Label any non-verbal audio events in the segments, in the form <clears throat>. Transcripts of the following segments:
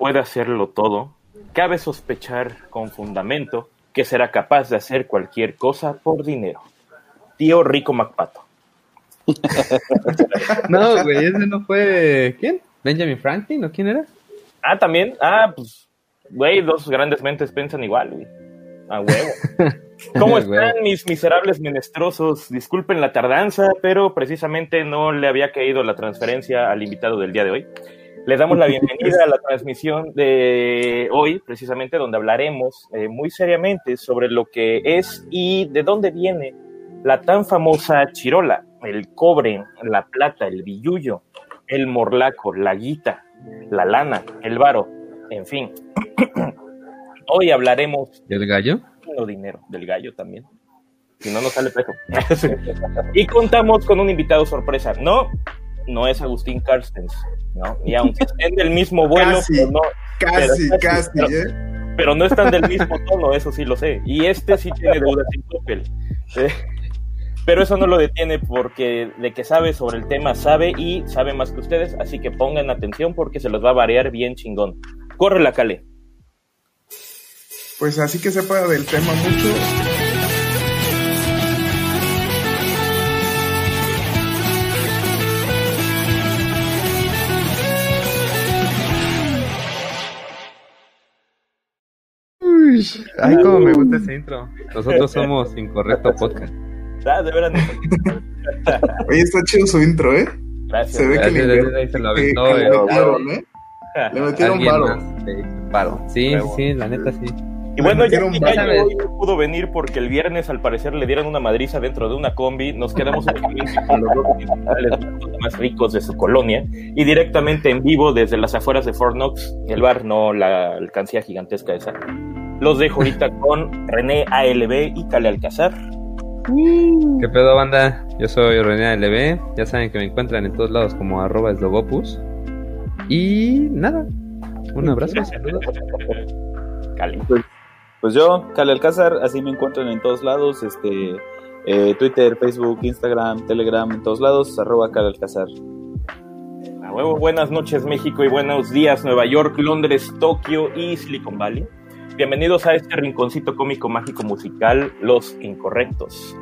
puede hacerlo todo, cabe sospechar con fundamento que será capaz de hacer cualquier cosa por dinero. Tío Rico MacPato. <laughs> no, güey, ese no fue. ¿Quién? ¿Benjamin Franklin o quién era? Ah, también. Ah, pues, güey, dos grandes mentes piensan igual, güey. A huevo. <laughs> ¿Cómo están mis miserables menestrosos? Disculpen la tardanza, pero precisamente no le había caído la transferencia al invitado del día de hoy. Les damos la bienvenida a la transmisión de hoy, precisamente donde hablaremos eh, muy seriamente sobre lo que es y de dónde viene la tan famosa chirola, el cobre, la plata, el billullo, el morlaco, la guita, la lana, el varo, en fin. <clears throat> Hoy hablaremos. ¿Del gallo? No dinero, del gallo también. Si no, no sale preso. <laughs> y contamos con un invitado sorpresa. No, no es Agustín Carstens, ¿no? Y aunque <laughs> estén del mismo vuelo, casi, pero no, casi, pero, casi, pero, ¿eh? pero, no están del mismo <laughs> tono, eso sí lo sé. Y este sí tiene deudas en papel. Pero eso no lo detiene porque de que sabe sobre el tema sabe y sabe más que ustedes, así que pongan atención porque se los va a variar bien chingón. Corre la cale. Pues así que sepa del tema mucho. Ay, cómo me gusta ese intro. Nosotros somos Incorrecto Podcast. Ah, de veras. Oye, está chido su intro, ¿eh? Gracias. Se ve que Gracias, le, gracias, ahí se lo que- aventó, que le eh. metieron, ¿eh? Le metieron paro. Sí, sí, la neta sí. Y bueno, ya que. Gallo hoy no pudo venir porque el viernes al parecer le dieron una madriza dentro de una combi, nos quedamos con los dos principales más ricos de su colonia y directamente en vivo desde las afueras de Fort Knox, el bar, no la alcancía gigantesca esa. Los dejo ahorita con René ALB y Cale Alcázar. ¿Qué pedo, banda? Yo soy René LB. Ya saben que me encuentran en todos lados como arroba esdogopus. Y nada, un abrazo, saludos. Cale. Pues yo, Cale Alcázar, así me encuentran en todos lados, este, eh, Twitter, Facebook, Instagram, Telegram, en todos lados, arroba Cale Alcázar. A huevo, buenas noches México y buenos días Nueva York, Londres, Tokio y Silicon Valley. Bienvenidos a este rinconcito cómico mágico musical, Los Incorrectos.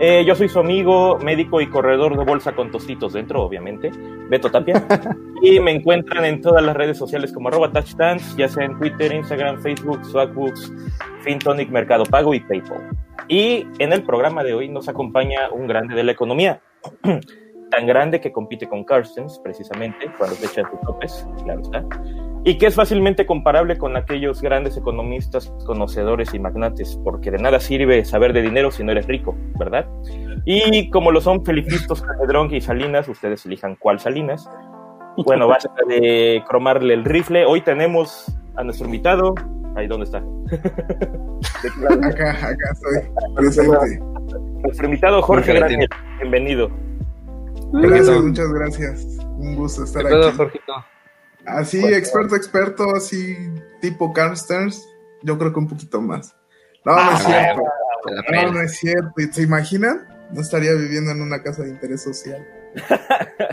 Eh, yo soy su amigo, médico y corredor de bolsa con tostitos dentro, obviamente, Beto Tapia. <laughs> y me encuentran en todas las redes sociales como arroba touchdance, ya sea en Twitter, Instagram, Facebook, Swagbooks, FinTonic, Mercado Pago y PayPal. Y en el programa de hoy nos acompaña un grande de la economía, <clears throat> tan grande que compite con Carstens, precisamente, cuando se echan sus topes, claro está, y que es fácilmente comparable con aquellos grandes economistas, conocedores y magnates, porque de nada sirve saber de dinero si no eres rico, ¿verdad? Y como lo son Felipistos, Calderón y Salinas, ustedes elijan cuál Salinas. Bueno, basta de cromarle el rifle. Hoy tenemos a nuestro invitado. Ahí, ¿dónde está? Acá, acá estoy presente. Nuestro invitado Jorge Granier. Bienvenido. Gracias, muchas gracias. Un gusto ¿Qué estar aquí. Jorgito? Así, experto, experto, así tipo Carl Stearns, yo creo que un poquito más. No, no es cierto. No, no es cierto. ¿Y ¿Se imaginan? No estaría viviendo en una casa de interés social. <laughs>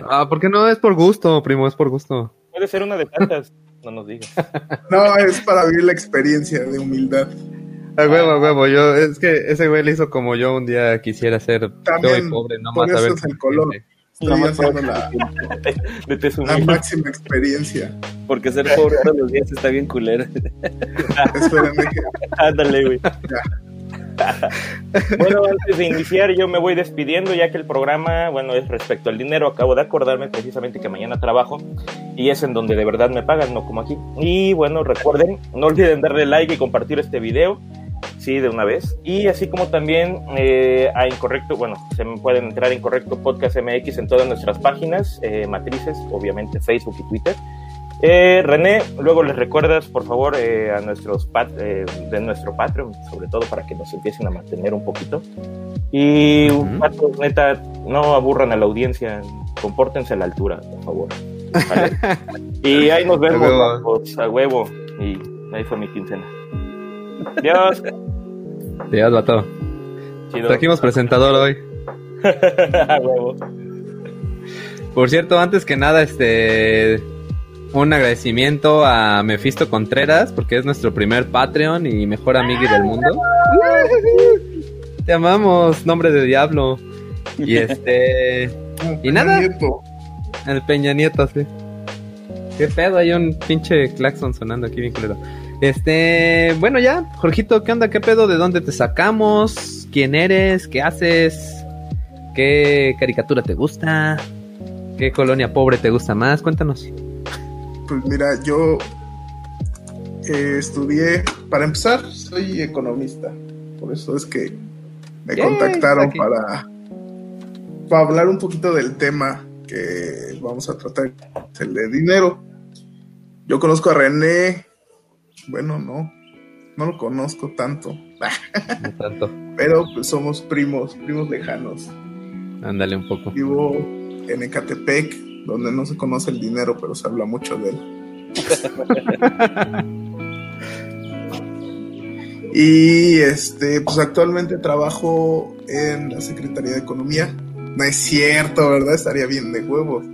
Ah, ¿por qué no? Es por gusto, primo, es por gusto. Puede ser una de tantas. No nos digas. <laughs> No, es para vivir la experiencia de humildad. A huevo, a huevo, yo, es que ese güey le hizo como yo un día quisiera ser También, y pobre, no por más a eso ver es el qué color. Estoy haciendo la, De la máxima experiencia. Porque ser pobre todos los días está bien culero. Espérenme que <laughs> Ándale, güey. bueno, antes de iniciar, yo me voy despidiendo, ya que el programa, bueno, es respecto al dinero. Acabo de acordarme precisamente que mañana trabajo y es en donde de verdad me pagan, no como aquí. Y bueno, recuerden, no olviden darle like y compartir este video. Sí, de una vez. Y así como también eh, a Incorrecto, bueno, se pueden entrar a Incorrecto Podcast MX en todas nuestras páginas, eh, matrices, obviamente Facebook y Twitter. Eh, René, luego les recuerdas, por favor, eh, a nuestros pat eh, de nuestro Patreon, sobre todo para que nos empiecen a mantener un poquito. Y, patos, neta, no aburran a la audiencia, compórtense a la altura, por favor. ¿vale? <laughs> y ahí nos vemos, A huevo. vamos, a huevo. Y ahí fue mi quincena. Adiós. Dios, vato. Chido. Trajimos presentador hoy. <laughs> a huevo. Por cierto, antes que nada, este. un agradecimiento a Mephisto Contreras, porque es nuestro primer Patreon y mejor amigo del mundo. Te amamos, nombre de diablo. Y este. y nada. El Peña Nieto, sí. ¿Qué pedo? Hay un pinche claxon sonando aquí bien claro. Este, bueno ya, Jorgito, ¿qué onda? ¿Qué pedo? ¿De dónde te sacamos? ¿Quién eres? ¿Qué haces? ¿Qué caricatura te gusta? ¿Qué colonia pobre te gusta más? Cuéntanos. Pues mira, yo eh, estudié, para empezar, soy economista. Por eso es que me contactaron para, para hablar un poquito del tema que vamos a tratar, el de dinero. Yo conozco a René, bueno, no, no lo conozco tanto. No tanto. <laughs> Pero pues somos primos, primos lejanos. Ándale un poco. Vivo en Ecatepec, donde no se conoce el dinero, pero se habla mucho de él. <laughs> y este, pues actualmente trabajo en la Secretaría de Economía. No es cierto, ¿verdad? Estaría bien de huevos.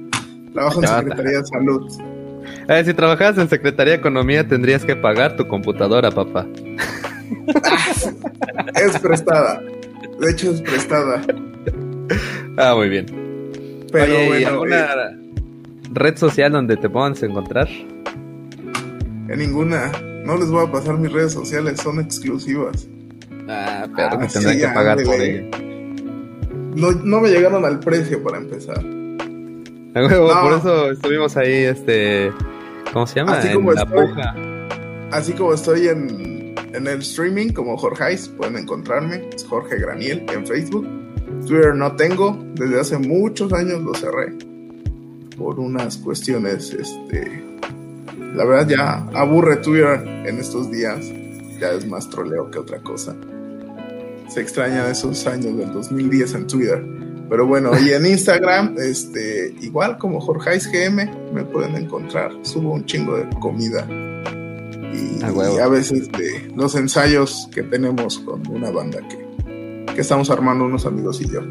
Trabajo en Secretaría de Salud. Ver, si trabajas en Secretaría de Economía tendrías que pagar tu computadora, papá. <laughs> es prestada. De hecho, es prestada. Ah, muy bien. Pero bueno, ¿alguna eh, red social donde te puedan encontrar? En ninguna. No les voy a pasar mis redes sociales, son exclusivas. Ah, pero me ah, tendrán que pagar por ello. No, no me llegaron al precio para empezar. Por eso estuvimos ahí, este. ¿Cómo se llama? Así como en la puja. Así como estoy en, en el streaming, como Jorge pueden encontrarme. Es Jorge Graniel en Facebook. Twitter no tengo, desde hace muchos años lo cerré. Por unas cuestiones, este. La verdad ya aburre Twitter en estos días. Ya es más troleo que otra cosa. Se extraña esos años del 2010 en Twitter. Pero bueno, y en Instagram, este, igual como Jorgeis GM, me pueden encontrar. Subo un chingo de comida. Y, a veces de los ensayos que tenemos con una banda que, que estamos armando unos amigos y yo.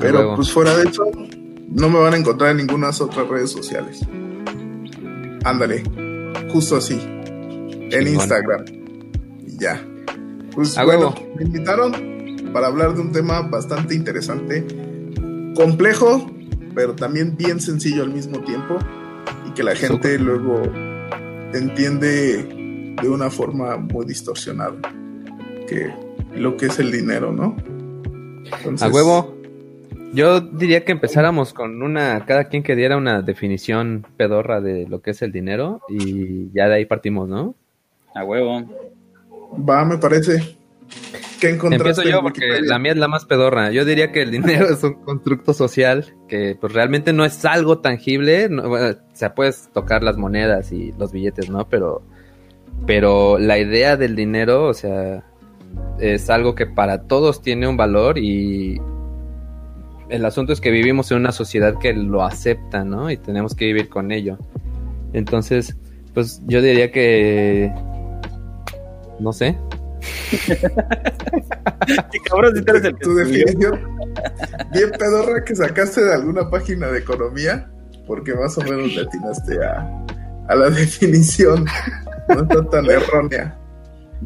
Pero pues fuera de eso, no me van a encontrar en ninguna otras redes sociales. Ándale, justo así. En Instagram. Y ya. Pues bueno, me invitaron para hablar de un tema bastante interesante, complejo, pero también bien sencillo al mismo tiempo y que la gente luego entiende de una forma muy distorsionada. Que lo que es el dinero, ¿no? A huevo. Yo diría que empezáramos con una, cada quien que diera una definición pedorra de lo que es el dinero y ya de ahí partimos, ¿no? A huevo. Va, me parece. ¿Qué Empiezo yo porque la mía es la más pedorra. Yo diría que el dinero <laughs> es un constructo social que pues realmente no es algo tangible. o sea, puedes tocar las monedas y los billetes, ¿no? Pero, pero la idea del dinero, o sea, es algo que para todos tiene un valor y el asunto es que vivimos en una sociedad que lo acepta, ¿no? Y tenemos que vivir con ello. Entonces, pues yo diría que... No sé. Qué cabrón, si eres el Tu definición bien pedorra que sacaste de alguna página de economía, porque más o menos le atinaste a, a la <laughs> definición. No está tan errónea.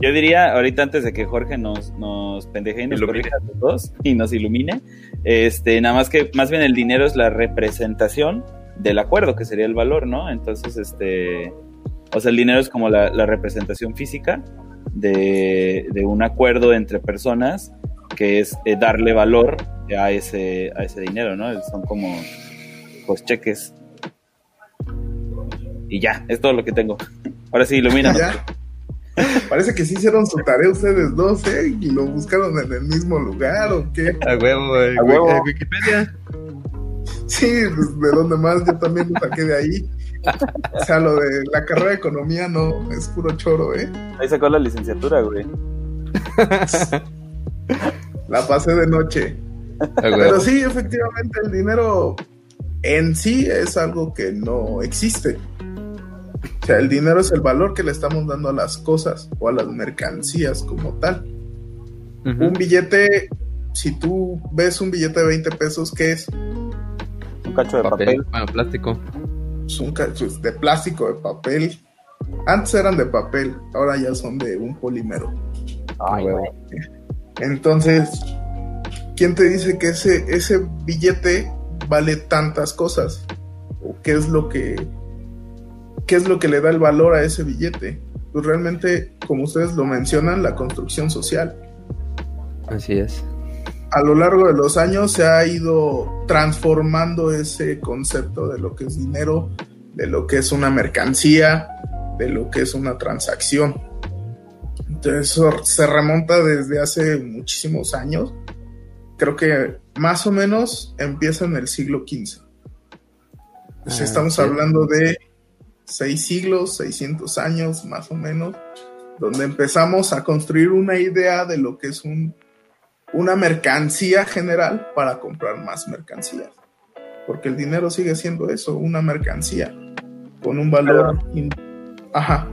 Yo diría, ahorita antes de que Jorge nos, nos pendeje y nos corrija a los dos y nos ilumine, este, nada más que más bien el dinero es la representación del acuerdo, que sería el valor, ¿no? Entonces, este, o sea, el dinero es como la, representación física de, un acuerdo entre personas que es eh, darle valor a ese, a ese dinero, ¿no? Son como, pues, cheques. Y ya, es todo lo que tengo. Ahora sí, ilumina. Parece que sí hicieron su tarea ustedes dos, ¿eh? Y lo buscaron en el mismo lugar, ¿o qué? A huevo, ¿A huevo? Wikipedia. Sí, pues de dónde más, yo también lo saqué de ahí. O sea, lo de la carrera de economía no, es puro choro, ¿eh? Ahí sacó la licenciatura, güey. La pasé de noche. Pero sí, efectivamente, el dinero en sí es algo que no existe sea, el dinero es el valor que le estamos dando a las cosas o a las mercancías como tal. Un billete, si tú ves un billete de 20 pesos, ¿qué es? Un cacho de papel. Bueno, plástico. son pues, de plástico, de papel. Antes eran de papel, ahora ya son de un polímero. Ay, güey. Entonces, ¿quién te dice que ese, ese billete vale tantas cosas? ¿O qué es lo que qué es lo que le da el valor a ese billete? Pues realmente, como ustedes lo mencionan, la construcción social. Así es. A lo largo de los años se ha ido transformando ese concepto de lo que es dinero, de lo que es una mercancía, de lo que es una transacción. Entonces eso se remonta desde hace muchísimos años. Creo que más o menos empieza en el siglo XV. Ah, estamos sí. hablando de seis siglos, 600 años más o menos, donde empezamos a construir una idea de lo que es un, una mercancía general para comprar más mercancías. Porque el dinero sigue siendo eso, una mercancía con un valor... in- Ajá.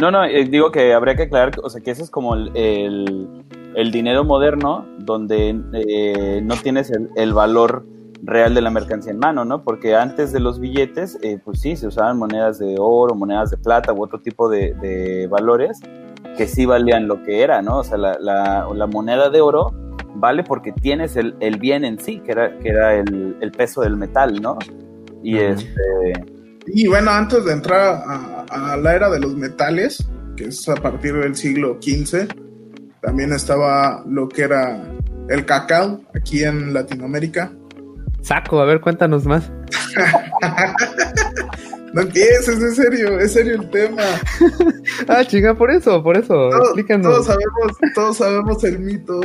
No, no, eh, digo que habría que aclarar, o sea, que ese es como el, el, el dinero moderno donde eh, no tienes el, el valor real de la mercancía en mano, ¿no? Porque antes de los billetes, eh, pues sí, se usaban monedas de oro, monedas de plata u otro tipo de, de valores que sí valían lo que era, ¿no? O sea, la, la, la moneda de oro vale porque tienes el, el bien en sí, que era, que era el, el peso del metal, ¿no? Y este... Y bueno, antes de entrar a, a la era de los metales, que es a partir del siglo XV, también estaba lo que era el cacao aquí en Latinoamérica. Saco, a ver, cuéntanos más. <laughs> No empieces, es serio, es serio el tema. <laughs> Ah, chinga, por eso, por eso. Todos, Explícanos. todos sabemos, todos sabemos el mito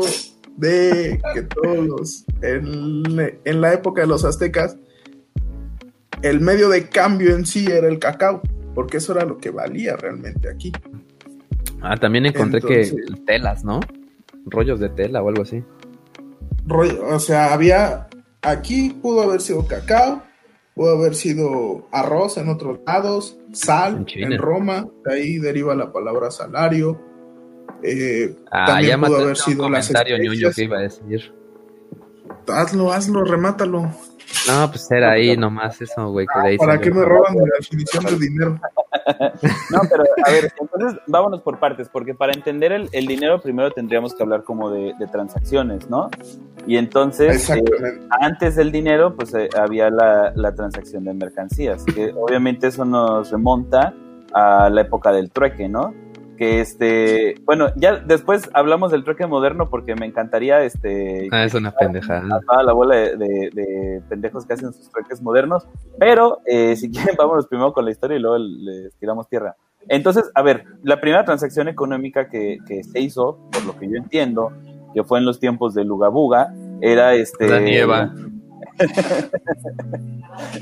de que todos los, en, en la época de los aztecas, el medio de cambio en sí era el cacao, porque eso era lo que valía realmente aquí. Ah, también encontré Entonces- que telas, ¿no? Rollos de tela o algo así. rollo, o sea, había, aquí pudo haber sido cacao, pudo haber sido arroz en otros lados, sal En en. Roma, de ahí deriva la palabra salario. Eh, Ah, también ya pudo haber un sido las comentario ñoño que iba a decir. Hazlo, hazlo, remátalo. No, pues era ahí nomás eso, güey. que de ahí ¿Para qué me roban la definición del dinero? <laughs> No, pero a ver, entonces vámonos por partes, porque para entender el, el dinero primero tendríamos que hablar como de, de transacciones, ¿no? Y entonces, eh, antes del dinero, pues eh, había la, la transacción de mercancías, que obviamente eso nos remonta a la época del trueque, ¿no? Que este, bueno, ya después hablamos del trueque moderno porque me encantaría este Ah, es una pendejada. a toda la bola de, de- de pendejos que hacen sus trueques modernos. Pero eh, si quieren, <laughs> vámonos primero con la historia y luego les tiramos tierra. Entonces, a ver, la primera transacción económica que, que se hizo, por lo que yo entiendo, que fue en los tiempos de Lugabuga, era este. La nieva. <laughs>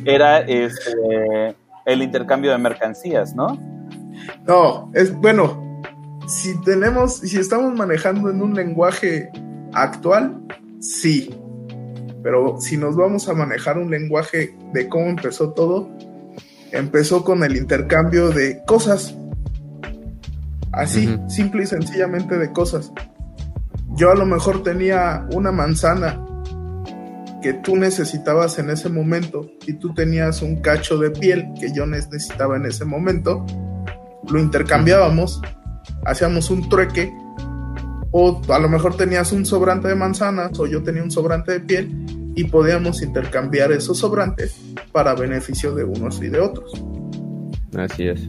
Era este el intercambio de mercancías, ¿no? No, es bueno. Si tenemos, si estamos manejando en un lenguaje actual, sí. Pero si nos vamos a manejar un lenguaje de cómo empezó todo, empezó con el intercambio de cosas. Así, simple y sencillamente de cosas. Yo a lo mejor tenía una manzana que tú necesitabas en ese momento y tú tenías un cacho de piel que yo necesitaba en ese momento, lo intercambiábamos, hacíamos un trueque, o a lo mejor tenías un sobrante de manzanas o yo tenía un sobrante de piel y podíamos intercambiar esos sobrantes para beneficio de unos y de otros. Así es.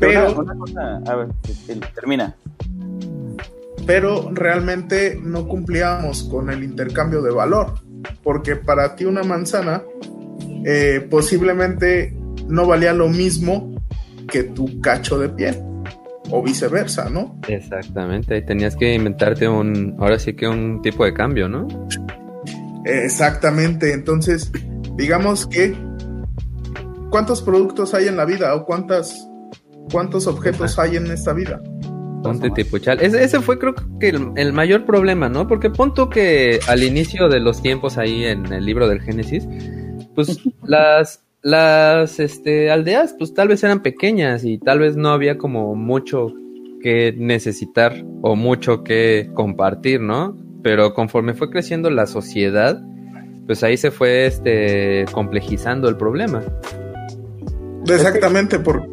Pero, Una, una cosa, a ver, el- termina. pero realmente no cumplíamos con el intercambio de valor, porque para ti una manzana eh, posiblemente no valía lo mismo que tu cacho de piel, o viceversa, ¿no? Exactamente. Ahí tenías que inventarte un. Ahora sí que un tipo de cambio, ¿no? Exactamente, entonces, digamos que ¿cuántos productos hay en la vida o cuántas cuántos objetos hay en esta vida? Ponte tipuchal. Ese, ese fue creo que el, el mayor problema, ¿no? Porque pon tú que al inicio de los tiempos ahí en el libro del Génesis, pues <laughs> las, las este, aldeas pues tal vez eran pequeñas y tal vez no había como mucho que necesitar o mucho que compartir, ¿no? Pero conforme fue creciendo la sociedad, pues ahí se fue este complejizando el problema. Exactamente, por...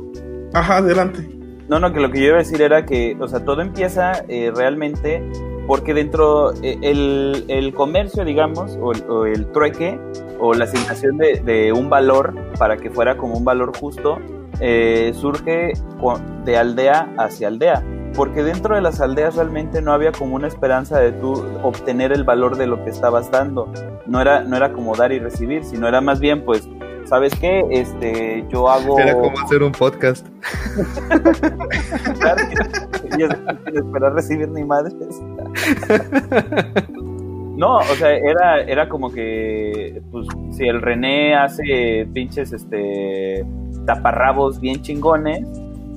Ajá, adelante. No, no, que lo que yo iba a decir era que, o sea, todo empieza eh, realmente porque dentro eh, el, el, comercio, digamos, o el, o el, trueque, o la asignación de, de, un valor para que fuera como un valor justo, eh, surge de aldea hacia aldea. Porque dentro de las aldeas realmente no había como una esperanza de tú obtener el valor de lo que estabas dando. No era, no era como dar y recibir, sino era más bien, pues, ¿sabes qué? Este, yo hago. Era como hacer un podcast. claro, sin esperar recibir ni madres. no, o sea, era, era como que, pues, si el René hace pinches, este, taparrabos bien chingones,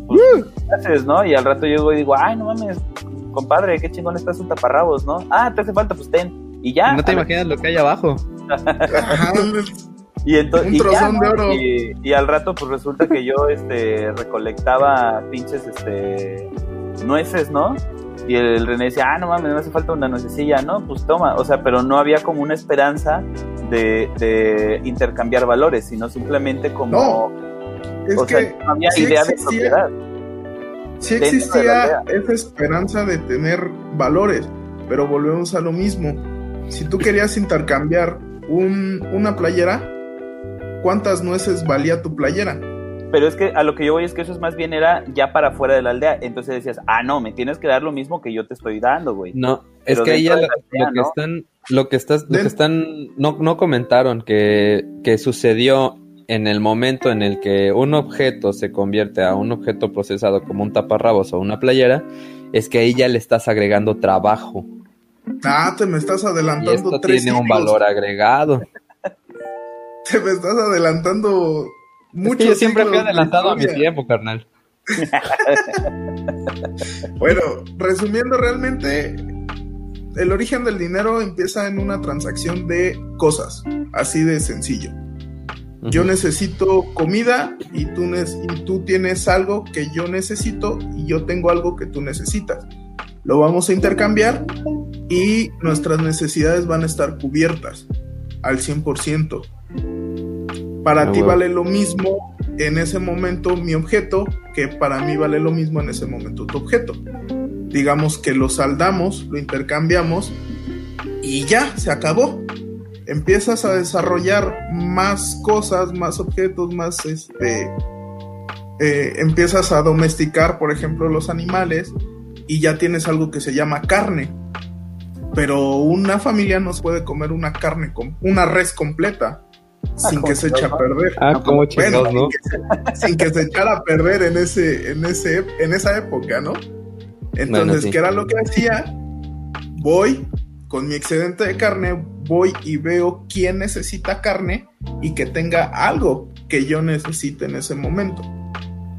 pues, ¿qué haces, no? Y al rato yo digo, ay, no mames, compadre, qué chingón está su taparrabos, ¿no? Ah, te hace falta, pues ten. Y ya. No te imaginas lo que hay abajo. <laughs> Y entonces, un trozón y, de oro. Y, y, al rato, pues resulta que yo este, recolectaba pinches este, nueces, ¿no? Y el René decía, ah, no mames, me hace falta una nuececilla, ¿no? Pues toma, o sea, pero no había como una esperanza de, de intercambiar valores, sino simplemente como. No, es o que sea, no había sí idea de propiedad. Sí existía esa esperanza de tener valores, pero volvemos a lo mismo. Si tú querías intercambiar un, una playera, ¿cuántas nueces valía tu playera? Pero es que a lo que yo voy es que eso es más bien era ya para fuera de la aldea. Entonces decías, ah, no, me tienes que dar lo mismo que yo te estoy dando, güey. No, es que ahí ya dentro lo, aldea, lo que ¿no? están, lo que estás, lo que están, no, no comentaron que, que sucedió en el momento en el que un objeto se convierte a un objeto procesado como un taparrabos o una playera, es que ahí ya le estás agregando trabajo. Ah, te me estás Y adelantando esto tres tiene un valor agregado. Te me estás adelantando Es mucho. que yo siempre fui adelantado a mi tiempo, carnal. <laughs> Bueno, resumiendo realmente, el origen del dinero empieza en una transacción de cosas, así de sencillo. Yo necesito comida y tú, y tú tienes algo que yo necesito y yo tengo algo que tú necesitas. Lo vamos a intercambiar y nuestras necesidades van a estar cubiertas al 100%. Para Ah, ti vale lo mismo en ese momento mi objeto que para mí vale lo mismo en ese momento tu objeto. Digamos que lo saldamos, lo intercambiamos y ya, se acabó empiezas a desarrollar más cosas, más objetos, más este. eh, empiezas a domesticar, por ejemplo, los animales y ya tienes algo que se llama carne. Pero una familia no se puede comer una carne, una res completa sin como que se eche a perder. Ah, como Bueno, chingados, ¿no? <laughs> sin que se- sin echara a perder en ese, en ese, en esa época, ¿no? Entonces, Bueno, sí. ¿qué era lo que hacía? Voy con mi excedente de carne, voy y veo quién necesita carne y que tenga algo que yo necesite en ese momento.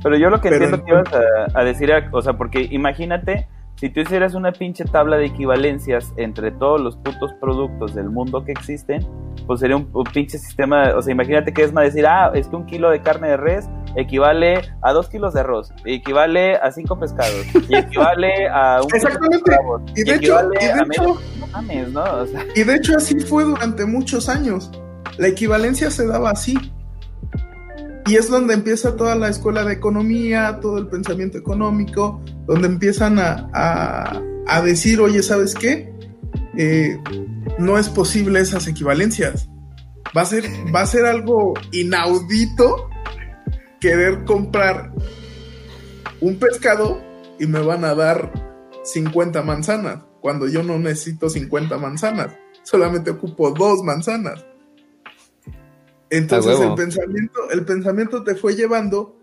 Pero yo lo que Pero entiendo que ibas a, a decir, era- o sea, porque imagínate, si tú hicieras una pinche tabla de equivalencias entre todos los putos productos del mundo que existen, pues sería un, un pinche sistema, o sea, imagínate que es más decir, ah, es que un kilo de carne de res equivale a dos kilos de arroz, equivale a cinco pescados, y equivale a un de Exactamente. Y de hecho, equivale y de a medio hecho, no mames, ¿no? O sea, y de hecho así fue durante muchos años. La equivalencia se daba así. Y es donde empieza toda la escuela de economía, todo el pensamiento económico, donde empiezan a, a- a decir, oye, ¿sabes qué? Eh, no es posible esas equivalencias. Va a ser, va a ser algo inaudito querer comprar un pescado y me van a dar 50 manzanas, cuando yo no necesito 50 manzanas, solamente ocupo dos manzanas. Entonces el pensamiento, el pensamiento te fue llevando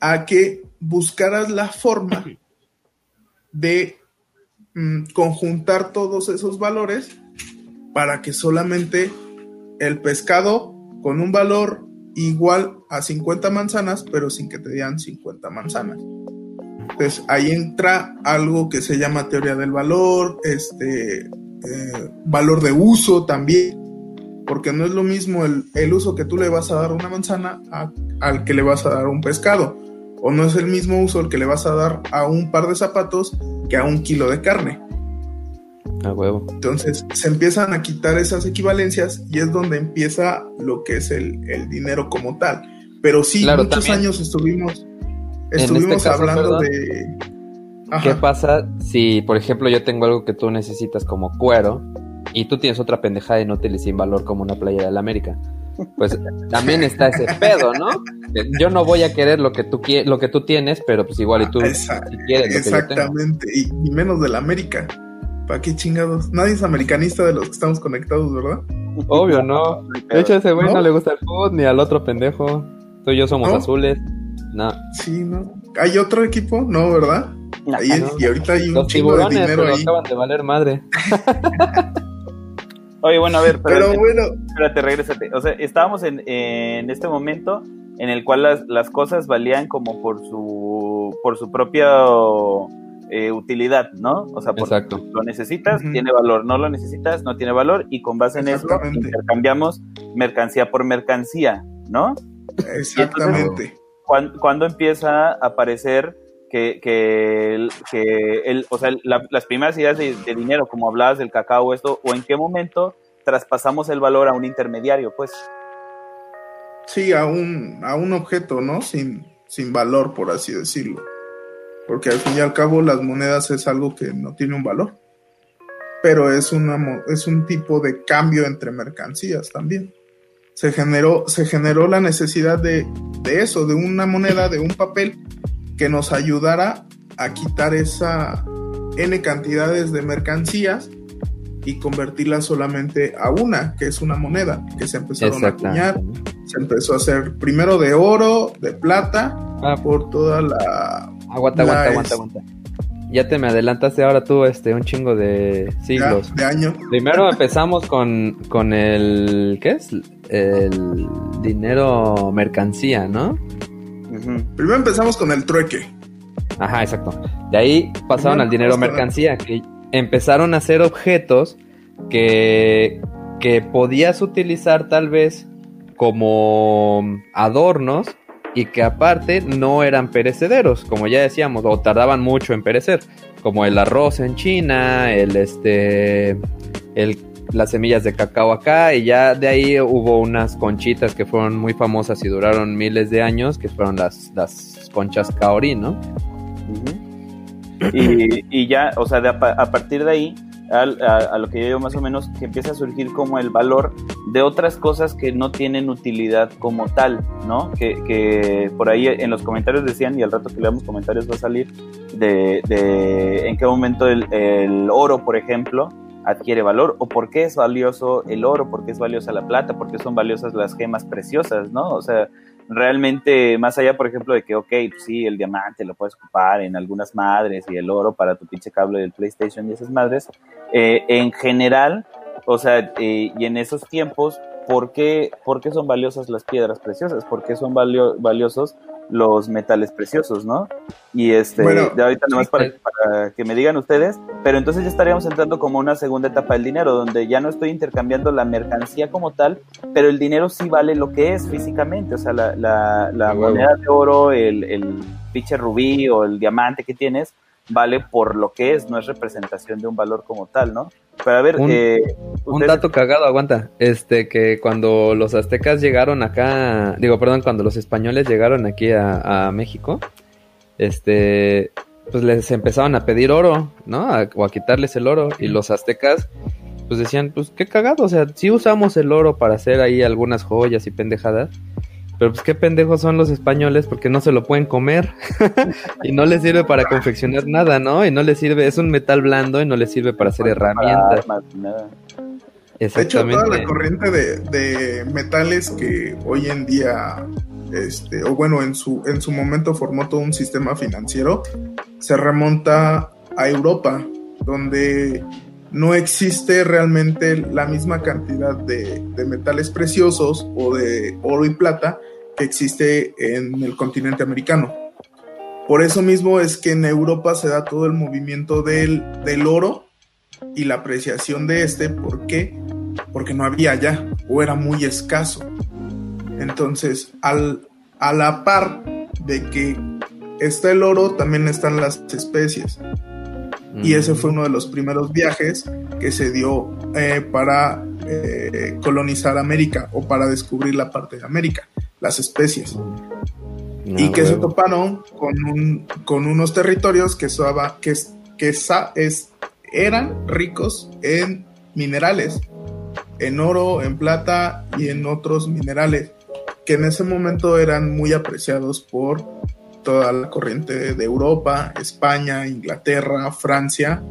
a que buscaras la forma <laughs> de mm, conjuntar todos esos valores para que solamente el pescado con un valor igual a 50 manzanas, pero sin que te dieran 50 manzanas. Entonces ahí entra algo que se llama teoría del valor, este eh, valor de uso también, porque no es lo mismo el, el uso que tú le vas a dar a una manzana a- al que le vas a dar a un pescado, o no es el mismo uso el que le vas a dar a un par de zapatos que a un kilo de carne. A huevo. Entonces se empiezan a quitar esas equivalencias y es donde empieza lo que es el, el dinero como tal. Pero sí, muchos años estuvimos, estuvimos este hablando de... ¿Qué pasa si, por ejemplo, yo tengo algo que tú necesitas como cuero y tú tienes otra pendejada inútil y sin valor como una playera de la América? Pues también está ese pedo, ¿no? Yo no voy a querer lo que tú lo que tú tienes, pero pues igual y tú si quieres Exactamente, y, menos de la América. ¿Para qué chingados? Nadie es americanista de los que estamos conectados, ¿verdad? Obvio, no. De hecho, a ese güey ¿No? le gusta el fútbol ni al otro pendejo. Tú y yo somos azules. No. Sí, no. ¿Hay otro equipo? No, ¿verdad? y ahorita hay un Los chingo de dinero ahí. acaban de valer madre. <laughs> Oye, bueno, a ver, pero bueno. Espérate, regrésate. O sea, estábamos en, en este momento en el cual las, las, cosas valían como por su, por su propia eh, utilidad, ¿no? O sea, por, Exacto. lo necesitas, tiene valor, no lo necesitas, no tiene valor, y con base en eso intercambiamos mercancía por mercancía, ¿no? Exactamente. ¿cuándo, empieza a aparecer que, que, el, o sea, las primeras ideas de, dinero, como hablabas del cacao, esto, o en qué momento traspasamos el valor a un intermediario, pues. Sí, a un, a un objeto, ¿no? Sin, sin valor, por así decirlo. Porque al fin y al cabo las monedas es algo que no tiene un valor. Pero es, una, es un tipo de cambio entre mercancías también. Se generó, se generó la necesidad de, de eso, de una moneda, de un papel que nos ayudara a quitar esa N cantidades de mercancías y convertirla solamente a una, que es una moneda, que se empezaron a acuñar, se empezó a hacer primero de oro, de plata, ah. por toda la... Aguanta, aguanta, aguanta, aguanta. Ya te me adelantaste ahora tú este un chingo de siglos. de años. Primero <laughs> empezamos con, con el... ¿Qué es? El dinero mercancía, ¿no? Primero empezamos con el trueque. Ajá, exacto. De ahí pasaron al dinero mercancía, que empezaron a ser objetos que, que podías utilizar tal vez como adornos y que aparte no eran perecederos, como ya decíamos, o tardaban mucho en perecer, como el arroz en China, el este el las semillas de cacao acá y ya de ahí hubo unas conchitas que fueron muy famosas y duraron miles de años, que fueron las, las conchas kaori, ¿no? y, ya, o sea, a, partir de ahí, a, lo que yo digo más o menos, que empieza a surgir como el valor de otras cosas que no tienen utilidad como tal, ¿no? Que, por ahí en los comentarios decían, y al rato que leamos comentarios va a salir, de, de en qué momento el oro, por ejemplo, adquiere valor o por qué es valioso el oro, por qué es valiosa la plata, por qué son valiosas las gemas preciosas, ¿no? O sea, realmente más allá, por ejemplo, de que, ok, pues sí, el diamante lo puedes ocupar en algunas madres y el oro para tu pinche cable del PlayStation y esas madres, eh, en general, o sea, eh, y en esos tiempos, ¿por qué, ¿por qué son valiosas las piedras preciosas? ¿Por qué son valiosos los metales preciosos, ¿no? Y este, de ahorita nomás para, para, que me digan ustedes, pero entonces ya estaríamos entrando como una segunda etapa del dinero, donde ya no estoy intercambiando la mercancía como tal, pero el dinero sí vale lo que es físicamente, o sea, la, la, la moneda de oro, el, el pinche rubí o el diamante que tienes, vale por lo que es, no es representación de un valor como tal, ¿no? Pero a ver, un, eh, un dato cagado, aguanta, este que cuando los aztecas llegaron acá, digo, perdón, cuando los españoles llegaron aquí a, México, este, pues les empezaban a pedir oro, ¿no? o a quitarles el oro y los aztecas pues decían, pues qué cagado, o sea, sí usamos el oro para hacer ahí algunas joyas y pendejadas, pero pues qué pendejos son los españoles porque no se lo pueden comer <laughs> y no les sirve para confeccionar nada, ¿no? Y no les sirve, es un metal blando y no les sirve para hacer herramientas. De hecho, toda la corriente de, metales que hoy en día, este, o bueno, en su, en su momento formó todo un sistema financiero, se remonta a Europa, donde no existe realmente la misma cantidad de, metales preciosos o de oro y plata que existe en el continente americano. Por eso mismo es que en Europa se da todo el movimiento del, del oro y la apreciación de este. ¿Por qué? Porque no había ya o era muy escaso. Entonces, al, a la par de que está el oro, también están las especies. Y ese fue uno de los primeros viajes que se dio eh, para eh, colonizar América o para descubrir la parte de América. las especies. y que se toparon con, un, con unos territorios que, suaba, que, que es, eran ricos en minerales, en oro, en plata y en otros minerales, que en ese momento eran muy apreciados por toda la corriente de Europa, España, Inglaterra, Francia,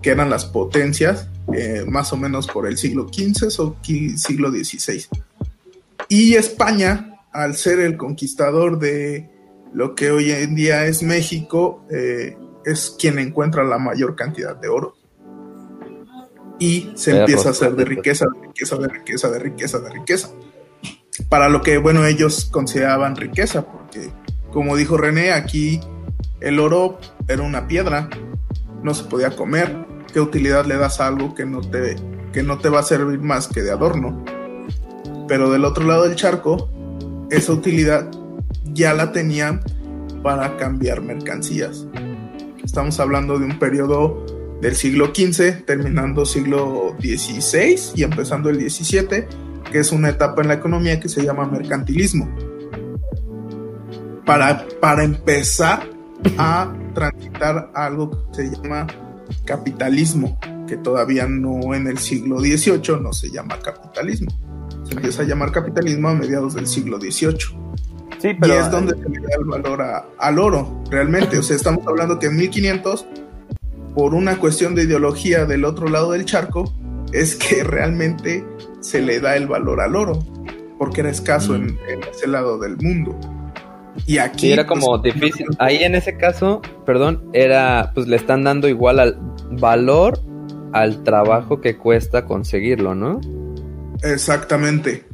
que eran las potencias, eh, más o menos por el siglo XV o siglo XVI. Y España, al ser el conquistador de lo que hoy en día es México, eh, es quien encuentra la mayor cantidad de oro. Y se empieza a hacer de riqueza, de riqueza, de riqueza, de riqueza, de riqueza. Para lo que, bueno, ellos consideraban riqueza, porque como dijo René, aquí el oro era una piedra, no se podía comer. ¿Qué utilidad le das a algo que no te, que no te va a servir más que de adorno? Pero del otro lado del charco, esa utilidad ya la tenían para cambiar mercancías. Estamos hablando de un periodo del siglo XV, terminando siglo XVI y empezando el XVII, que es una etapa en la economía que se llama mercantilismo para, para empezar a transitar algo que se llama capitalismo, que todavía no en el siglo XVIII no se llama capitalismo. Se empieza a llamar capitalismo a mediados del siglo XVIII. Sí, pero... Y es donde se le da el valor al oro, realmente. O sea, estamos hablando que en 1500, por una cuestión de ideología del otro lado del charco, es que <laughs> realmente se le da el valor al oro, porque era escaso mm. en, en ese lado del mundo. Y aquí. era como pues, difícil. Ahí en ese caso, perdón, era. Pues le están dando igual al valor al trabajo que cuesta conseguirlo, ¿no? Exactamente.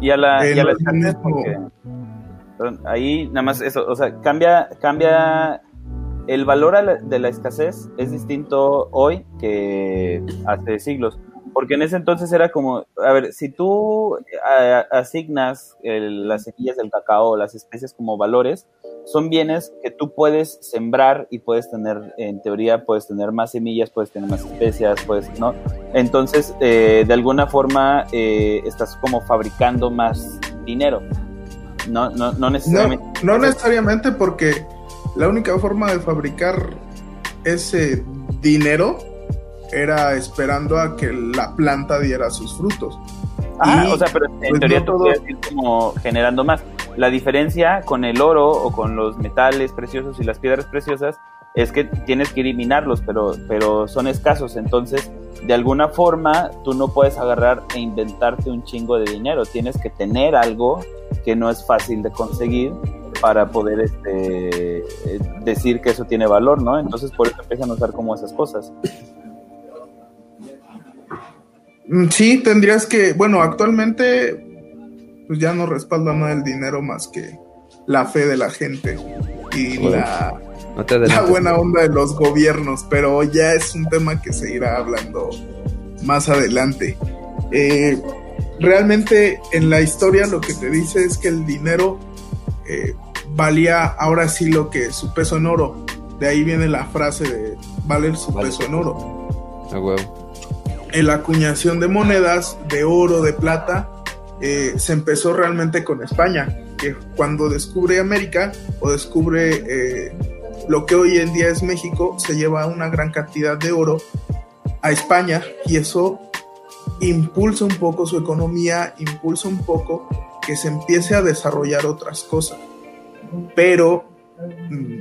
Y a la. Y a la perdón, ahí nada más eso. O sea, cambia. cambia el valor de la escasez es distinto hoy que hace siglos. Porque en ese entonces era como, a ver, si tú asignas las semillas del cacao, las especies como valores, son bienes que tú puedes sembrar y puedes tener, en teoría, puedes tener más semillas, puedes tener más especias, puedes, ¿no? Entonces, eh, de alguna forma, eh, estás como fabricando más dinero. No, no, no necesariamente. No necesariamente porque la única forma de fabricar ese dinero era esperando a que la planta diera sus frutos. Ah, o sea, pero en pues, teoría tú puedes ir como generando más. La diferencia con el oro o con los metales preciosos y las piedras preciosas es que tienes que eliminarlos, pero, pero son escasos. Entonces, de alguna forma, tú no puedes agarrar e inventarte un chingo de dinero. Tienes que tener algo que no es fácil de conseguir para poder este, decir que eso tiene valor, ¿no? Entonces, por eso empiezan a usar como esas cosas. Mm, sí, tendrías que, bueno, actualmente pues ya no respalda nada el dinero más que la fe de la gente y la, la buena onda de los gobiernos, pero ya es un tema que se irá hablando más adelante. Eh, realmente en la historia lo que te dice es que el dinero eh, valía ahora sí lo que su peso en oro. De ahí viene la frase de vale su peso en oro. A huevo en la acuñación de monedas de oro, de plata, eh, se empezó realmente con España, que cuando descubre América o descubre eh, lo que hoy en día es México, se lleva una gran cantidad de oro a España y eso impulsa un poco su economía, impulsa un poco que se empiece a desarrollar otras cosas. Pero mm,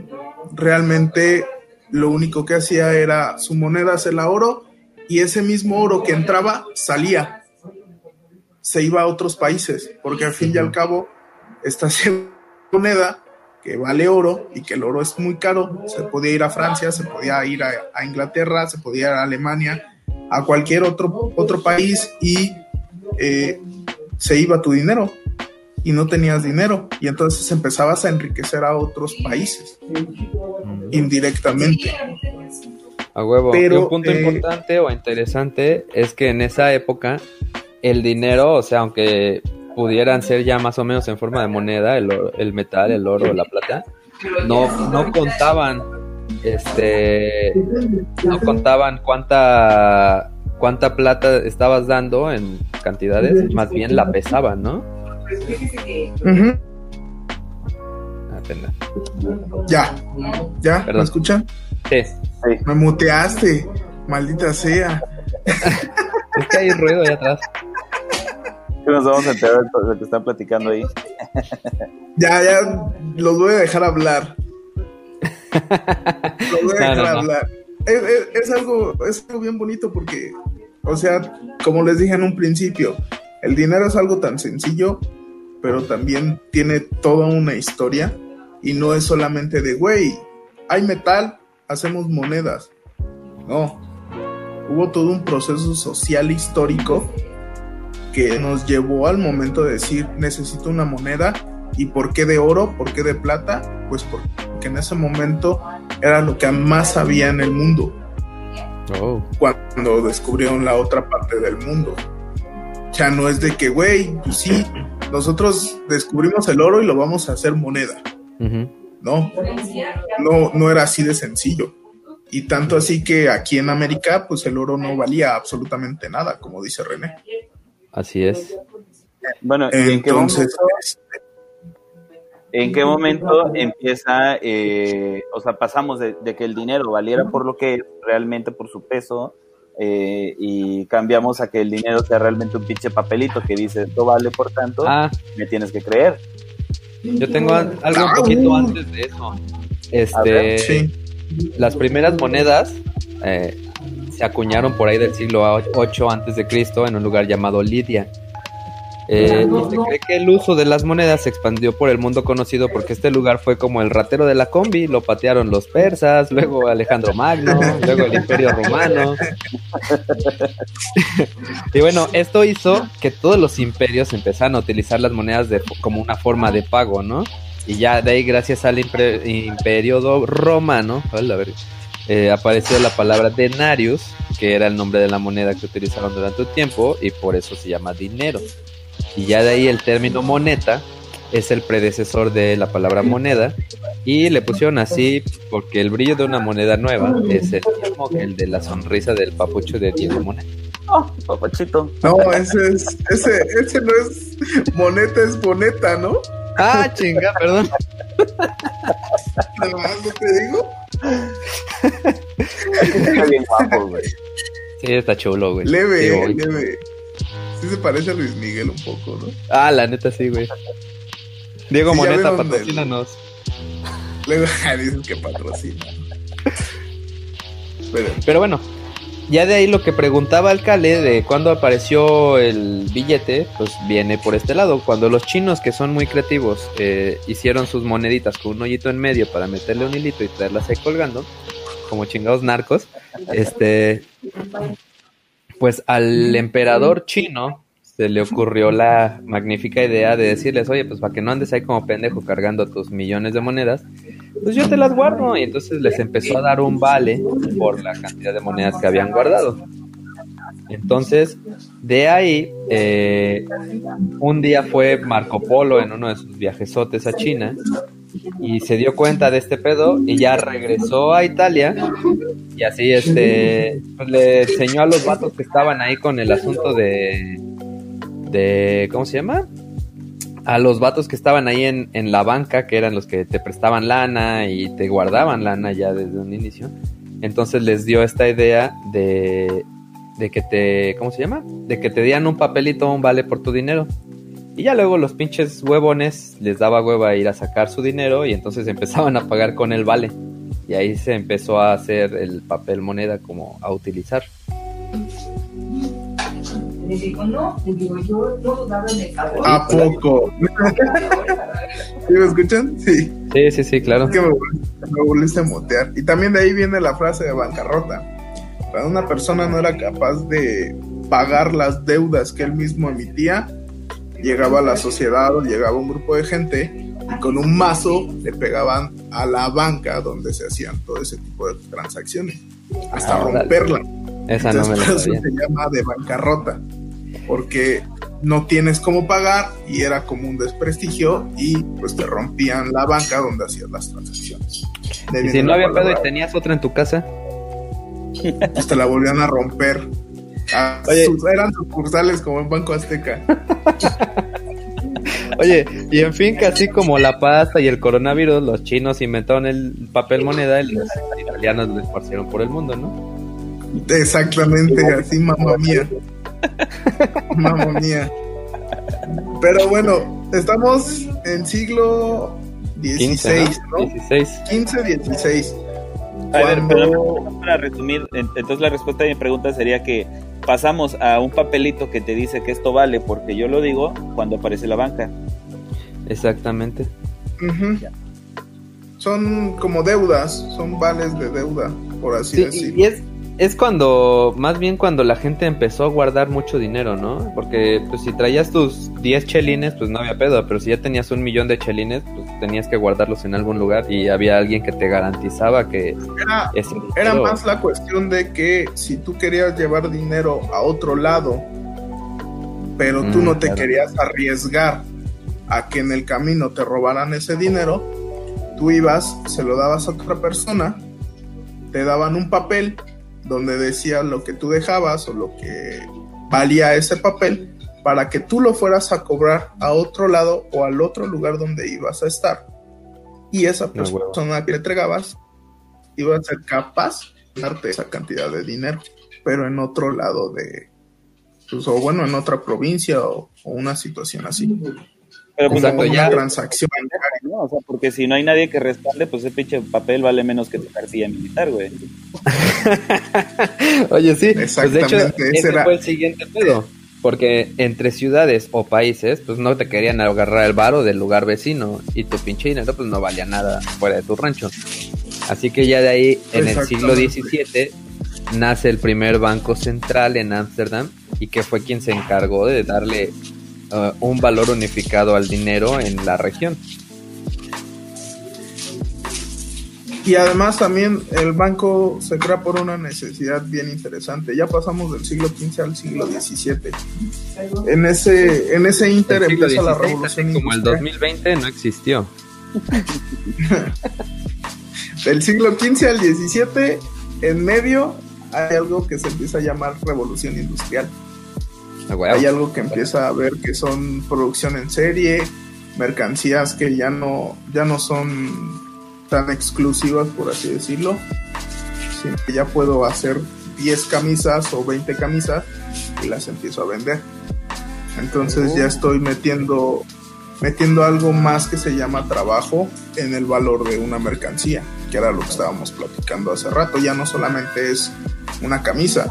realmente lo único que hacía era su moneda se la oro y ese mismo oro que entraba salía, se iba a otros países, porque al fin y al cabo esta <laughs> moneda que vale oro y que el oro es muy caro, se podía ir a Francia, se podía ir a, Inglaterra, se podía ir a Alemania, a cualquier otro, otro país y eh, se iba tu dinero y no tenías dinero. Y entonces empezabas a enriquecer a otros países indirectamente. A huevo. Pero, un punto eh, importante o interesante es que en esa época el dinero, o sea, aunque pudieran ser ya más o menos en forma de moneda, el, el metal, el oro, la plata, no, no contaban, este, no contaban cuánta, cuánta plata estabas dando en cantidades, más bien la pesaban, ¿no? pendejo. Ya, ya, ¿me escuchan? Sí. Me muteaste, maldita sea. Es que hay ruido ahí atrás. Que nos vamos a enterar de lo que están platicando ahí. Ya, ya, los voy a dejar hablar. Los voy a No, dejar no, no. hablar. Es, es- es algo, es algo bien bonito porque, o sea, como les dije en un principio, el dinero es algo tan sencillo, pero también tiene toda una historia y no es solamente de, güey, hay metal, hacemos monedas. No, hubo todo un proceso social histórico que nos llevó al momento de decir, necesito una moneda. ¿Y por qué de oro? ¿Por qué de plata? Pues porque en ese momento era lo que más había en el mundo Oh. cuando descubrieron la otra parte del mundo. Ya no es de que, güey, pues sí, nosotros descubrimos el oro y lo vamos a hacer moneda. No, no, no era así de sencillo. Y tanto así que aquí en América, pues el oro no valía absolutamente nada, como dice René. Así es. Bueno, ¿y en qué Entonces, momento, en qué momento empieza, eh, o sea, pasamos de, de que el dinero valiera por lo que es, realmente por su peso, eh, y cambiamos a que el dinero sea realmente un pinche papelito que dice, esto vale por tanto, Ah, me tienes que creer. Yo tengo algo un poquito antes de eso. A Este, ver, sí, las primeras monedas eh, se acuñaron por ahí del siglo 8 antes de Cristo en un lugar llamado Lidia. Eh, y se cree que el uso de las monedas se expandió por el mundo conocido porque este lugar fue como el ratero de la combi, lo patearon los persas, luego Alejandro Magno, luego el Imperio Romano. <laughs> y bueno, esto hizo que todos los imperios empezaran a utilizar las monedas de, como una forma de pago, ¿no? Y ya de ahí, gracias al impre- imperio romano, hola, eh, apareció la palabra denarius, que era el nombre de la moneda que utilizaron durante un tiempo, y por eso se llama dinero. Y ya de ahí el término moneta es el predecesor de la palabra moneda, y le pusieron así porque el brillo de una moneda nueva es el mismo que el de la sonrisa del papucho de Diego Moneda. Oh, papachito. no, ese es, ese, ese no es moneta, es boneta, ¿no? Ah, chinga, perdón. Nada más no te digo. Está bien guapo, güey. Sí, está chulo, güey. Leve, Sí, eh, leve. Sí se parece a Luis Miguel un poco, ¿no? Ah, la neta sí, güey. Diego Sí, Moneta, patrocínanos. Luego <laughs> dicen que patrocina. Pero, Pero bueno, ya de ahí lo que preguntaba el Cale de cuándo apareció el billete, pues viene por este lado. Cuando los chinos, que son muy creativos, eh, hicieron sus moneditas con un hoyito en medio para meterle un hilito y traerlas ahí colgando, como chingados narcos, este, pues al emperador chino se le ocurrió la magnífica idea de decirles, oye, pues para que no andes ahí como pendejo cargando tus millones de monedas, pues yo te las guardo. Y entonces les empezó a dar un vale por la cantidad de monedas que habían guardado. Entonces, de ahí, eh, un día fue Marco Polo en uno de sus viajesotes a China y se dio cuenta de este pedo y ya regresó a Italia y así este le enseñó a los vatos que estaban ahí con el asunto de de ¿cómo se llama? a los vatos que estaban ahí en, en la banca, que eran los que te prestaban lana y te guardaban lana ya desde un inicio. Entonces les dio esta idea de, de que te, ¿cómo se llama? De que te dieran un papelito, un vale por tu dinero. Y ya luego los pinches huevones les daba hueva ir a sacar su dinero y entonces <laughs> empezaban a pagar con el vale. Y ahí se empezó a hacer el papel moneda como a utilizar. Le digo, no, le digo, yo no dudaba en el cabrón. ¿A poco? <laughs> ¿Sí me escuchan? Sí. Sí, sí, sí, claro. Es que me, volviste- me volviste a motear. Y también de ahí viene la frase de bancarrota. Cuando una persona no era capaz de pagar las deudas que él mismo emitía, llegaba a la sociedad o llegaba un grupo de gente y con un mazo le pegaban a la banca donde se hacían todo ese tipo de transacciones, hasta Ah, romperla. Esa no me por eso se llama de bancarrota, porque no tienes cómo pagar y era como un desprestigio y pues te rompían la banca donde hacías las transacciones. De ahí Y si no había pedo y tenías otra en tu casa, pues te la volvían a romper. Ah, Oye. sus- eran sucursales como en Banco Azteca. <laughs> Oye, y en fin, que así como la pasta y el coronavirus, los chinos inventaron el papel moneda y los italianos lo esparcieron por el mundo, ¿no? Exactamente, así, mamá mía. mamá mía. Pero bueno, estamos en siglo XVI, ¿no? 16. 15, 16. A ver, pero para resumir, en- entonces la respuesta a mi pregunta sería que pasamos a un papelito que te dice que esto vale porque yo lo digo cuando aparece la banca. Exactamente. Son como deudas, son vales de deuda, por así Sí, y- decirlo. y es, es cuando, más bien cuando la gente empezó a guardar mucho dinero, ¿no? Porque pues si traías tus 10 chelines, pues no había pedo, pero si ya tenías un millón de chelines, pues tenías que guardarlos en algún lugar y había alguien que te garantizaba que Era, ese era más la cuestión de que si tú querías llevar dinero a otro lado, pero tú Mm, no te claro. querías arriesgar a que en el camino te robaran ese dinero, tú ibas, se lo dabas a otra persona, te daban un papel donde decía lo que tú dejabas o lo que valía ese papel para que tú lo fueras a cobrar a otro lado o al otro lugar donde ibas a estar. Y esa persona que le entregabas iba a ser capaz de darte esa cantidad de dinero, pero en otro lado de, pues, o bueno, en otra provincia o, o una situación así. Pero pues Exacto, ya. transacción. ¿no? O sea, porque si no hay nadie que respalde, pues ese pinche papel vale menos que tu cartilla militar, güey. <laughs> Oye, sí, pues de hecho, Exactamente, ese ese era- fue el siguiente pedo. Porque entre ciudades o países, pues no te querían agarrar el varo del lugar vecino y tu pinche dinero pues no valía nada fuera de tu rancho. Así que ya de ahí, en el siglo. XVII, nace el primer banco central en Ámsterdam y que fue quien se encargó de darle uh, un valor unificado al dinero en la región. Y además también el banco se crea por una necesidad bien interesante. Ya pasamos del siglo XV al siglo XVII. En ese, en ese inter empieza la revolución como el industrial. 2020 no existió. <laughs> Del siglo XV al XVII, en medio hay algo que se empieza a llamar revolución industrial. Hay algo que empieza a ver que son producción en serie, mercancías que ya no, ya no son tan exclusivas, por así decirlo. Sí, que ya puedo hacer 10 camisas o 20 camisas y las empiezo a vender. Entonces ya estoy metiendo, metiendo algo más que se llama trabajo en el valor de una mercancía, que era lo que estábamos platicando hace rato. Ya no solamente es una camisa,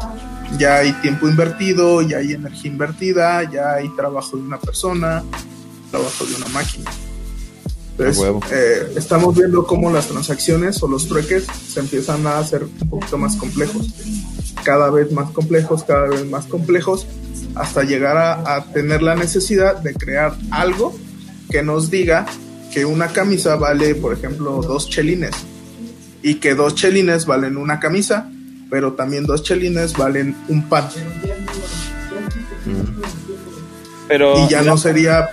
ya hay tiempo invertido, ya hay energía invertida, ya hay trabajo de una persona, trabajo de una máquina. Entonces, A huevo. eh, estamos viendo cómo las transacciones o los trueques se empiezan a hacer un poquito más complejos, cada vez más complejos, cada vez más complejos, hasta llegar a, a tener la necesidad de crear algo que nos diga que una camisa vale, por ejemplo, dos chelines y que dos chelines valen una camisa, pero también dos chelines valen un pan. Pero. Y ya no sería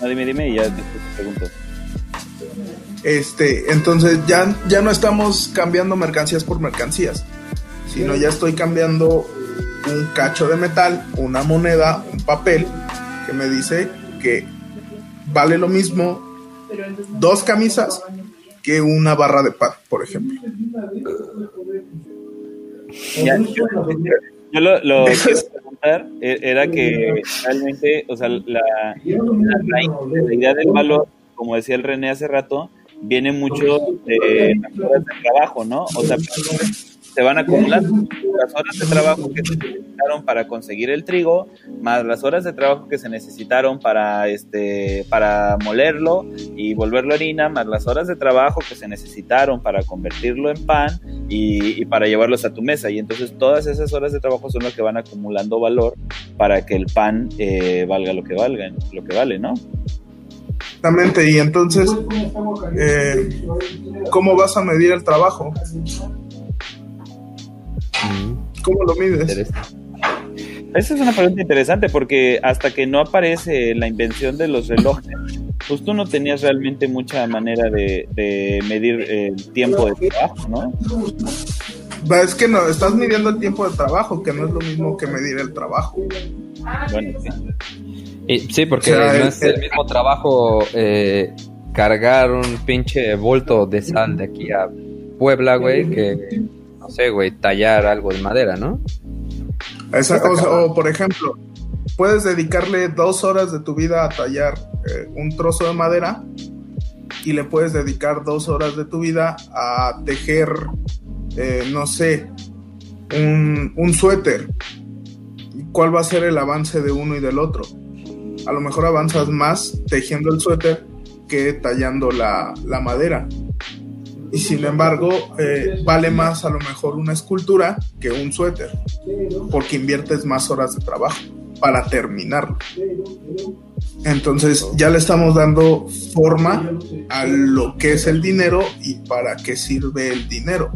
No, dime, dime y ya te pregunto. Este, entonces ya, ya no estamos cambiando mercancías por mercancías, sino ya estoy cambiando un cacho de metal, una moneda, un papel que me dice que vale lo mismo dos camisas que una barra de pan, por ejemplo. Ya, yo, yo lo, lo que preguntar e- era que realmente, o sea, la, la de idea del valor, como decía el René hace rato, viene mucho de las horas de trabajo, ¿no? O sea, se van acumulando las horas de trabajo que se necesitaron para conseguir el trigo, más las horas de trabajo que se necesitaron para este para molerlo y volverlo harina, más las horas de trabajo que se necesitaron para convertirlo en pan y, para llevarlos a tu mesa. Y entonces todas esas horas de trabajo son lo que van acumulando valor para que el pan eh, valga lo que valga, lo que vale, ¿no? Exactamente, y entonces, eh, ¿cómo vas a medir el trabajo? ¿Cómo lo mides? Esa es una pregunta interesante porque hasta que no aparece la invención de los relojes, pues tú no tenías realmente mucha manera de, de medir el tiempo de trabajo, ¿no? Va, Es que no, estás midiendo el tiempo de trabajo, que no es lo mismo que medir el trabajo. Bueno, sí. Y, sí, porque O sea, no es el mismo trabajo eh, cargar un pinche bulto de sal de aquí a Puebla, güey, que, no sé, güey, tallar algo de madera, ¿no? Esa cosa, o por ejemplo, puedes dedicarle dos horas de tu vida a tallar eh, un trozo de madera y le puedes dedicar dos horas de tu vida a tejer, eh, no sé, un, un suéter. ¿Y ¿Cuál va a ser el avance de uno y del otro? A lo mejor avanzas más tejiendo el suéter que tallando la, la madera. Y sin embargo, eh, vale más a lo mejor una escultura que un suéter porque inviertes más horas de trabajo para terminarlo. Entonces ya le estamos dando forma a lo que es el dinero y para qué sirve el dinero.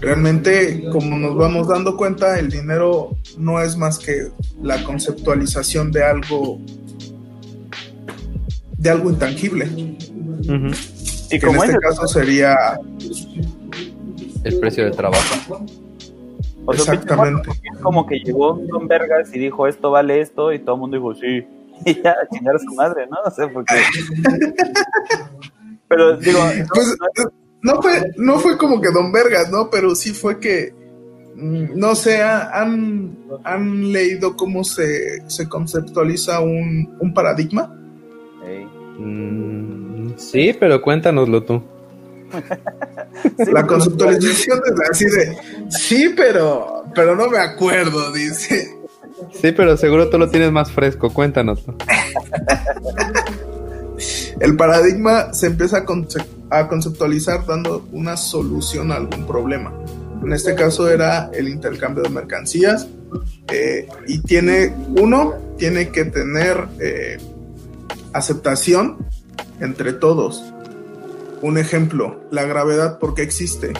Realmente, como nos vamos dando cuenta, el dinero no es más que la conceptualización de algo de algo intangible. Ujú. Y Que en como este es, caso sería El precio del trabajo. o sea, exactamente. es como que llegó Don Vergas y dijo esto vale esto y todo el mundo dijo sí. <laughs> Y ya a chingar a su madre, ¿no? No sé por qué. <laughs> Pero digo, no- Pues no- no fue, no fue como que Don Vergas, ¿no? Pero sí fue que, mm, no sé, ha- han, han leído cómo se, se conceptualiza un, un paradigma. Mm, sí, pero cuéntanoslo tú. Sí, La pero- conceptualización es así de, sí, pero, pero no me acuerdo, dice. Sí, pero seguro tú lo tienes más fresco, cuéntanoslo. El paradigma se empieza a, conce- a conceptualizar dando una solución a algún problema. En este caso era el intercambio de mercancías. eh, y tiene, uno, tiene que tener eh, aceptación entre todos. Un ejemplo, la gravedad, ¿por qué existe?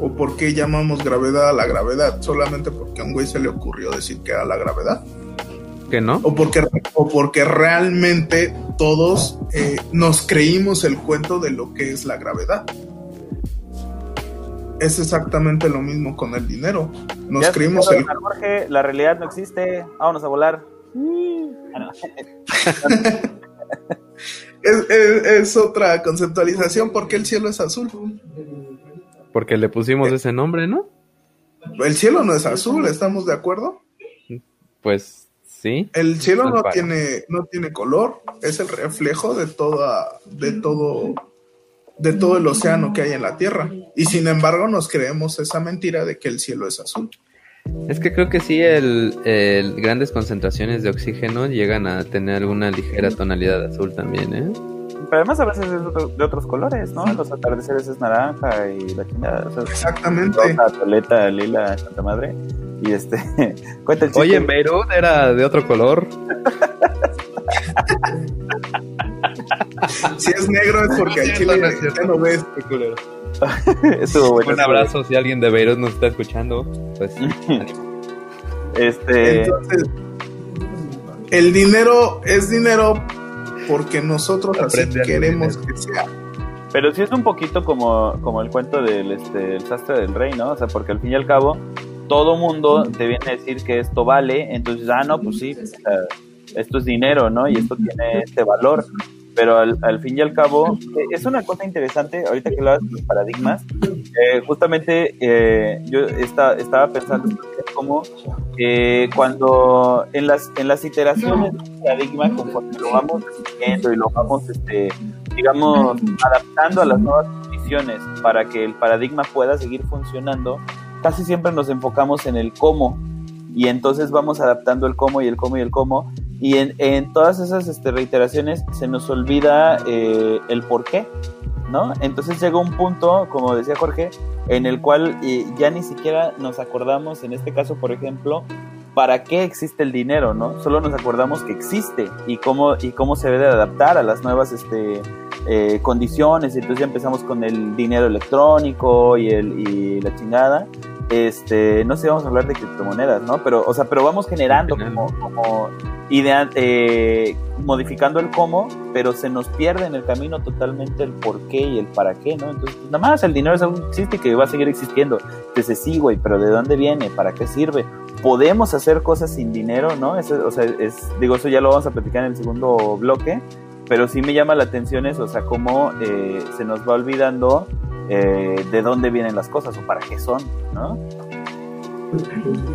¿O por qué llamamos gravedad a la gravedad? ¿Solamente porque a un güey se le ocurrió decir que era la gravedad? ¿Que no? o porque, o porque realmente todos eh, nos creímos el cuento de lo que es la gravedad. Es exactamente lo mismo con el dinero. Nos Ya creímos el... Jorge, la realidad no existe, vámonos a volar. <laughs> <laughs> <laughs> Es, es- es otra conceptualización porque el cielo es azul. Porque le pusimos ese nombre, ¿no? El cielo no es azul, ¿estamos de acuerdo? Pues sí. El cielo no tiene, no tiene color, es el reflejo de toda, de todo, de todo el océano que hay en la Tierra. Y sin embargo nos creemos esa mentira de que el cielo es azul. Es que creo que sí, el, el grandes concentraciones de oxígeno llegan a tener alguna ligera tonalidad azul también, ¿eh? Pero además a veces es de otro- de otros colores, ¿no? Los atardeceres es naranja y la chingada. O sea, Exactamente. roja, violeta, lila, santa madre. Y este, <laughs> cuenta el chiste. Oye, en Beirut era de otro color. <laughs> Si es negro es porque al <laughs> chile No, no es cierto. ya no ves. <laughs> Estuvo bueno. Un abrazo si alguien de Beirut nos está escuchando. Pues Este, Entonces, el dinero es dinero porque nosotros así Aprende queremos que sea. pero sí es un poquito como, como el cuento del este, el sastre del rey, ¿no? O sea, porque al fin y al cabo, todo mundo te viene a decir que esto vale, entonces, ah, no, pues sí, o sea, esto es dinero, ¿no? Y esto tiene este valor. Pero al, al fin y al cabo, eh, es una cosa interesante, ahorita que hablas de los paradigmas, eh, justamente eh, yo esta- estaba pensando como eh, cuando en las, en las iteraciones del paradigma, conforme lo vamos viendo y lo vamos, este, digamos, adaptando a las nuevas condiciones para que el paradigma pueda seguir funcionando, casi siempre nos enfocamos en el cómo y entonces vamos adaptando el cómo y el cómo y el cómo y en, en todas esas este, reiteraciones se nos olvida eh, el por qué, ¿no? Entonces llega un punto, como decía Jorge, en el cual eh, ya ni siquiera nos acordamos, en este caso, por ejemplo, para qué existe el dinero, ¿no? Solo nos acordamos que existe y cómo, y cómo se debe de adaptar a las nuevas este, eh, condiciones. Entonces ya empezamos con el dinero electrónico y, el, y la chingada. Este, no sé, vamos a hablar de criptomonedas, ¿no? Pero, o sea, pero vamos generando como, como idea, eh, modificando el cómo, pero se nos pierde en el camino totalmente el por qué y el para qué, ¿no? Entonces, nada más el dinero aún existe y que va a seguir existiendo. Entonces, sí, güey, pero ¿de dónde viene? ¿Para qué sirve? ¿Podemos hacer cosas sin dinero, no? Eso, o sea, es, digo, eso ya lo vamos a platicar en el segundo bloque, pero sí me llama la atención eso, o sea, cómo eh, se nos va olvidando eh, de dónde vienen las cosas o para qué son, ¿no?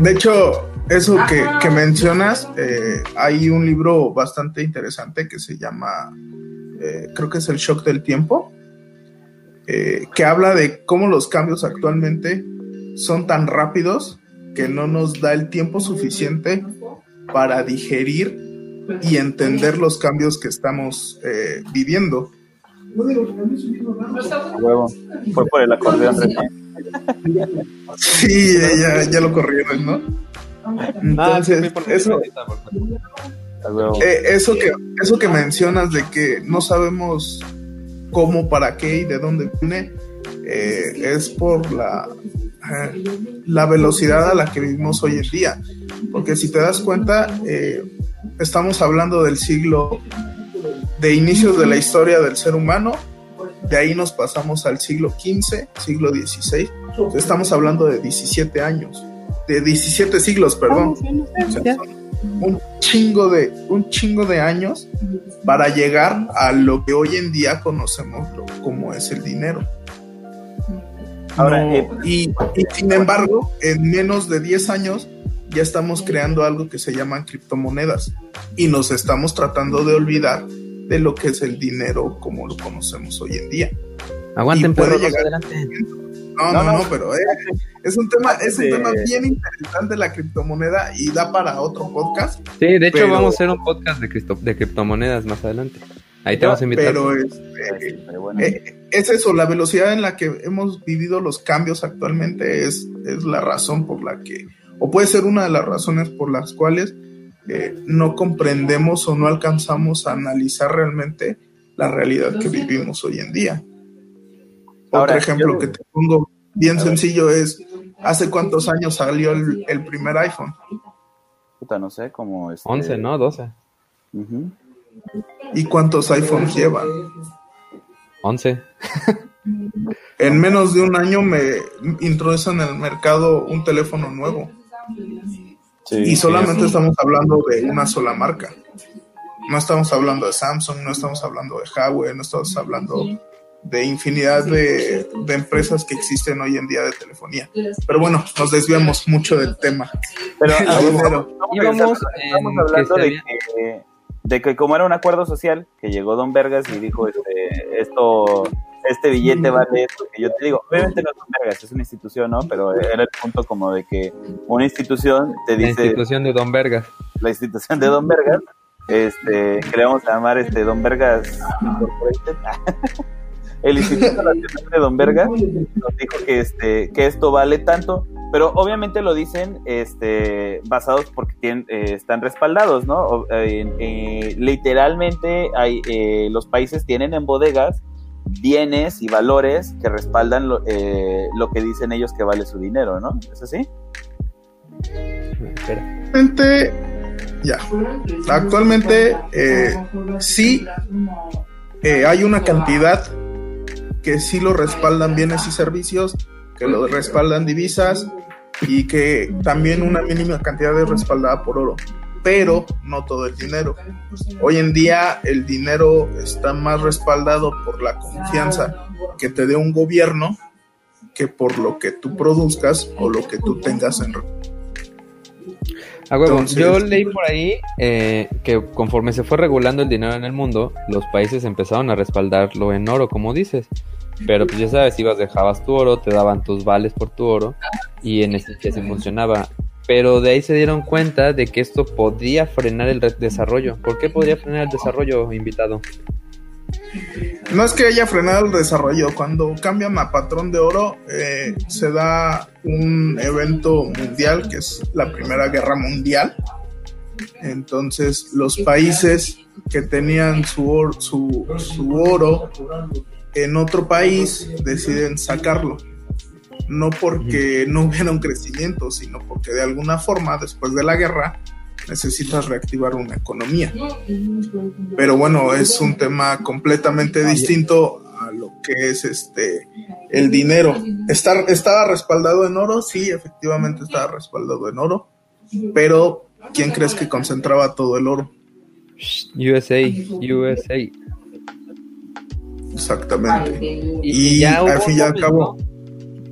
De hecho, eso que, que mencionas, eh, hay un libro bastante interesante que se llama, eh, creo que es El Shock del Tiempo, eh, que habla de cómo los cambios actualmente son tan rápidos que no nos da el tiempo suficiente para digerir y entender los cambios que estamos eh, viviendo. Huevo. Fue por el acordeón. Sí, ya, ya lo corrieron, ¿no? Entonces, eso, A huevo. eh, eso, que, eso que mencionas de que no sabemos cómo, para qué y de dónde viene, eh, es por la, eh, la velocidad a la que vivimos hoy en día. Porque si te das cuenta, eh, estamos hablando del siglo, de inicios de la historia del ser humano, de ahí nos pasamos al siglo XV, siglo XVI, estamos hablando de 17 años, de 17 siglos, perdón. O sea, son un chingo de un chingo de años para llegar a lo que hoy en día conocemos como es el dinero. Ahora, No, eh, y, y sin embargo, en menos de 10 años ya estamos creando algo que se llaman criptomonedas y nos estamos tratando de olvidar de lo que es el dinero como lo conocemos hoy en día. Aguanten, llegar- adelante. No, No, no, no. no, pero eh, es un tema, es un Sí. tema bien interesante la criptomoneda y da para otro podcast. Sí, de hecho Pero- vamos a hacer un podcast de, cripto- de criptomonedas más adelante. Ahí te vamos a invitar. Pero este, pero bueno. eh, es eso, la velocidad en la que hemos vivido los cambios actualmente es, es la razón por la que, o puede ser una de las razones por las cuales eh, no comprendemos o no alcanzamos a analizar realmente la realidad que vivimos hoy en día. Ahora, Otro ejemplo yo- que te pongo bien sencillo es, ¿hace cuántos años salió el, el primer iPhone? Puta, no sé, como este... 11, ¿no? 12. Ujú. ¿Y cuántos iPhones llevan? 11. <laughs> En menos de un año me introducen en el mercado un teléfono nuevo. Sí, Y solamente sí. estamos hablando de una sola marca. No estamos hablando de Samsung, no estamos hablando de Huawei, no estamos hablando de infinidad de, de empresas que existen hoy en día de telefonía. Pero bueno, nos desviamos mucho del tema. Pero a ver, en estamos que hablando de que, de que como era un acuerdo social, que llegó Don Vergas y dijo, este, esto, este billete vale esto que yo te digo. Obviamente no es Don Vergas, es una institución, ¿no? Pero era el punto como de que una institución te La dice, institución de Don Vergas. la institución de Don Vergas, este, que le vamos a llamar este Don Vergas. <laughs> El Instituto Nacional de Don Vergas nos dijo que este que esto vale tanto, pero obviamente lo dicen este basados porque tienen, eh, están respaldados, ¿no? Eh, eh, literalmente hay eh, los países tienen en bodegas bienes y valores que respaldan lo, eh, lo que dicen ellos que vale su dinero, ¿no? ¿Es así? Actualmente, ya. Actualmente, eh, sí, eh, hay una cantidad que sí lo respaldan bienes y servicios, que lo respaldan divisas y que también una mínima cantidad es respaldada por oro, pero no todo el dinero. Hoy en día el dinero está más respaldado por la confianza que te dé un gobierno que por lo que tú produzcas o lo que tú tengas en A huevo, Entonces- yo leí por ahí eh, que conforme se fue regulando el dinero en el mundo, los países empezaron a respaldarlo en oro, como dices. Pero pues ya sabes, ibas, dejabas tu oro, te daban tus vales por tu oro y en ese que se funcionaba. Pero de ahí se dieron cuenta de que esto podría frenar el desarrollo. ¿Por qué podría frenar el desarrollo, invitado? No es que haya frenado el desarrollo, cuando cambian a patrón de oro eh, se da un evento mundial que es la Primera Guerra Mundial. Entonces los países que tenían su, or- su, su oro en otro país deciden sacarlo. no porque no hubiera un crecimiento, sino porque de alguna forma, después de la guerra, necesitas reactivar una economía. Pero bueno, es un tema completamente distinto a lo que es este el dinero. ¿Estar, ¿Estaba respaldado en oro? Sí, efectivamente estaba respaldado en oro. Pero, ¿quién crees que concentraba todo el oro? USA, USA. Exactamente. Y, Y, ya al fin y al cabo,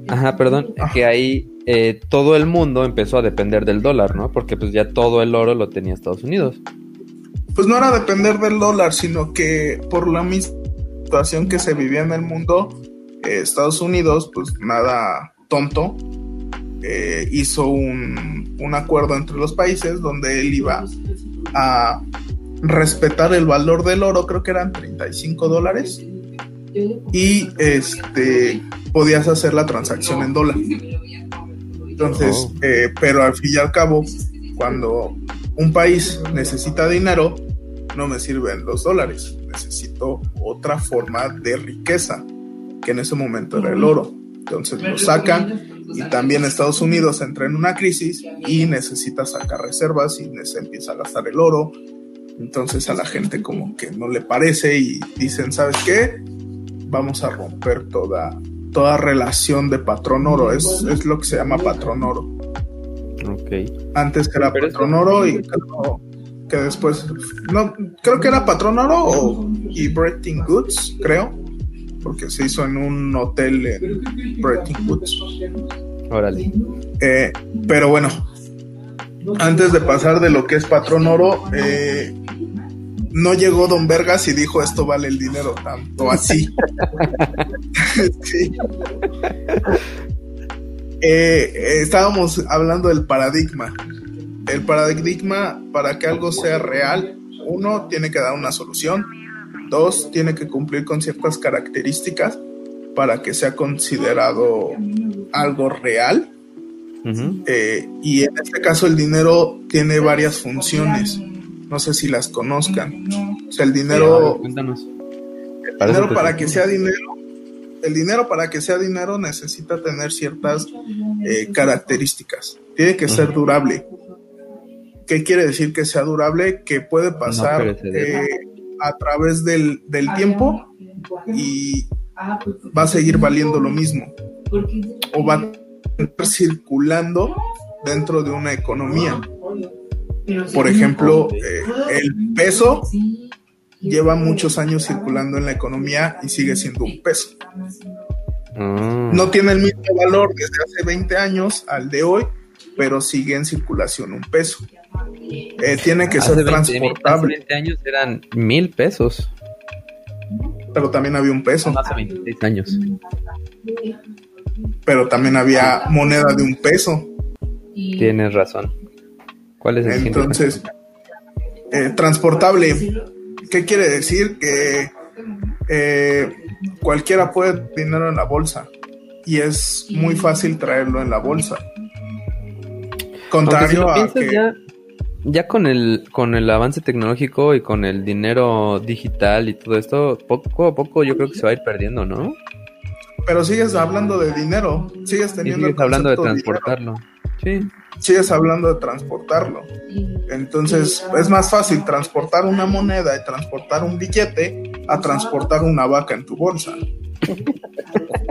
Ajá, perdón, Ajá. que ahí eh, todo el mundo empezó a depender del dólar, ¿no? Porque pues ya todo el oro lo tenía Estados Unidos. pues no era depender del dólar, sino que por la misma situación que se vivía en el mundo, eh, Estados Unidos, pues nada tonto, eh, hizo un, un acuerdo entre los países donde él iba a respetar el valor del oro, creo que eran 35 dólares, y este podías hacer la transacción en dólar. Entonces, Oh. eh, pero al fin y al cabo, cuando un país necesita dinero, no me sirven los dólares, necesito otra forma de riqueza, que en ese momento era el oro. Entonces lo sacan y también Estados Unidos entra en una crisis y necesita sacar reservas y se empieza a gastar el oro. Entonces a la gente como que no le parece y dicen, ¿sabes qué? Vamos a romper toda, toda relación de patrón oro. Es, es lo que se llama patrón oro. Ok. Antes que era Pero patrón oro y creo que después, no, creo que era patrón oro o, y Bretton Woods, creo, porque se hizo en un hotel en Bretton Woods. Órale. Eh, pero bueno, antes de pasar de lo que es patrón oro, eh, no llegó Don Vergas y dijo esto vale el dinero tanto así. <laughs> Sí. Eh, eh, estábamos hablando del paradigma. El paradigma para que algo sea real, uno tiene que dar una solución, dos tiene que cumplir con ciertas características para que sea considerado algo real. Eh, y en este caso el dinero tiene varias funciones. No sé si las conozcan. O sea, el ver, dinero, cuéntanos. el Para dinero para que sea dinero, el dinero para que sea dinero necesita tener ciertas eh, características. Tiene que ser durable. ¿Qué quiere decir que sea durable? Que puede pasar eh, a través del, del tiempo y va a seguir valiendo lo mismo o va a estar circulando dentro de una economía. Por ejemplo, eh, el peso lleva muchos años circulando en la economía y sigue siendo un peso. Ah. No tiene el mismo valor desde hace 20 años al de hoy, pero sigue en circulación un peso. Eh, tiene que Hace ser 20, hace transportable, 20 años eran mil pesos. pero también había un peso, Hace 26 años. pero también había moneda de un peso. Tienes razón. ¿Cuál es el? Entonces, eh, transportable, ¿qué quiere decir? Que eh, cualquiera puede tener dinero en la bolsa y es muy fácil traerlo en la bolsa. Si Contrario lo a que ya, ya con el con el avance tecnológico y con el dinero digital y todo esto, poco a poco yo creo que se va a ir perdiendo, ¿no? pero sigues hablando de dinero, sigues Y teniendo sigues el hablando de dinero, transportarlo. Sí. sigues hablando de transportarlo. Entonces, es más fácil transportar una moneda y transportar un billete a transportar una vaca en tu bolsa. <laughs>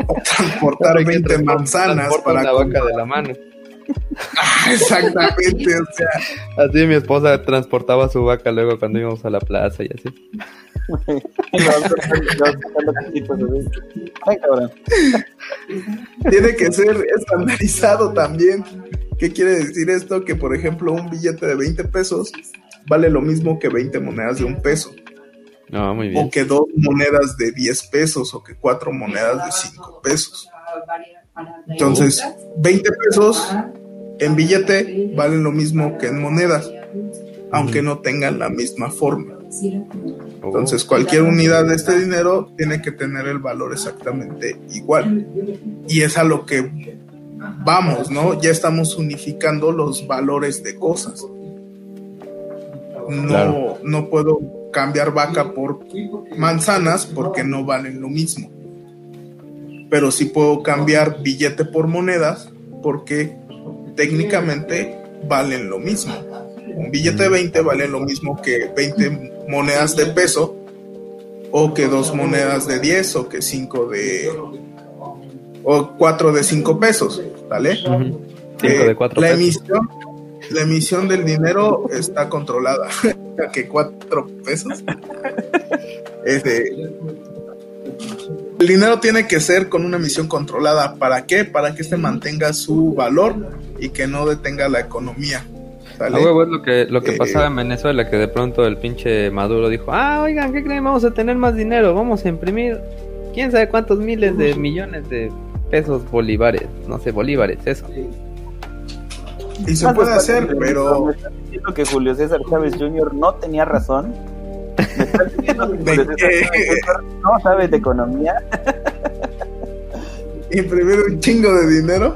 o transportar Ahora hay que 20 transpor- manzanas para una vaca de la mano. <laughs> Ah, Exactamente, o sea, Así mi esposa transportaba su vaca luego cuando íbamos a la plaza y así. Ay, cabrón. tiene que ser estandarizado también. ¿Qué quiere decir esto? Que, por ejemplo, un billete de 20 pesos vale lo mismo que 20 monedas de un peso, No, muy bien. o que dos monedas de 10 pesos, o que cuatro monedas de 5 pesos. Entonces, 20 pesos en billete valen lo mismo que en monedas, aunque no tengan la misma forma. Oh, Entonces, cualquier unidad de este dinero tiene que tener el valor exactamente igual. Y es a lo que vamos, ¿no? Ya estamos unificando los valores de cosas. No, Claro. no puedo cambiar vaca por manzanas porque no valen lo mismo. pero sí puedo cambiar billete por monedas porque técnicamente valen lo mismo. Un billete de 20 vale lo mismo que 20 monedas de peso o que dos monedas de 10 o que 5 de o 4 de 5 pesos, ¿vale? Cinco Eh, de cuatro la pesos. emisión la emisión del dinero está controlada <laughs> que 4 pesos <laughs> este el dinero tiene que ser con una emisión controlada ¿para qué? para que este mantenga su valor y que no detenga la economía. A huevo es lo que, lo que Eh, pasaba en Venezuela, que de pronto el pinche Maduro dijo, ah, oigan, ¿qué creen? Vamos a tener más dinero, vamos a imprimir quién sabe cuántos miles de millones de pesos bolívares, no sé, bolívares, eso. y se puede hacer pero Me estás diciendo que Julio César Chávez Jr. no tenía razón. Me estás diciendo que <laughs> Julio César Chávez Jr. no sabe de economía. imprimir un chingo de dinero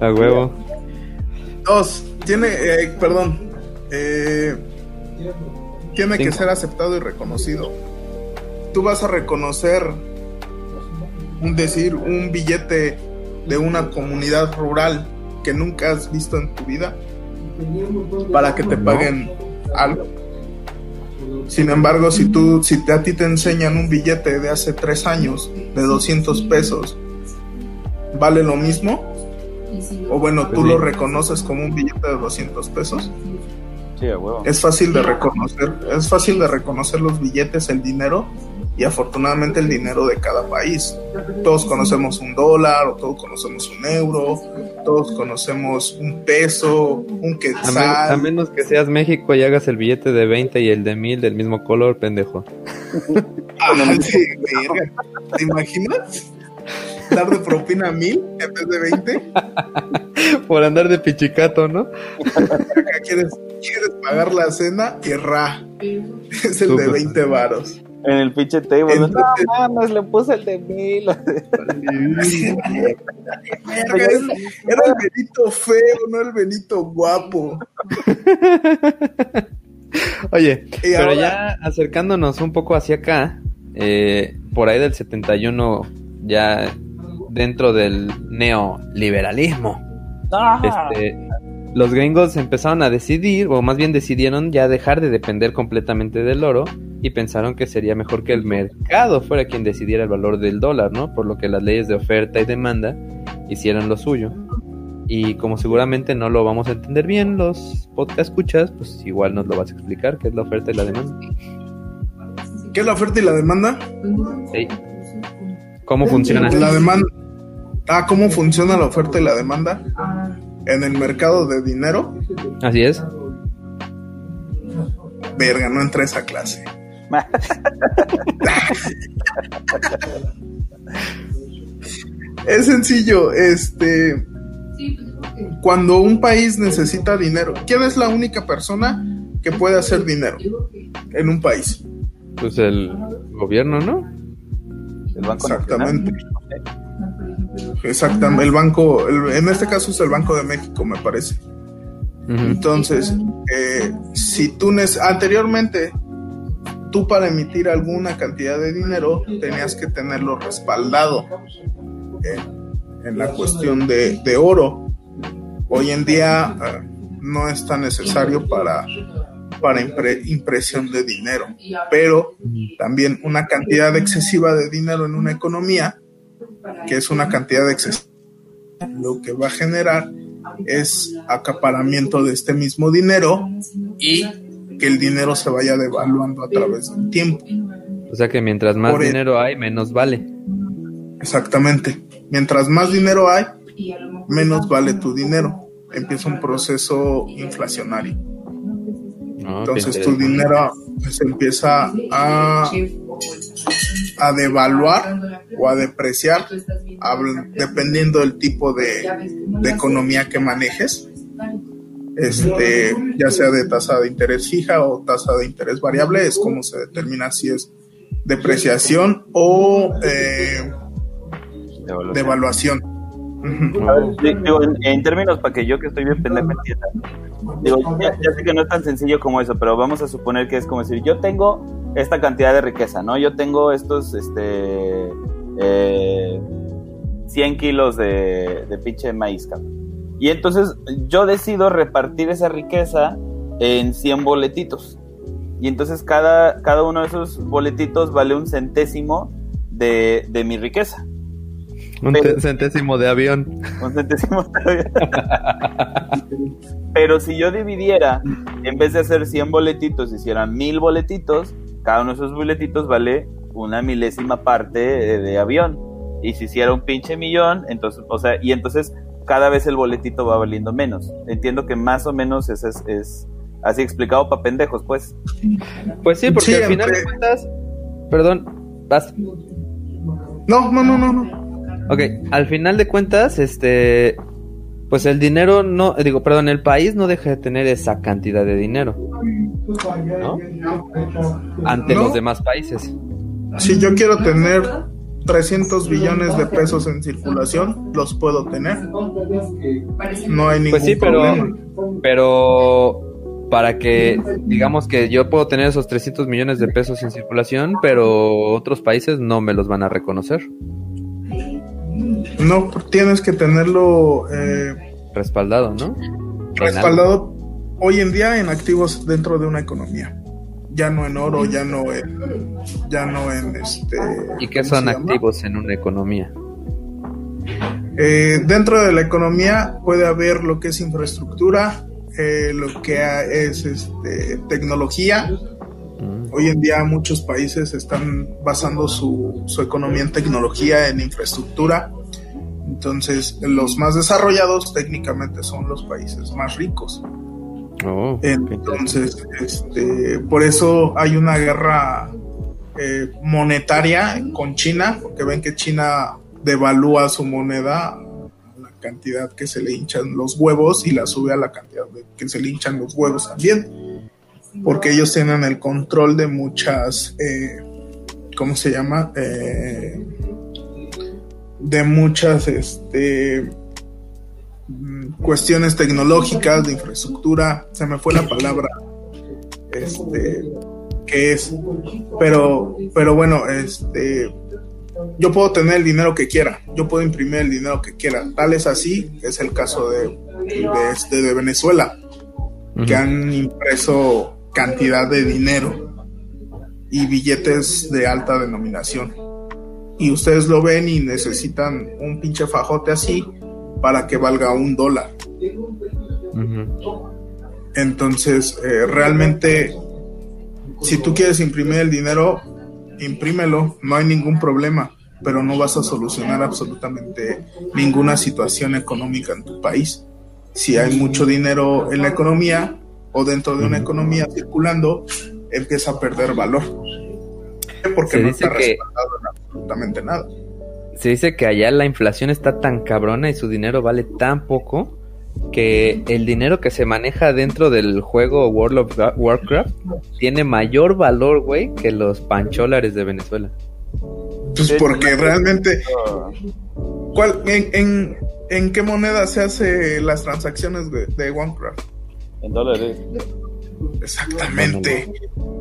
A huevo. Dos, tiene, eh, perdón, eh, tiene que ser aceptado y reconocido. Tú vas a reconocer, un decir, un billete de una comunidad rural que nunca has visto en tu vida para que te paguen algo. Sin embargo, si tú, si te- a ti te enseñan un billete de hace tres años de 200 pesos, ¿vale lo mismo? O bueno, tú lo reconoces como un billete de 200 pesos. Sí, a huevo. Es fácil de reconocer, es fácil de reconocer los billetes, el dinero y afortunadamente el dinero de cada país. Todos conocemos un dólar, o todos conocemos un euro, todos conocemos un peso, un A, men- a quetzal. menos que seas México y hagas el billete de 20 y el de 1000 del mismo color, pendejo. Ah, sí. ¿Te imaginas? Dar de propina mil en vez de 20. Por andar de pichicato, ¿no? Acá quieres, quieres pagar la cena y ra. Es el de Súper. 20 varos. En el pinche table. No Entonces- mames, le puse el de mil. Era el Benito feo, no el Benito guapo. Oye, Y pero ahora- ya acercándonos un poco hacia acá, eh, por ahí del 71, ya dentro del neoliberalismo, este, los gringos empezaron a decidir, o más bien decidieron ya dejar de depender completamente del oro y pensaron que sería mejor que el mercado fuera quien decidiera el valor del dólar, ¿no? Por lo que las leyes de oferta y demanda hicieron lo suyo. Y como seguramente no lo vamos a entender bien los podcast escuchas, pues igual nos lo vas a explicar qué es la oferta y la demanda. ¿Qué es la oferta y la demanda? Sí. ¿Cómo funciona? La demanda. Ah, ¿cómo funciona la oferta y la demanda? En el mercado de dinero. Así es. Verga, no entré a esa clase. Es sencillo, este. Cuando un país necesita dinero, ¿quién es la única persona que puede hacer dinero en un país? Pues el gobierno, ¿no? El Banco Exactamente. Nacional. Exactamente. El banco, el- en este caso es el Banco de México, me parece. Entonces, eh, si tú nes- anteriormente, tú para emitir alguna cantidad de dinero tenías que tenerlo respaldado en, en la cuestión de, de oro. Hoy en día eh, no es tan necesario para, para impre- impresión de dinero, pero también una cantidad excesiva de dinero en una economía, que es una cantidad excesiva, lo que va a generar es acaparamiento de este mismo dinero y que el dinero se vaya devaluando a través del tiempo. O sea que mientras más Por el- dinero hay, menos vale. Exactamente. Mientras más dinero hay, menos vale tu dinero. Empieza un proceso inflacionario. No, Entonces tu dinero se empieza a, a devaluar o a depreciar dependiendo del tipo de, de economía que manejes. Este, ya sea de tasa de interés fija o tasa de interés variable, es como se determina si es depreciación o eh, devaluación. Ujú. A ver, di- digo, en, en términos para que yo que estoy bien pendejo entienda. Digo, ya, ya sé que no es tan sencillo como eso, pero vamos a suponer que es como decir, yo tengo esta cantidad de riqueza, ¿no? Yo tengo estos, este, eh, 100 kilos de, de pinche maíz, cabrón. Y entonces yo decido repartir esa riqueza en 100 boletitos. Y entonces cada, cada uno de esos boletitos vale un centésimo de, de mi riqueza. Un Pero- centésimo de avión. Un centésimo de avión. Pero si yo dividiera, en vez de hacer 100 boletitos, hicieran 1000 boletitos, cada uno de esos boletitos vale una milésima parte de, de avión. Y si hiciera un pinche millón, entonces, o sea, y entonces cada vez el boletito va valiendo menos. Entiendo que más o menos es, es, es así explicado para pendejos, pues. Pues sí, porque Sí, al final de cuentas. Perdón, vas. No, no, no, no, no. Ok, al final de cuentas, este. Pues el dinero no. Digo, perdón, el país no deja de tener esa cantidad de dinero ¿No? ante No. los demás países. Si yo quiero tener 300 billones de pesos en circulación, los puedo tener. No hay ningún Pues sí, pero. problema. Pero. Para que, digamos que yo puedo tener esos 300 millones de pesos en circulación, pero otros países no me los van a reconocer. No, tienes que tenerlo eh, Respaldado, ¿no? respaldado hoy en día en activos dentro de una economía. Ya no en oro, ya no en, ya no en este. ¿Y qué ¿cómo son llama? activos en una economía? Eh, dentro de la economía puede haber lo que es infraestructura, eh, lo que es este, tecnología. Mm. Hoy en día muchos países están basando su, su economía en tecnología, en infraestructura. Entonces, los más desarrollados técnicamente son los países más ricos. Oh. Entonces, este, por eso hay una guerra eh, monetaria con China, porque ven que China devalúa su moneda a la cantidad que se le hinchan los huevos y la sube a la cantidad de que se le hinchan los huevos también, porque ellos tienen el control de muchas, eh, ¿cómo se llama? Eh, de muchas, este, mm, cuestiones tecnológicas, de infraestructura, se me fue la palabra, este, que es, pero, pero bueno, este, yo puedo tener el dinero que quiera, yo puedo imprimir el dinero que quiera, tal es así, es el caso de, de, este, de Venezuela, que han impreso cantidad de dinero y billetes de alta denominación. Y ustedes lo ven y necesitan un pinche fajote así para que valga un dólar. Entonces, eh, realmente, si tú quieres imprimir el dinero, imprímelo, no hay ningún problema, pero no vas a solucionar absolutamente ninguna situación económica en tu país. Si hay mucho dinero en la economía o dentro de una economía circulando, empieza a perder valor. Porque Se no está que- respaldado en absolutamente nada. Se dice que allá la inflación está tan cabrona y su dinero vale tan poco que el dinero que se maneja dentro del juego World of Wa- Warcraft tiene mayor valor, güey, que los pancholares de Venezuela. Pues porque realmente, ¿cuál, en, en, en qué moneda se hace las transacciones de, de OneCraft? En dólares. Exactamente. No,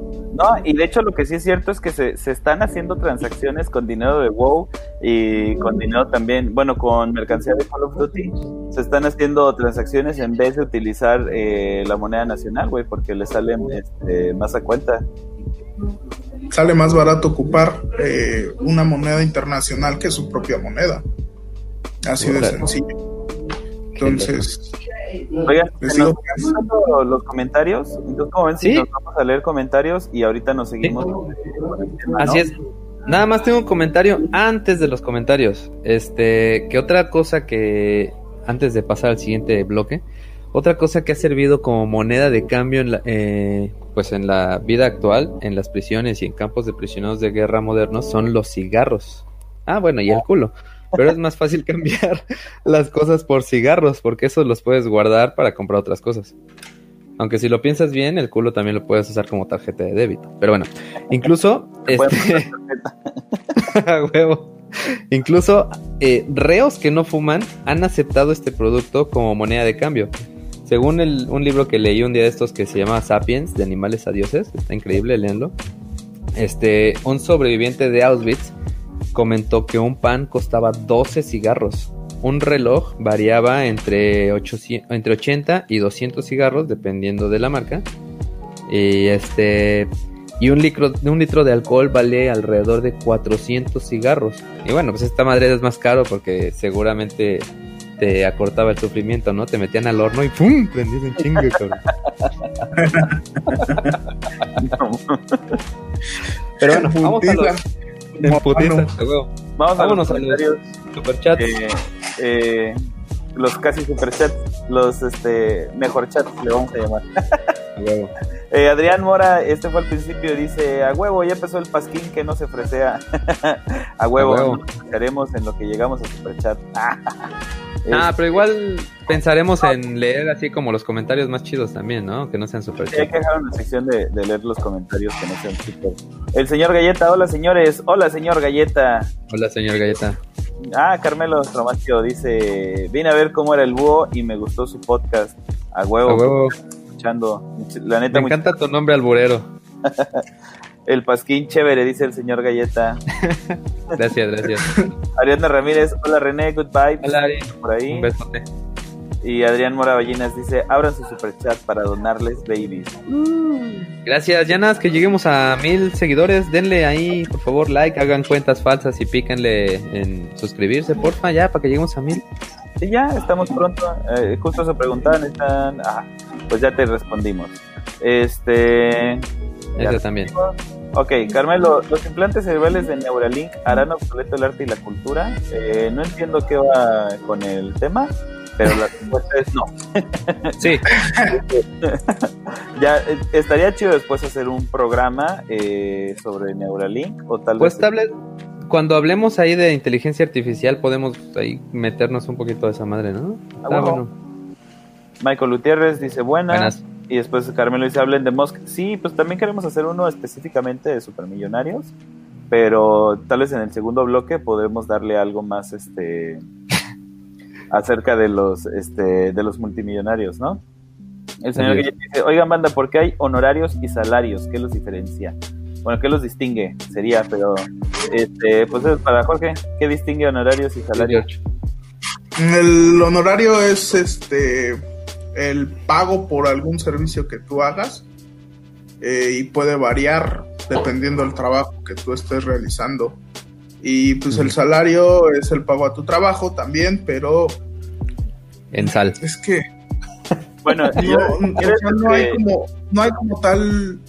y de hecho lo que sí es cierto es que se, se están haciendo transacciones con dinero de WoW y con dinero también, bueno, con mercancía de Call of Duty. Se están haciendo transacciones en vez de utilizar eh, la moneda nacional, güey, porque le salen este, más a cuenta. Sale más barato ocupar eh, una moneda internacional que su propia moneda. Así de sencillo. Entonces, Oigan, nos los comentarios. Entonces, como ven, si Sí. nos vamos a leer comentarios y ahorita nos seguimos. Así es. Nada más tengo un comentario antes de los comentarios. Este, que otra cosa que antes de pasar al siguiente bloque, otra cosa que ha servido como moneda de cambio en la, eh, pues en la vida actual, en las prisiones y en campos de prisioneros de guerra modernos son los cigarros. Ah, bueno, y el culo. Pero es más fácil <laughs> cambiar las cosas por cigarros, porque eso los puedes guardar para comprar otras cosas. Aunque si lo piensas bien, el culo también lo puedes usar como tarjeta de débito. Pero bueno, incluso <laughs> este <laughs> a huevo. Incluso eh, reos que no fuman han aceptado este producto como moneda de cambio. Según el- un libro que leí un día de estos que se llama Sapiens, de animales a dioses, está increíble, léanlo. Este, un sobreviviente de Auschwitz comentó que un pan costaba 12 cigarros. Un reloj variaba entre, 800 entre 80 y 200 cigarros, dependiendo de la marca. Y este y un litro, un litro de alcohol vale alrededor de 400 cigarros. Y bueno, pues esta madre es más caro porque seguramente te acortaba el sufrimiento, ¿no? Te metían al horno y ¡pum! Prendías en chingue, cabrón. <laughs> Pero bueno, vamos a los... En putiza, a. Vamos a Vámonos los a los superchats. Eh, eh, los casi superchats, los este, mejor chats le vamos a llamar. Eh, Adrián Mora, este fue al principio, dice, a huevo, ya empezó el pasquín que no se fresea. <laughs> a huevo, A huevo. nos fresaremos en lo que llegamos a superchat. <laughs> Ah, pero igual pensaremos en leer así como los comentarios más chidos también, ¿no? Que no sean super Sí, hay que dejar una sección de, de leer los comentarios que no sean super. El señor Galleta, hola señores, hola señor Galleta. Hola, señor Galleta. Ah, Carmelo Tromacio dice, vine a ver cómo era el búho y me gustó su podcast. A huevo, A huevo. Escuchando. La Me neta, encanta tu nombre alburero. <laughs> el pasquín chévere, dice el señor Galleta. <laughs> Gracias, gracias. Ariadna Ramírez, hola René, good vibes. Hola, Ari. Por ahí. Un besote. Y Adrián Mora Ballinas dice, abran su superchat para donarles babies. Gracias, Yanas, que lleguemos a mil seguidores. Denle ahí, por favor, like, hagan cuentas falsas y píquenle en suscribirse, porfa, ya, para que lleguemos a mil. Sí, ya, estamos pronto. Eh, justo se preguntaban, están... Ah, pues ya te respondimos. Este... Eso también. Ok, Carmelo, ¿los implantes cerebrales de Neuralink harán obsoleto el arte y la cultura? Eh, no entiendo qué va con el tema, pero la respuesta es no. <laughs> Sí, <laughs> Ya, eh, estaría chido después hacer un programa eh, sobre Neuralink o tal pues vez... tal vez cuando hablemos ahí de inteligencia artificial podemos ahí meternos un poquito de esa madre, ¿no? Ah, bueno. bueno. Michael Gutiérrez dice buenas. Buenas. Y después Carmelo dice, hablen de Musk. Sí, pues también queremos hacer uno específicamente de supermillonarios, pero tal vez en el segundo bloque podemos darle algo más este acerca de los este de los multimillonarios, ¿no? El señor. Guillermo dice, oigan banda, ¿por qué hay honorarios y salarios? ¿Qué los diferencia? Bueno, ¿qué los distingue? Sería, pero este, pues es para Jorge, ¿qué distingue honorarios y salarios? El honorario es este el pago por algún servicio que tú hagas eh, y puede variar dependiendo del trabajo que tú estés realizando. Y pues el salario es el pago a tu trabajo también, pero En sal. es que Bueno, <laughs> no, yo- o ¿quieres, sea, no hay como no hay como tal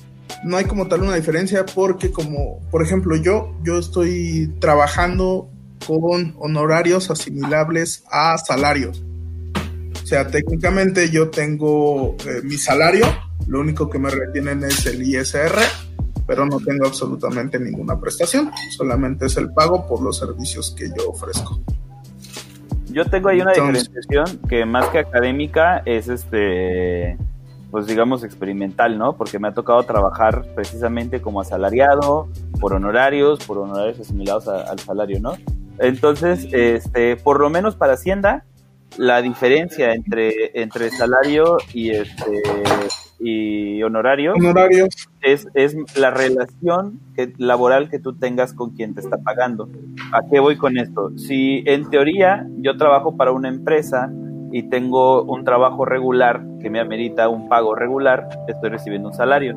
no hay como tal una diferencia porque como por ejemplo yo yo estoy trabajando con honorarios asimilables a salarios o sea técnicamente yo tengo eh, mi salario lo único que me retienen es el ISR pero no tengo absolutamente ninguna prestación solamente es el pago por los servicios que yo ofrezco Yo tengo ahí una Entonces- diferenciación que más que académica es este, pues digamos experimental, ¿no? Porque me ha tocado trabajar precisamente como asalariado, por honorarios, por honorarios asimilados a- al salario, ¿no? Entonces, este, por lo menos para Hacienda, la diferencia entre, entre salario y este y honorario honorarios es, es la relación que- laboral que tú tengas con quien te está pagando. ¿A qué voy con esto? Si en teoría yo trabajo para una empresa y tengo un trabajo regular que me amerita un pago regular, estoy recibiendo un salario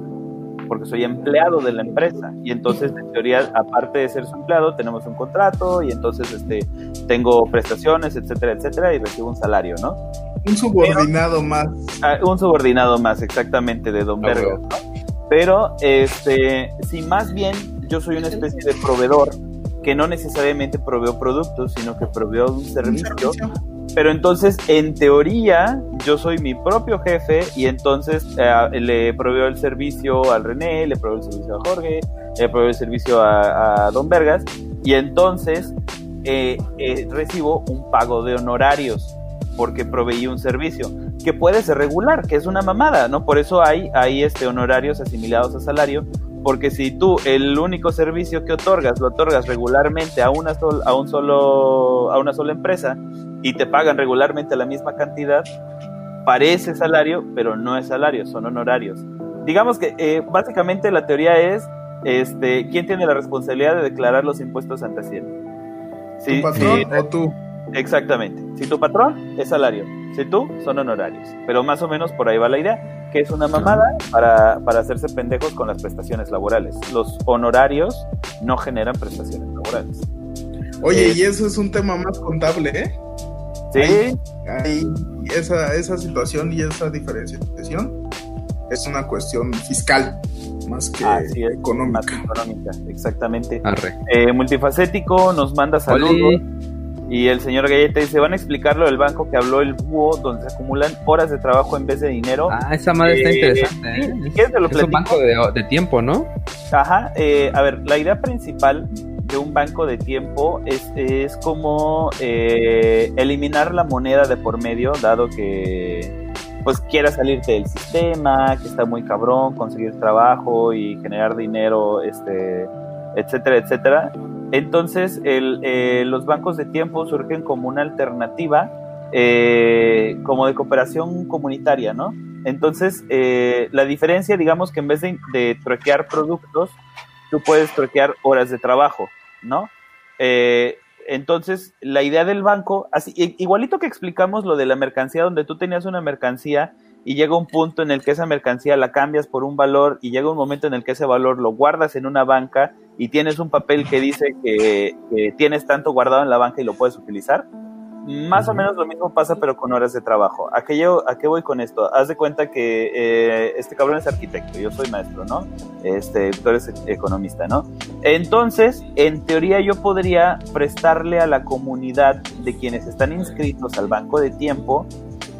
porque soy empleado de la empresa y entonces en teoría aparte de ser su empleado tenemos un contrato y entonces este tengo prestaciones etcétera etcétera y recibo un salario no un subordinado más Ah, un subordinado más, exactamente, de Don Ah, Vergas, ¿no? Pero, este, si más bien yo soy una especie de proveedor que no necesariamente proveo productos, sino que proveo un un servicio, servicio. pero entonces, en teoría, yo soy mi propio jefe y entonces eh, le proveo el servicio al René, le proveo el servicio a Jorge, le proveo el servicio a, a Don Vergas y entonces eh, eh, recibo un pago de honorarios porque proveí un servicio que puede ser regular, que es una mamada, ¿no? Por eso hay, hay este, honorarios asimilados a salario, porque si tú el único servicio que otorgas lo otorgas regularmente a una, sol- a un solo, a una sola empresa y te pagan regularmente la misma cantidad, parece salario, pero no es salario, son honorarios. Digamos que eh, básicamente la teoría es este, ¿quién tiene la responsabilidad de declarar los impuestos ante Hacienda? ¿Tu patrón o tú? Exactamente. Si tu patrón es salario, si tú son honorarios. Pero más o menos por ahí va la idea, que es una mamada para, para hacerse pendejos con las prestaciones laborales. Los honorarios no generan prestaciones laborales. Oye, Eh, y eso es un tema más contable, ¿eh? Sí, Ahí, ahí esa, esa situación y esa diferenciación es una cuestión fiscal más que Así es, más económica. económica, exactamente. Eh, multifacético nos manda saludos. Oli. Y el señor Galleta dice, van a explicar lo del banco que habló el búho, donde se acumulan horas de trabajo en vez de dinero. Ah, esa madre está Eh, interesante. sí, ¿eh? quieres te lo Es un banco de, de tiempo, ¿no? Ajá, eh, a ver, la idea principal de un banco de tiempo es, es como eh, eliminar la moneda de por medio, dado que pues quieras salirte del sistema, que está muy cabrón conseguir trabajo y generar dinero, este, etcétera, etcétera. Entonces, el, eh, los bancos de tiempo surgen como una alternativa, eh, como de cooperación comunitaria, ¿no? Entonces, eh, la diferencia, digamos que en vez de, troquear productos, tú puedes troquear horas de trabajo, ¿no? Eh, entonces, la idea del banco, así, igualito que explicamos lo de la mercancía, donde tú tenías una mercancía y llega un punto en el que esa mercancía la cambias por un valor y llega un momento en el que ese valor lo guardas en una banca y tienes un papel que dice que, que tienes tanto guardado en la banca y lo puedes utilizar. Más o menos lo mismo pasa, pero con horas de trabajo. ¿A qué, yo, ¿A qué voy con esto? Haz de cuenta que eh, este cabrón es arquitecto, yo soy maestro, ¿no? Este, tú eres economista, ¿no? Entonces, en teoría yo podría prestarle a la comunidad de quienes están inscritos al banco de tiempo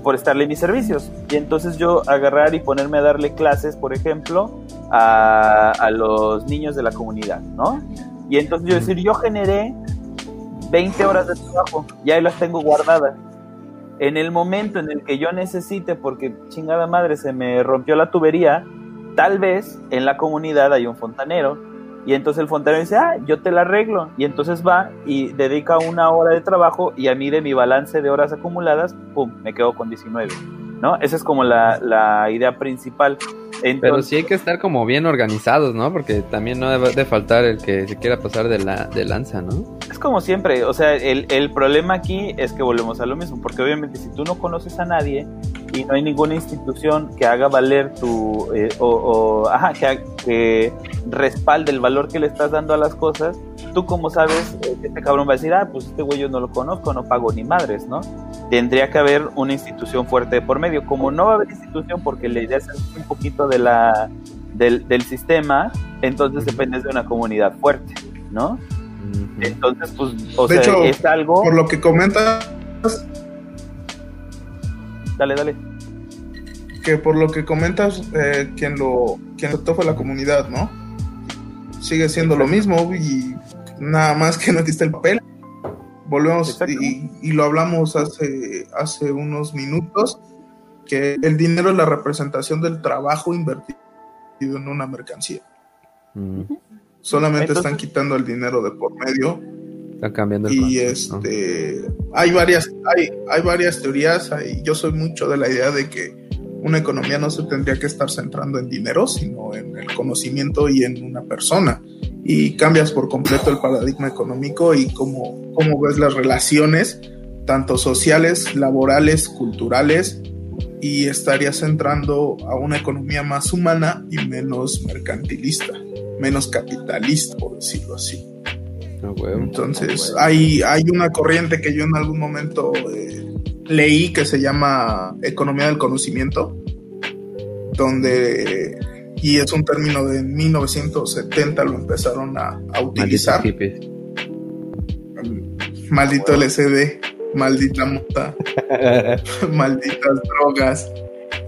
por estarle mis servicios. Y entonces yo agarrar y ponerme a darle clases, por ejemplo, a, los niños de la comunidad, ¿no? Y entonces yo decir, yo generé 20 horas de trabajo, ya ahí las tengo guardadas. En el momento en el que yo necesite, porque chingada madre se me rompió la tubería, tal vez en la comunidad hay un fontanero. Y entonces el fontanero dice, ah, yo te la arreglo. Y entonces va y dedica una hora de trabajo y a mí de mi balance de horas acumuladas, pum, me quedo con 19. ¿No? Esa es como la, la idea principal. Entonces, Pero sí hay que estar como bien organizados, ¿no? Porque también no debe de faltar el que se quiera pasar de, la, de lanza, ¿no? Es como siempre, o sea, el, el problema aquí es que volvemos a lo mismo, porque obviamente si tú no conoces a nadie y no hay ninguna institución que haga valer tu, eh, o, o, ajá, que, que respalde el valor que le estás dando a las cosas, tú como sabes, eh, este cabrón va a decir, ah, pues este güey yo no lo conozco, no pago ni madres, ¿no? Tendría que haber una institución fuerte de por medio. Como no va a haber institución porque la idea es un poquito de la, del, del sistema, entonces dependes de una comunidad fuerte, ¿no? Entonces, pues, o De sea, hecho, es algo. Por lo que comentas, Dale, dale. que por lo que comentas, eh, quien lo quien lo fue la comunidad, ¿no? Sigue siendo lo mismo y nada más que no existe el papel. Volvemos y, y lo hablamos hace, hace unos minutos, que el dinero es la representación del trabajo invertido en una mercancía. Mm, Solamente Entonces- están quitando el dinero de por medio. Están cambiando el y este hay varias hay, hay varias teorías hay- yo soy mucho de la idea de que una economía no se tendría que estar centrando en dinero sino en el conocimiento y en una persona. Y cambias por completo el paradigma económico y cómo, cómo ves las relaciones tanto sociales laborales culturales y estarías centrando a una economía más humana y menos mercantilista menos capitalista por decirlo así. Ah, entonces, hay, hay una corriente que yo en algún momento eh, leí que se llama economía del conocimiento, donde, y es un término de 1970, lo empezaron a, utilizar. Maldito LCD, maldita mota, <laughs> malditas drogas,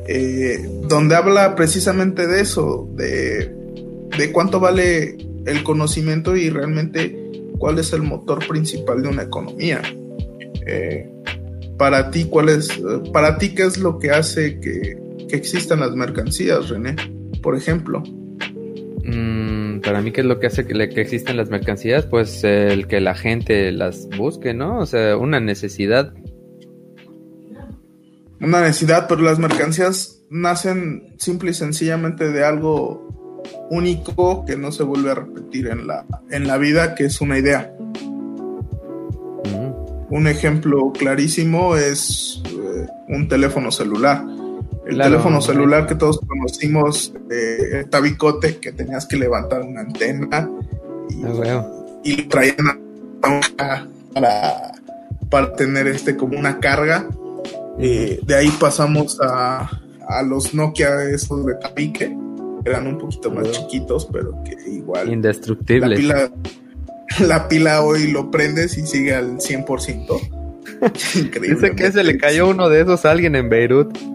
eh, donde habla precisamente de eso, de, de cuánto vale el conocimiento y realmente cuál es el motor principal de una economía. Eh, para ti, ¿cuál es, para ti, qué es lo que hace que, que existan las mercancías, René? Por ejemplo. Mm, para mí, ¿qué es lo que hace que, existen las mercancías? Pues el que la gente las busque, ¿no? O sea, una necesidad. Una necesidad, pero las mercancías nacen simple y sencillamente de algo único que no se vuelve a repetir en la, en la vida, que es una idea. Un ejemplo clarísimo es eh, un teléfono celular. El Claro. teléfono celular que todos conocimos, eh, el tabicote que tenías que levantar una antena y, Ah, huevo. y traían a- para, para tener este como una carga. Eh, de ahí pasamos a, a los Nokia esos de tabique, eran un poquito más chiquitos, pero que igual la Indestructibles. pila, <laughs> la pila hoy lo prendes y sigue al 100%. <laughs> Increíble. Dice que se le cayó uno de esos a alguien en Beirut. <laughs>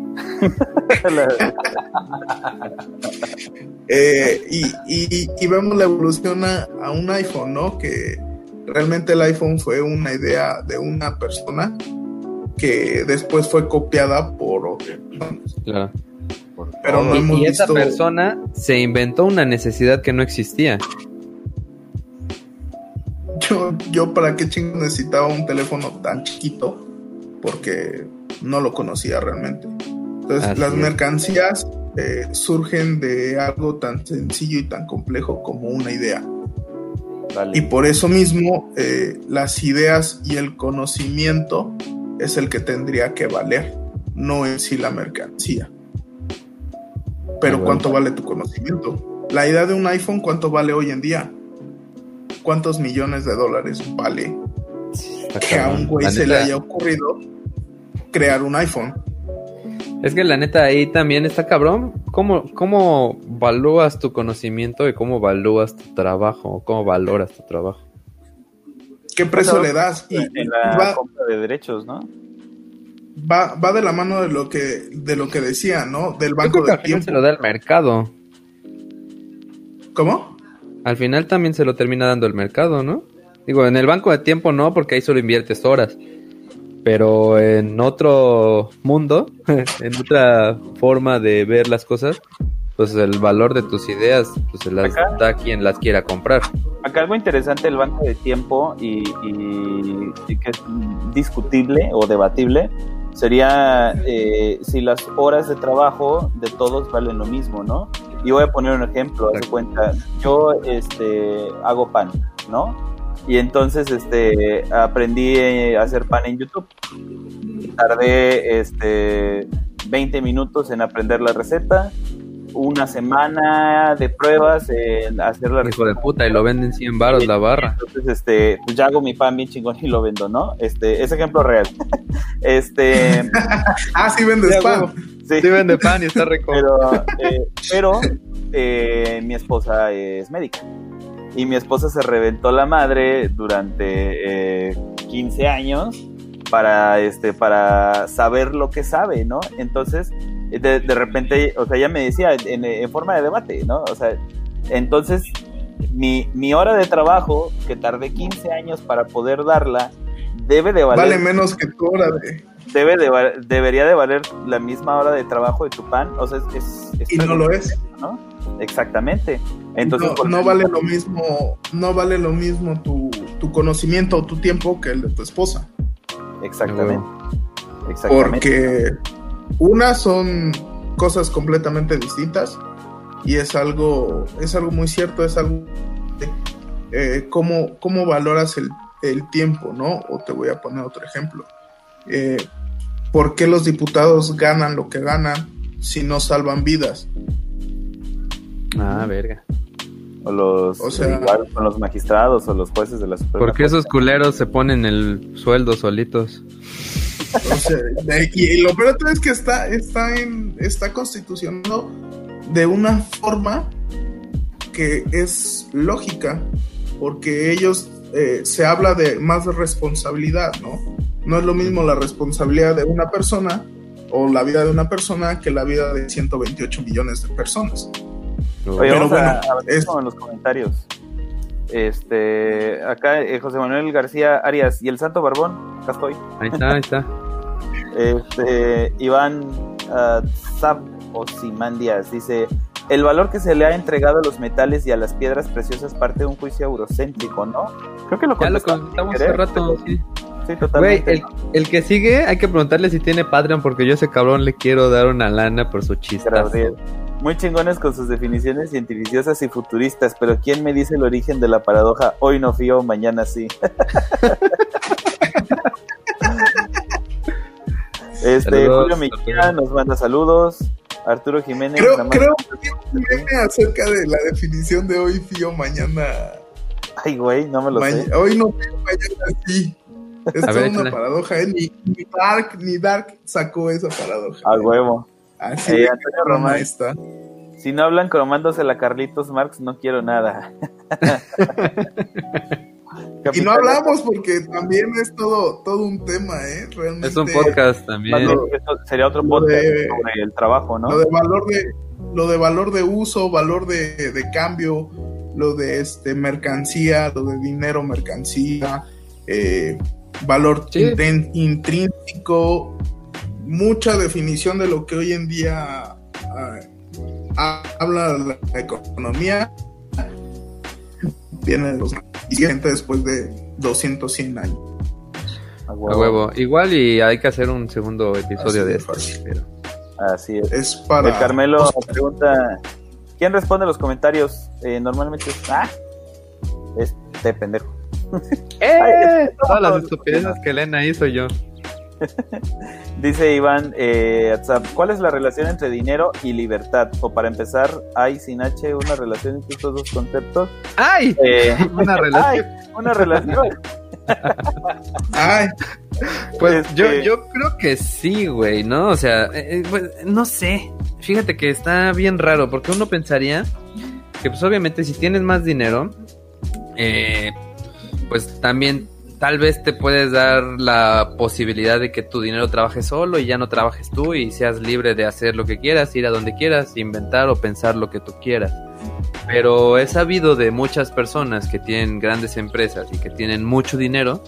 Eh, y, y- y vemos la evolución a, a un iPhone, ¿no? Que realmente el iPhone fue una idea de una persona que después fue copiada por. Claro. Pero no Y, hemos y esa visto. persona se inventó una necesidad que no existía. Yo, yo para qué chingo necesitaba un teléfono tan chiquito porque no lo conocía realmente. Entonces Así las es. mercancías eh, surgen de algo tan sencillo y tan complejo como una idea. Y por eso mismo eh, las ideas y el conocimiento es el que tendría que valer, no en sí la mercancía. Pero bueno. ¿cuánto vale tu conocimiento? La idea de un iPhone, ¿cuánto vale hoy en día? ¿Cuántos millones de dólares vale Está que a un güey La se le haya ocurrido crear un iPhone? Es que la neta ahí también está cabrón. ¿Cómo, cómo valúas tu conocimiento y cómo valúas tu trabajo? ¿Cómo valoras tu trabajo? ¿Qué precio le das? Y, en y la va, compra de derechos, ¿no? va, va de la mano de lo que, de lo que decía, ¿no? Del Yo banco creo que del al tiempo. se lo da el mercado. ¿Cómo? Al final también se lo termina dando el mercado, ¿no? Digo, en el banco de tiempo no, porque ahí solo inviertes horas. Pero en otro mundo, <laughs> en otra forma de ver las cosas, pues el valor de tus ideas, pues se las Acá. da quien las quiera comprar. Acá algo interesante del banco de tiempo y, y- y que es discutible o debatible sería eh, si las horas de trabajo de todos valen lo mismo, ¿no? Y voy a poner un ejemplo, haz de cuenta, yo este, hago pan, ¿no? Y entonces este, aprendí eh, a hacer pan en YouTube. Tardé este, 20 minutos en aprender la receta, una semana de pruebas en hacer la Hijo de puta, y lo venden 100 baros la barra. entonces, este, pues ya hago mi pan bien chingón y lo vendo, ¿no? Este, es ejemplo real. <laughs> este, <laughs> Ah, sí vendes pan. Sí, Sí vende pan y está rico. pero, eh, pero eh, mi esposa es médica. Y mi esposa se reventó la madre durante eh, 15 años para, este, para saber lo que sabe, ¿no? Entonces, de, de repente, o sea, ella me decía en, en forma de debate, ¿no? O sea, entonces, mi, mi hora de trabajo, que tardé 15 años para poder darla, debe de valer Vale menos que tu hora de. Debe de, debería de valer la misma hora de trabajo de tu pan, o sea, es, es- es Y no lo es. ¿no? Exactamente. Entonces, no, vale lo mismo, no vale lo mismo tu, tu conocimiento o tu tiempo que el de tu esposa. Exactamente. Exactamente. Porque una son cosas completamente distintas y es algo, es algo muy cierto, es algo eh, cómo, cómo valoras el, el tiempo, ¿no? O te voy a poner otro ejemplo. Eh, ¿Por qué los diputados ganan lo que ganan si no salvan vidas? Ah, verga. O los, O sea- igual con los magistrados o los jueces de la Suprema ¿Por qué esos culeros se ponen el sueldo solitos? O sea, de- y lo peor es que está, está, en, está constitucionado de una forma que es lógica, porque ellos eh, se habla de más de responsabilidad, ¿no? No es lo mismo la responsabilidad de una persona o la vida de una persona que la vida de 128 millones de personas. Oye, Pero a- bueno, a, ver es- en los comentarios. Este, acá eh, José Manuel García Arias y el Santo Barbón, acá estoy. Ahí está, ahí está. <laughs> Este, Iván uh, Zab Ozymandias dice: El valor que se le ha entregado a los metales y a las piedras preciosas parte de un juicio eurocéntrico, ¿no? Creo que lo Ya lo contestamos hace rato, sí. Sí, Güey, totalmente. el, el que sigue, hay que preguntarle si tiene Patreon, porque yo a ese cabrón le quiero dar una lana por su chiste. Muy chingones con sus definiciones científicas y futuristas, pero ¿quién me dice el origen de la paradoja? Hoy no fío, mañana sí. <laughs> este, Saludos, Julio Mejía Arturo. nos manda saludos. Arturo Jiménez. Creo, nada más- creo que acerca de la definición de hoy fío, mañana. Ay, güey, no me lo ma- sé. hoy no fío, mañana sí. Es ver, una échale. paradoja, ¿eh? Ni, ni Dark, ni Dark sacó esa paradoja. A huevo. Así Eh, de Antonio Román. está. Si no hablan cromándose la Carlitos Marx, no quiero nada. <laughs> Y no hablamos porque también es todo, todo un tema, ¿eh? Realmente. Es un podcast también. Sería otro podcast de- sobre el trabajo, ¿no? Lo de valor de, lo de valor de uso, valor de, de cambio, lo de este mercancía, lo de dinero, mercancía, eh, valor Sí. intrínseco, mucha definición de lo que hoy en día ah, ha- habla la, la economía. Viene de los y gente después de 200, 100 años. A A huevo. Igual y hay que hacer un segundo episodio Así de esto. pero- Así es. Es para. El Carmelo pregunta: ¿Quién responde los comentarios? Eh, normalmente es. ¡Ah! Este pendejo. <laughs> Ay, Todas las estupideces que leen ahí soy yo. <laughs> Dice Iván, eh, WhatsApp, ¿cuál es la relación entre dinero y libertad? O para empezar, ¿hay sin H una relación entre estos dos conceptos? ¡Ay! Eh, <laughs> Una relación. ¡Ay! Una relación. Ay, Pues Este- yo, yo creo que sí, güey, ¿no? O sea, eh, eh, pues, no sé. Fíjate que está bien raro, porque uno pensaría que, pues obviamente, si tienes más dinero, eh, pues también tal vez te puedes dar la posibilidad de que tu dinero trabaje solo y ya no trabajes tú y seas libre de hacer lo que quieras, ir a donde quieras, inventar o pensar lo que tú quieras. Pero he sabido de muchas personas que tienen grandes empresas y que tienen mucho dinero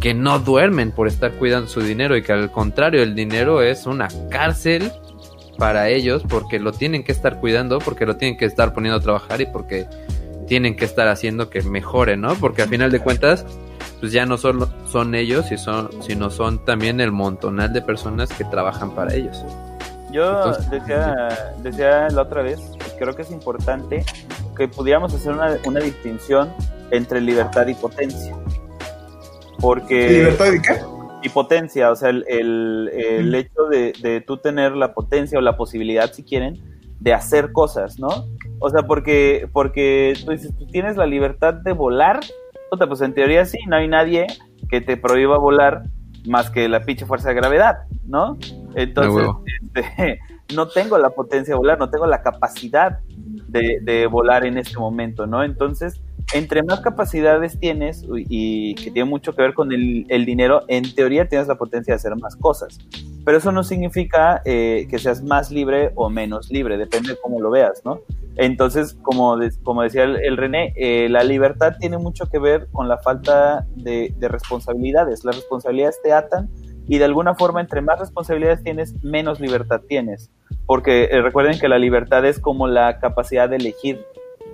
que no duermen por estar cuidando su dinero y que al contrario el dinero es una cárcel para ellos porque lo tienen que estar cuidando, porque lo tienen que estar poniendo a trabajar y porque tienen que estar haciendo que mejore, ¿no? Porque al final de cuentas pues ya no solo son ellos, y son- sino son también el montonal de personas que trabajan para ellos. Yo Entonces- decía, decía la otra vez, creo que es importante que pudiéramos hacer una, una distinción entre libertad y potencia. Porque... ¿libertad de qué? y potencia, o sea, el, el, el hecho de, de tú tener la potencia o la posibilidad, si quieren, de hacer cosas, ¿no? O sea, porque, porque tú dices, tú tienes la libertad de volar, puta, pues en teoría sí, no hay nadie que te prohíba volar más que la pinche fuerza de gravedad, ¿no? Entonces, huevo. este, <laughs> no tengo la potencia de volar, no tengo la capacidad de, de volar en este momento, ¿no? Entonces, entre más capacidades tienes y, que tiene mucho que ver con el, dinero, en teoría tienes la potencia de hacer más cosas. Pero eso no significa eh, que seas más libre o menos libre, depende de cómo lo veas, ¿no? Entonces, como, como decía el, el René, eh, la libertad tiene mucho que ver con la falta de, de responsabilidades. Las responsabilidades te atan y de alguna forma entre más responsabilidades tienes, menos libertad tienes. Porque eh, recuerden que la libertad es como la capacidad de elegir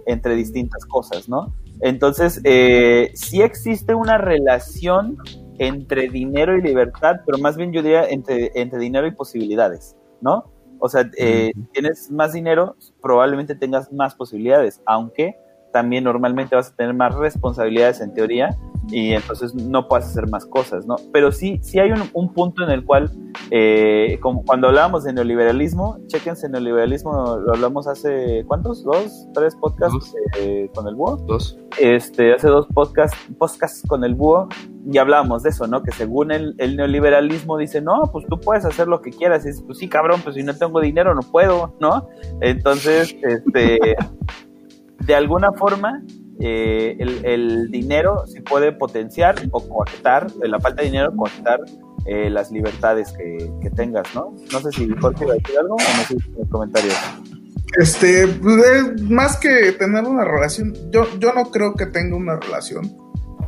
entre distintas cosas, ¿no? Entonces, eh, sí existe una relación entre dinero y libertad, pero más bien yo diría entre, entre dinero y posibilidades, ¿no? O sea, eh, tienes más dinero, probablemente tengas más posibilidades, aunque también normalmente vas a tener más responsabilidades en teoría y entonces no puedes hacer más cosas, ¿no? Pero sí, sí hay un, un punto en el cual, eh, como cuando hablábamos de neoliberalismo, chequense neoliberalismo, lo hablamos hace, ¿cuántos? ¿Dos? ¿Tres podcasts Dos. eh, con el búho? Dos. este, hace dos podcasts, podcasts con el búho y hablábamos de eso, ¿no? Que según el, el neoliberalismo dice, no, pues tú puedes hacer lo que quieras. Y dices, pues sí, cabrón, pues si no tengo dinero no puedo, ¿no? Entonces, este, <laughs> de alguna forma, eh, el, dinero sí puede potenciar o coartar, la falta de dinero coartar eh, las libertades que, tengas, ¿no? No sé si Jorge iba a decir algo o no sé en los comentarios. Este, pues, eh, más que tener una relación, yo, yo no creo que tenga una relación,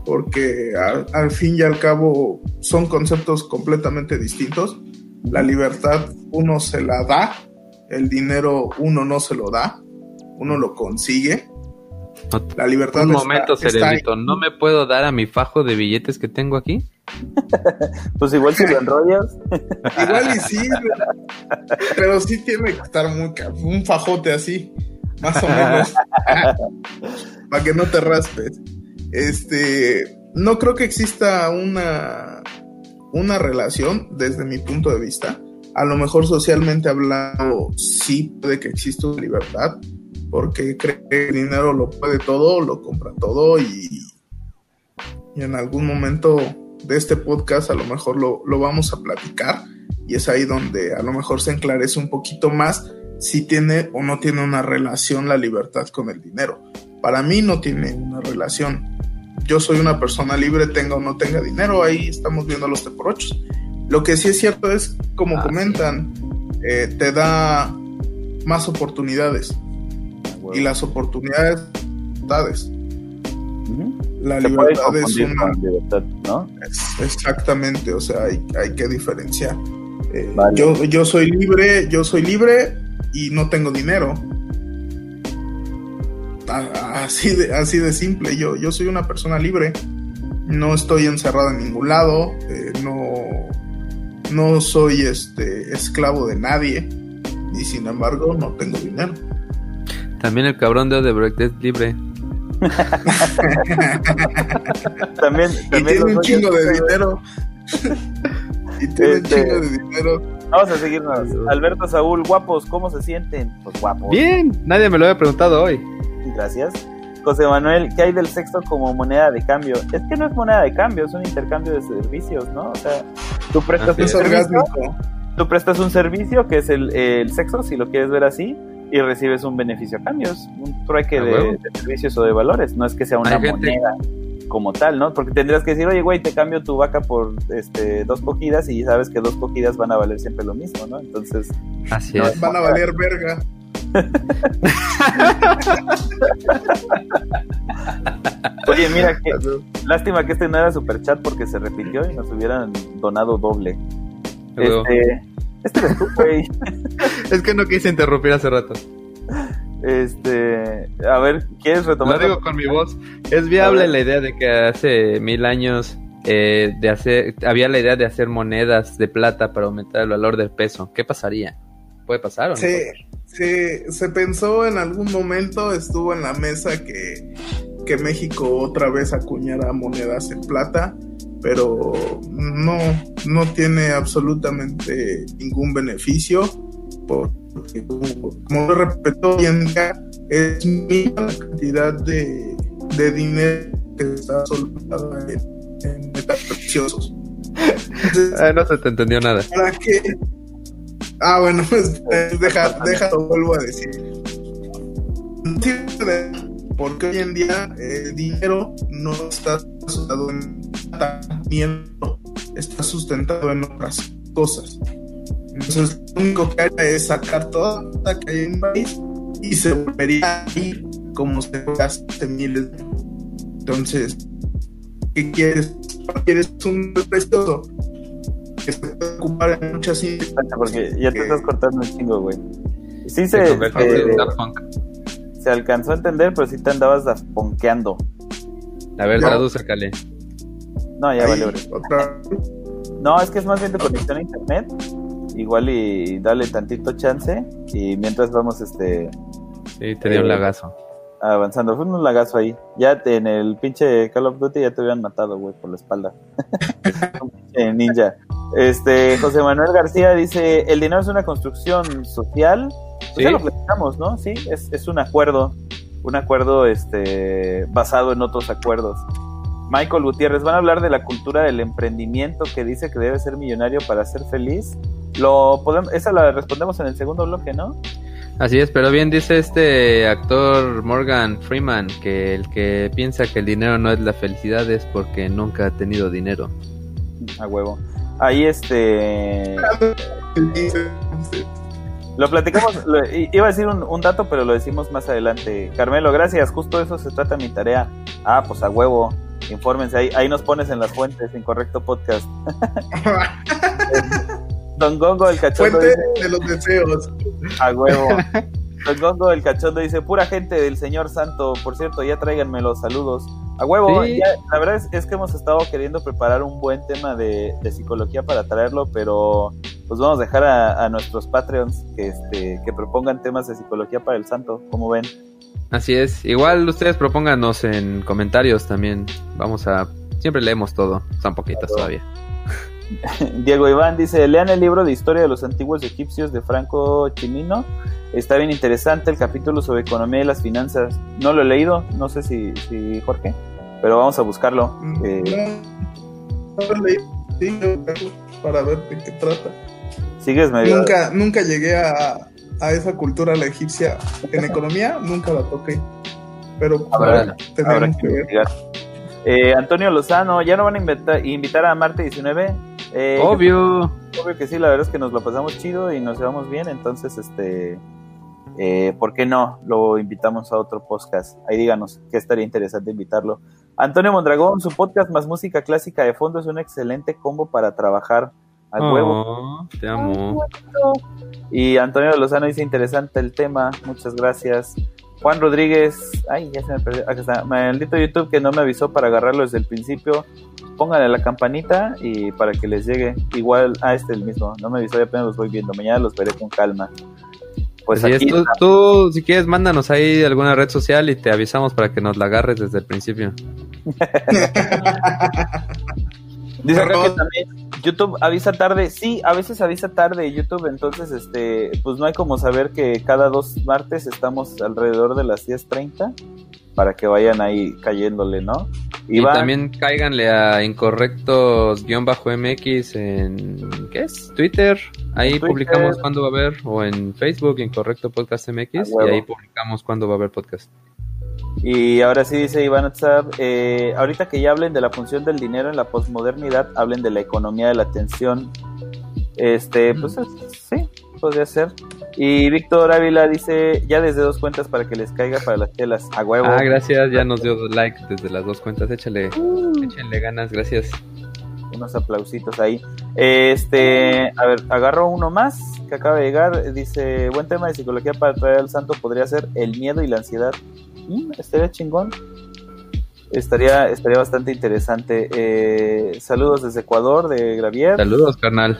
porque al, al fin y al cabo son conceptos completamente distintos. La libertad uno se la da, el dinero uno no se lo da, uno lo consigue. No- La libertad Un momento, está Cerebrito. ¿No me puedo dar a mi fajo de billetes que tengo aquí? <laughs> pues igual si lo enrollas. <laughs> Igual y sí, pero sí tiene que estar muy un fajote así, más o menos, <laughs> para que no te raspes. Este, no creo que exista una una relación desde mi punto de vista. A lo mejor socialmente hablando sí puede que exista una libertad, porque cree que el dinero lo puede todo, lo compra todo y, y en algún momento de este podcast a lo mejor lo, lo, vamos a platicar y es ahí donde a lo mejor se enclarece un poquito más si tiene o no tiene una relación la libertad con el dinero. Para mí no tiene una relación. Yo soy una persona libre, tenga o no tenga dinero, ahí estamos viendo los por Lo que sí es cierto es, como ah, comentan, eh, te da más oportunidades. Y las oportunidades, la libertad es una. Libertad, ¿no? exactamente, o sea, hay, hay que diferenciar. Eh, yo, yo soy libre, yo soy libre y no tengo dinero. Así de, así de simple, yo, yo soy una persona libre, no estoy encerrado en ningún lado, eh, no, no soy este esclavo de nadie y sin embargo no tengo dinero. También el cabrón de Odebrecht es libre. <laughs> también, <laughs> y tiene un chingo de dinero. y tiene un chingo de dinero. Vamos a seguirnos. Alberto Saúl, guapos, ¿cómo se sienten? Pues guapos. Bien, nadie me lo había preguntado hoy. Gracias. José Manuel, ¿qué hay del sexo como moneda de cambio? Es que no es moneda de cambio, es un intercambio de servicios, ¿no? O sea, tú prestas un servicio, tú prestas un servicio que es el, el sexo, si lo quieres ver así, y recibes un beneficio a cambio. Es un trueque de, servicios o de valores. No es que sea una moneda como tal, ¿no? Porque tendrías que decir, oye, güey, te cambio tu vaca por este dos cogidas y sabes que dos cogidas van a valer siempre lo mismo, ¿no? Entonces, Así van a valer verga. <laughs> Oye, mira, que lástima que este no era super chat porque se repitió y nos hubieran donado doble. Este, este eres tú, güey. Es que no quise interrumpir hace rato. Este, a ver, ¿quieres retomar? Lo digo con mi voz. Es viable la idea de que hace mil años eh, de hacer, había la idea de hacer monedas de plata para aumentar el valor del peso. ¿Qué pasaría? ¿Puede pasar o no? Sí, sí, se pensó en algún momento, estuvo en la mesa que, que México otra vez acuñara monedas en plata pero no, no tiene absolutamente ningún beneficio, porque como lo repito hoy en día, es mínima la cantidad de, de dinero que está soltado en, en metales preciosos. <laughs> ah, no se te entendió nada. ¿Para qué? Ah, bueno, pues, deja, deja, lo vuelvo a decir. Porque hoy en día el dinero no está sustentado en está sustentado en otras cosas. Entonces, lo único que hay es sacar toda la que hay en país y se volvería a ir como se hace miles de Entonces, ¿qué quieres? ¿Quieres un precioso? Que se puede ocupar en muchas Porque ya te estás cortando un chingo, güey. Sí se, se, se, alcanzó a entender, pero sí te andabas ponqueando. A ver, traduce, Cale. No, ya vale. No, es que es más bien de conexión a internet. Igual y dale tantito chance. Y mientras vamos, este. Sí, te dio un eh, lagazo. Avanzando, fue un lagazo ahí. Ya te, en el pinche Call of Duty ya te habían matado, güey, por la espalda. un <laughs> pinche ninja. Este, José Manuel García dice: El dinero es una construcción social. Pues ¿Sí? ya lo platicamos, ¿no? Sí, es, es un acuerdo. Un acuerdo este, basado en otros acuerdos. Michael Gutiérrez, van a hablar de la cultura del emprendimiento que dice que debe ser millonario para ser feliz. Lo podemos, esa la respondemos en el segundo bloque, ¿no? Así es, pero bien dice este actor Morgan Freeman que el que piensa que el dinero no es la felicidad es porque nunca ha tenido dinero. A huevo. Ahí este lo platicamos, iba a decir un, un, dato, pero lo decimos más adelante. Carmelo, gracias, justo eso se trata mi tarea. Ah, pues a huevo. Infórmense, ahí, ahí nos pones en las fuentes, Incorrecto Podcast. <laughs> <laughs> Don Gongo, el cachorro. Fuente de los deseos. A huevo. <laughs> Tongongo el cachondo dice, pura gente del Señor Santo, por cierto, ya tráiganme los saludos. A huevo, Sí. ya- la verdad es, es que hemos estado queriendo preparar un buen tema de, de psicología para traerlo, pero pues vamos a dejar a, a nuestros Patreons que, este, que propongan temas de psicología para el santo, como ven. Así es. Igual ustedes propónganos en comentarios también. Vamos a... Siempre leemos todo. Están poquitas todavía. <laughs> Diego Iván dice, lean el libro de historia de los antiguos egipcios de Franco Chimino. Está bien interesante el capítulo sobre economía y las finanzas. No lo he leído, no sé si, si Jorge, pero vamos a buscarlo. Eh, No, no lo leí, sí, yo creo, para ver de qué trata. sigues medio... Nunca, nunca llegué a, a esa cultura la egipcia en economía, nunca la toqué. Pero Habrá- tenemos Habrá que que ver. investigar. Eh, Antonio Lozano, ¿ya no van a inventa- invitar a Marte 19? Eh, Obvio. Obvio que sí, la verdad es que nos lo pasamos chido y nos llevamos bien, entonces, este, eh, ¿por qué no? Lo invitamos a otro podcast. Ahí díganos que estaría interesante invitarlo. Antonio Mondragón, su podcast más música clásica de fondo es un excelente combo para trabajar a huevo. Oh, te amo. Y Antonio Lozano dice interesante el tema, muchas gracias. Juan Rodríguez, ay, ya se me perdió, acá está, maldito YouTube que no me avisó para agarrarlo desde el principio. Pónganle la campanita y para que les llegue. Igual, ah, este es el mismo, no me avisó, ya apenas los voy viendo. Mañana los veré con calma. Pues Así es, aquí tú, tú, si quieres, mándanos ahí alguna red social y te avisamos para que nos la agarres desde el principio. <laughs> <laughs> Dice acá que también YouTube avisa tarde. Sí, a veces avisa tarde YouTube, entonces este, pues no hay como saber que cada dos martes estamos alrededor de las 10.30 para que vayan ahí cayéndole, ¿no? Y Iván, también cáiganle a incorrectos-mx en ¿qué es? Twitter. Ahí Twitter. publicamos cuándo va a haber o en Facebook Incorrecto Podcast MX y ahí publicamos cuándo va a haber podcast. Y ahora sí dice Iván WhatsApp, eh, ahorita que ya hablen de la función del dinero en la posmodernidad, hablen de la economía de la atención. Este, pues es- sí, podría ser. Y Víctor Ávila dice, ya desde dos cuentas para que les caiga para las telas. A huevo. Ah, gracias, ya nos dio like desde las dos cuentas. Échale, Uh. échenle ganas, gracias. Unos aplausitos ahí. Este, a ver, agarro uno más que acaba de llegar. Dice, buen tema de psicología para traer al santo podría ser el miedo y la ansiedad. Mm, estaría chingón. Estaría, estaría bastante interesante. Eh, saludos desde Ecuador, de Gravier. Saludos, carnal.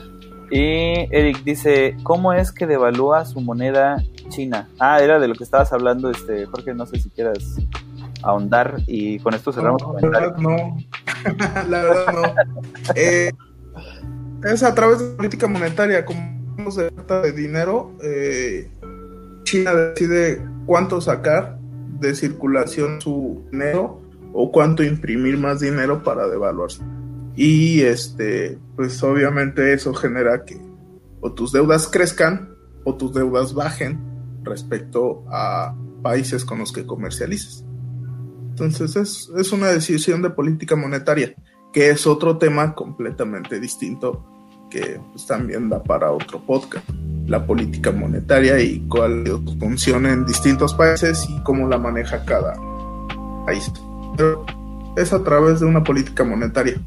Y Eric dice, ¿cómo es que devalúa su moneda china? Ah, era de lo que estabas hablando, este, Jorge, no sé si quieras ahondar y con esto cerramos No, la verdad no. <laughs> la verdad no. Eh, es a través de política monetaria, como se trata de dinero, eh, China decide cuánto sacar de circulación su dinero o cuánto imprimir más dinero para devaluarse. Y este, pues obviamente eso genera que o tus deudas crezcan o tus deudas bajen respecto a países con los que comercialices. Entonces es, es una decisión de política monetaria, que es otro tema completamente distinto que pues, también da para otro podcast. La política monetaria y cuál funciona en distintos países y cómo la maneja cada país. Pero es a través de una política monetaria.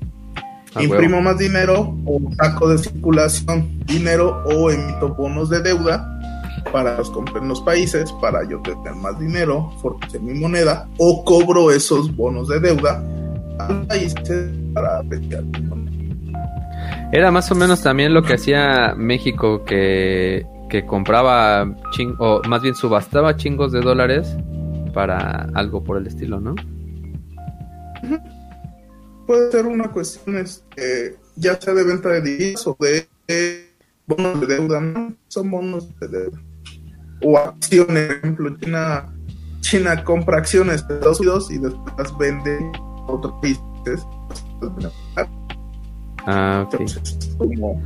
A Imprimo más dinero o saco de circulación dinero o emito bonos de deuda para los compren los países, para yo tener más dinero, fortalecer mi moneda, o cobro esos bonos de deuda a los países para apreciar mi moneda. Era más o menos también lo que hacía México, que, que compraba, ching- o más bien subastaba chingos de dólares para algo por el estilo, ¿no? Puede ser una cuestión, este, ya sea de venta de divisas o de, de bonos de deuda, ¿no? Son bonos de deuda. O acciones, por ejemplo, China, China compra acciones de Estados Unidos y después las vende a otros países. Ah, ok. Entonces, como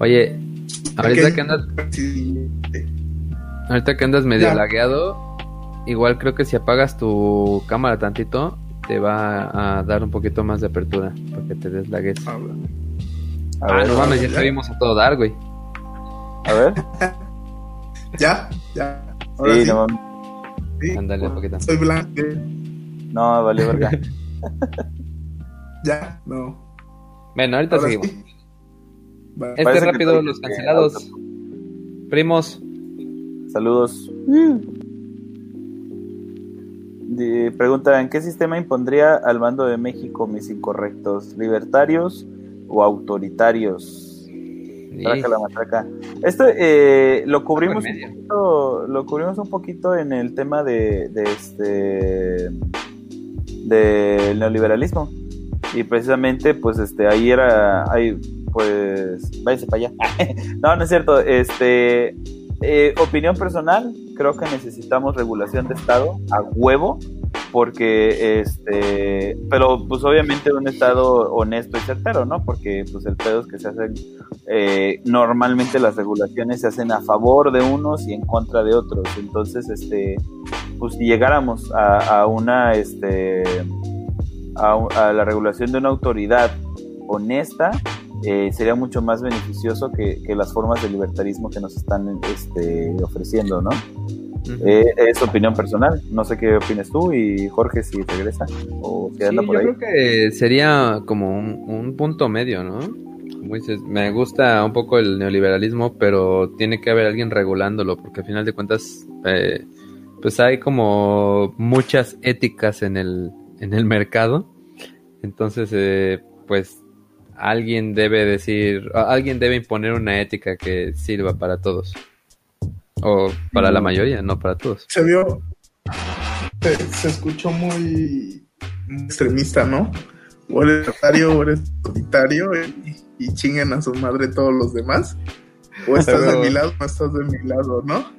Oye, ahorita que andas, ahorita que andas medio Ya. lagueado, igual creo que si apagas tu cámara tantito, te va a dar un poquito más de apertura, para que te deslagues. A Ah, ver, no mames, ya ya. te vimos a todo dar, güey. a ver. <laughs> Ya, ya. Ahora Sí, sí, no, mames. sí. Ándale, un poquito. Soy blanco. no, vale, verga. <laughs> Ya, no. Bueno, ahorita Ahora seguimos. sí. Este rápido, los cancelados. Primos, Saludos. De- Pregunta, ¿en qué sistema impondría al bando de México mis incorrectos? ¿Libertarios o autoritarios? Traca la matraca. Esto eh, lo cubrimos un poquito, lo cubrimos un poquito en el tema de, de este del neoliberalismo. Y precisamente pues este ahí era ahí pues váyase para allá. <laughs> No no es cierto este eh, opinión personal creo que necesitamos regulación de estado a huevo porque este pero pues obviamente un estado honesto y certero no porque pues el pedo es que se hacen eh, normalmente las regulaciones se hacen a favor de unos y en contra de otros. Entonces este pues si llegáramos a, una este a la regulación de una autoridad honesta eh, sería mucho más beneficioso que, que las formas de libertarismo que nos están este, ofreciendo, ¿no? Eh, es opinión personal. No sé qué opinas tú y Jorge si regresa o si Sí, anda yo por ahí. creo que sería como un, un punto medio, ¿no? Como dices, me gusta un poco el neoliberalismo, pero tiene que haber alguien regulándolo, porque al final de cuentas, eh, pues hay como muchas éticas en el, en el mercado. Entonces, eh, pues alguien debe decir, alguien debe imponer una ética que sirva para todos. O para la mayoría, no para todos. Se vio. Se, se escuchó muy, extremista, ¿no? O eres libertario o eres autoritario y, y chinguen a su madre todos los demás. O <laughs> estás de mi lado o estás de mi lado, ¿no?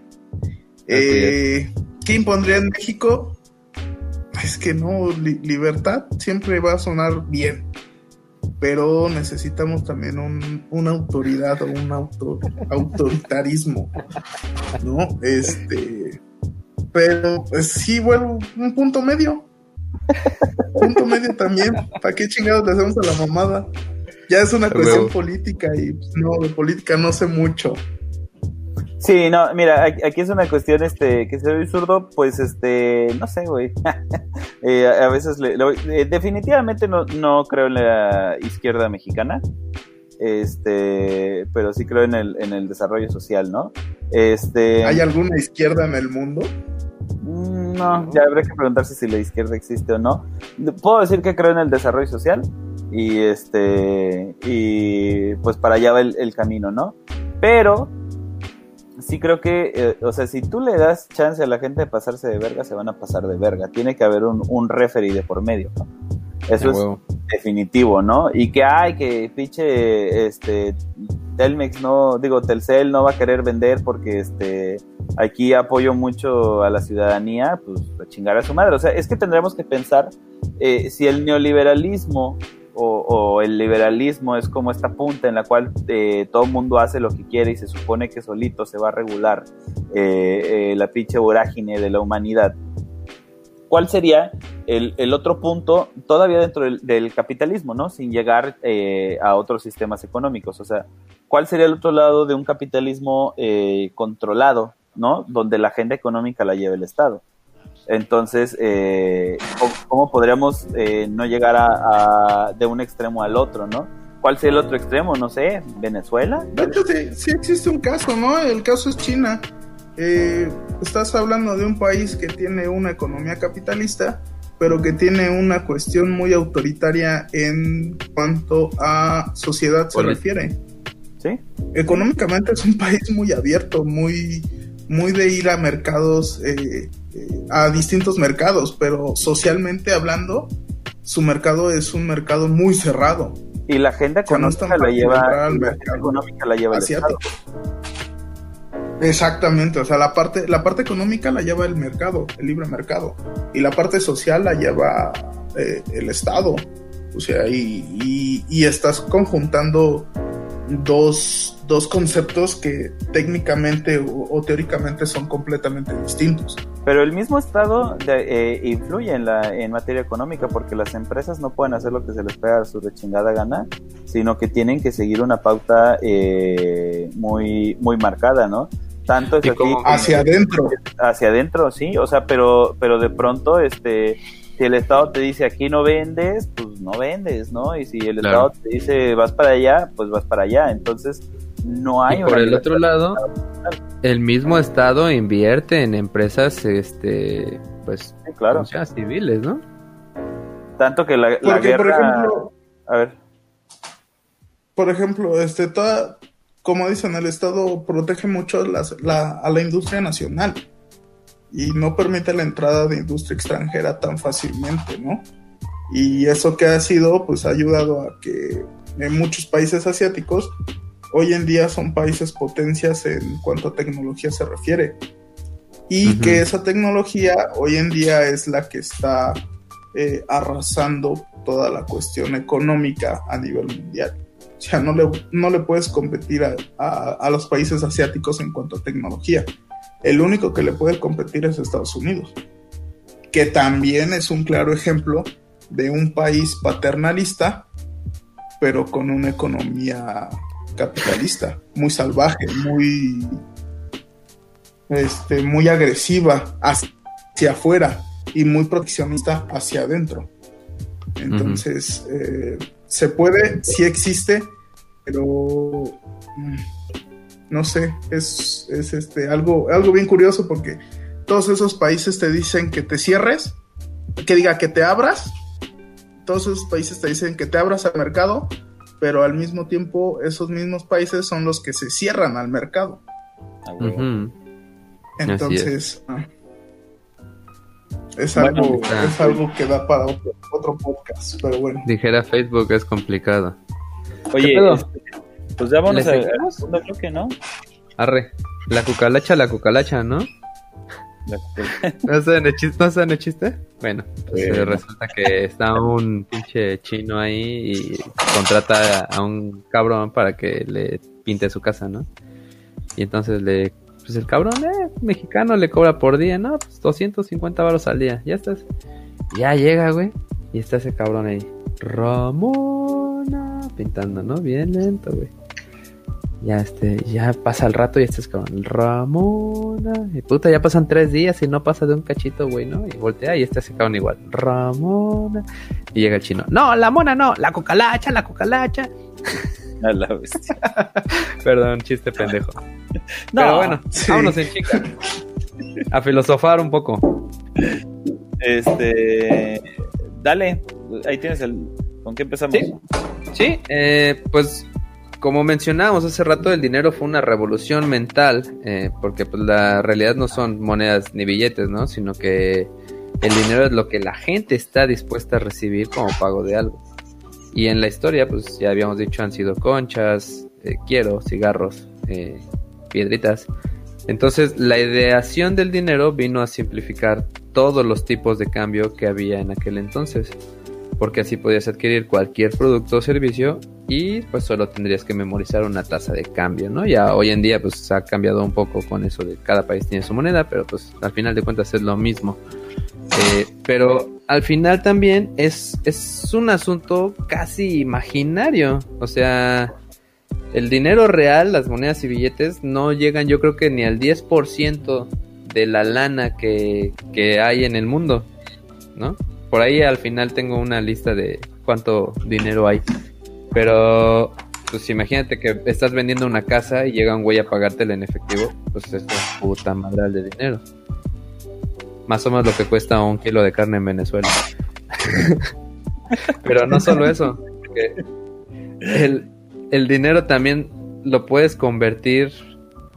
Eh, ¿Qué impondría en México? Es que no, li- libertad siempre va a sonar bien, pero necesitamos también un, una autoridad o un auto, autoritarismo, ¿no? Este, pero pues sí, vuelvo un punto medio. Punto medio también. ¿Para qué chingados le hacemos a la mamada? Ya es una cuestión política y pues, no, de política no sé mucho. Sí, no, mira, aquí es una cuestión este que se ve zurdo, pues este, no sé, güey. <laughs> Eh, a veces le, le- eh, definitivamente no, no creo en la izquierda mexicana. Este, pero sí creo en el, en el desarrollo social, ¿no? Este, ¿Hay alguna izquierda en el mundo? Mm, No, ya habría que preguntarse si la izquierda existe o no. Puedo decir que creo en el desarrollo social y este y pues para allá va el, el camino, ¿no? Pero sí creo que, eh, o sea, si tú le das chance a la gente de pasarse de verga, se van a pasar de verga. Tiene que haber un, un referee de por medio, ¿no? Eso es definitivo, ¿no? Y que hay que pinche este Telmex no, digo, Telcel no va a querer vender porque este aquí apoyo mucho a la ciudadanía, pues a chingar a su madre. O sea, es que tendremos que pensar eh, si el neoliberalismo o, el liberalismo es como esta punta en la cual eh, todo el mundo hace lo que quiere y se supone que solito se va a regular eh, eh, la pinche vorágine de la humanidad. ¿Cuál sería el, el otro punto todavía dentro del, del capitalismo, ¿no? Sin llegar eh, a otros sistemas económicos. O sea, ¿cuál sería el otro lado de un capitalismo eh, controlado, ¿no? Donde la agenda económica la lleva el Estado. Entonces, eh, ¿cómo, podríamos eh, no llegar a, a- de un extremo al otro, ¿no? ¿Cuál sería el otro extremo? No sé, ¿Venezuela? Sí, sí existe un caso, ¿no? El caso es China. Eh, estás hablando de un país que tiene una economía capitalista, pero que tiene una cuestión muy autoritaria en cuanto a sociedad se Hola. refiere. ¿Sí? Económicamente es un país muy abierto, muy, muy de ir a mercados, eh, a distintos mercados, pero socialmente hablando, su mercado es un mercado muy cerrado. Y la agenda O sea, no económica la lleva, al mercado económica la lleva asiático. Exactamente, o sea, la parte, la parte económica la lleva el mercado, el libre mercado, y la parte social la lleva eh, el Estado. O sea, y, y- y estás conjuntando dos, dos conceptos que técnicamente o, o teóricamente son completamente distintos. Pero el mismo Estado de- eh, influye en la en materia económica porque las empresas no pueden hacer lo que se les pega a su rechingada gana, sino que tienen que seguir una pauta eh, muy muy marcada, ¿no? Tanto es ¿Y así Hacia adentro. hacia adentro, sí, o sea, pero pero de pronto este si el Estado te dice aquí no vendes, pues no vendes, ¿no? Y si el Claro. Estado te dice vas para allá, pues vas para allá. Entonces, no hay Y por el otro lado, el mismo estado invierte en empresas, este, pues, Sí, civiles, ¿no? Tanto que la, la Porque, por guerra... ejemplo, A ver, por ejemplo, este, toda, como dicen, el Estado protege mucho las- la- a la industria nacional y no permite la entrada de industria extranjera tan fácilmente, ¿no? Y eso que ha sido, pues ha ayudado a que en muchos países asiáticos hoy en día son países potencias en cuanto a tecnología se refiere. Y Ujú. que esa tecnología hoy en día es la que está eh, arrasando toda la cuestión económica a nivel mundial. O sea, no le, no le puedes competir a, a- a los países asiáticos en cuanto a tecnología. El único que le puede competir es Estados Unidos, que también es un claro ejemplo de un país paternalista, pero con una economía capitalista, muy salvaje, muy, este, muy agresiva hacia afuera y muy proteccionista hacia adentro. Entonces, eh, se puede, sí existe, pero mm, no sé, es, es este, algo, algo bien curioso porque todos esos países te dicen que te cierres, que diga que te abras, todos esos países te dicen que te abras al mercado, pero al mismo tiempo esos mismos países son los que se cierran al mercado. Entonces, ah, es, Bueno, algo, está. es algo que da para otro, otro podcast, pero bueno. Dijera Facebook es complicado. Oye, pedo? este, pues ya vamos ¿Le a- al segundo bloque, ¿no? Arre, la cucalacha, la cucalacha, ¿no? La- ¿No saben el chiste? ¿No saben el chiste? Bueno, pues Bueno. eh, resulta que está un pinche chino ahí y contrata a un cabrón para que le pinte su casa, ¿no? Y entonces le, pues el cabrón, eh, mexicano, le cobra por día, ¿no? Pues 250 varos al día, ya estás. Ya llega, güey, y está ese cabrón ahí. Ramona, pintando, ¿no? Bien lento, güey. Ya este, ya pasa el rato y este es cabrón, Ramona. Y puta, ya pasan tres días y no pasa de un cachito, güey, ¿no? Y voltea y este se cabrón igual, Ramona. Y llega el chino, no, la mona no, la cucalacha, la cucalacha. a la bestia. <laughs> Perdón, chiste pendejo. No, Pero bueno, sí. vámonos en chica. A filosofar un poco. Este, dale, ahí tienes el. ¿Con qué empezamos? Sí. Sí, eh, pues como mencionábamos hace rato, el dinero fue una revolución mental, eh, porque pues la realidad no son monedas ni billetes, ¿no? Sino que el dinero es lo que la gente está dispuesta a recibir como pago de algo. Y en la historia, pues ya habíamos dicho, han sido conchas, eh, quiero, cigarros, eh, piedritas. Entonces, la ideación del dinero vino a simplificar todos los tipos de cambio que había en aquel entonces porque así podías adquirir cualquier producto o servicio y pues solo tendrías que memorizar una tasa de cambio, ¿no? Ya hoy en día pues ha cambiado un poco con eso de cada país tiene su moneda, pero pues al final de cuentas es lo mismo. Eh, pero al final también es, es un asunto casi imaginario, o sea, el dinero real, las monedas y billetes no llegan yo creo que ni al 10% de la lana que, que hay en el mundo, ¿no? Por ahí al final tengo una lista de cuánto dinero hay. Pero, pues imagínate que estás vendiendo una casa y llega un güey a pagártela en efectivo. Pues es un puta madral de dinero. Más o menos lo que cuesta un kilo de carne en Venezuela. <laughs> Pero no solo eso. El, el dinero también lo puedes convertir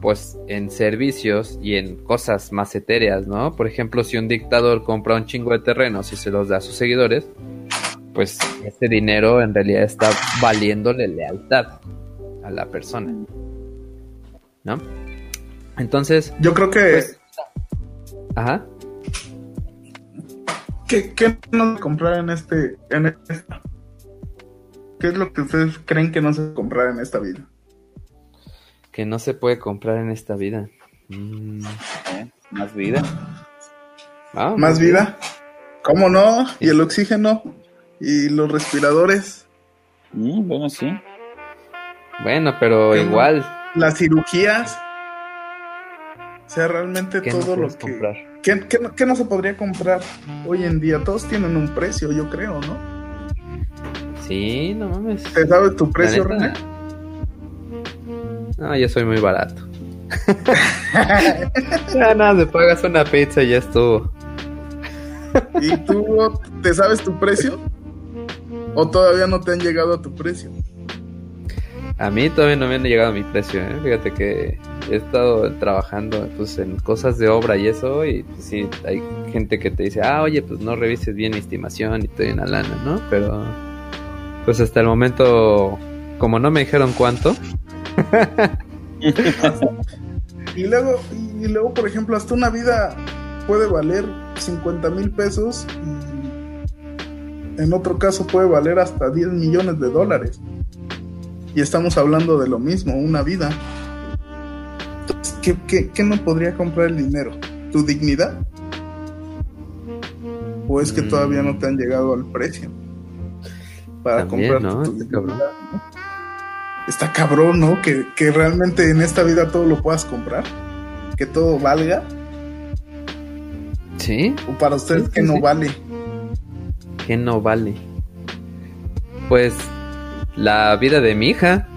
pues en servicios y en cosas más etéreas, ¿no? Por ejemplo, si un dictador compra un chingo de terrenos y se los da a sus seguidores, pues ese dinero en realidad está valiéndole lealtad a la persona, ¿no? Entonces, Yo creo que Pues- ajá, ¿qué, qué no comprar en este en esta? ¿Qué es lo que ustedes creen que no se comprar en esta vida? Que no se puede comprar en esta vida. Mm, ¿Eh? Más vida. ah, Más vida. ¿Cómo no? Y el oxígeno y los respiradores, Mm, bueno, sí. Bueno, pero igual, las cirugías. O sea, realmente ¿qué no todo lo que comprar? ¿Qué, qué no, qué no se podría comprar hoy en día? Todos tienen un precio, yo creo, ¿no? Sí, no mames. ¿Te sabes tu precio, René? No, yo soy muy barato. <laughs> ya nada, me pagas una pizza y ya estuvo. ¿Y tú te sabes tu precio? ¿O todavía no te han llegado a tu precio? A mí todavía no me han llegado a mi precio, ¿eh? Fíjate que he estado trabajando pues, en cosas de obra y eso, y pues, sí, hay gente que te dice, ah, oye, pues no revises bien mi estimación y te doy una lana, ¿no? Pero, pues hasta el momento, como no me dijeron cuánto. <laughs> y luego, y luego, por ejemplo, hasta una vida puede valer 50 mil pesos y en otro caso puede valer hasta 10 millones de dólares. Y estamos hablando de lo mismo, una vida. ¿qué, qué, no podría comprar el dinero? ¿Tu dignidad? ¿O es que todavía no te han llegado al precio? Para comprar tu dignidad. Está cabrón, ¿no? Que, que realmente en esta vida todo lo puedas comprar. Que todo valga. Sí. ¿O para ustedes Sí, que sí, no sí. vale? ¿Qué no vale? Pues la vida de mi hija.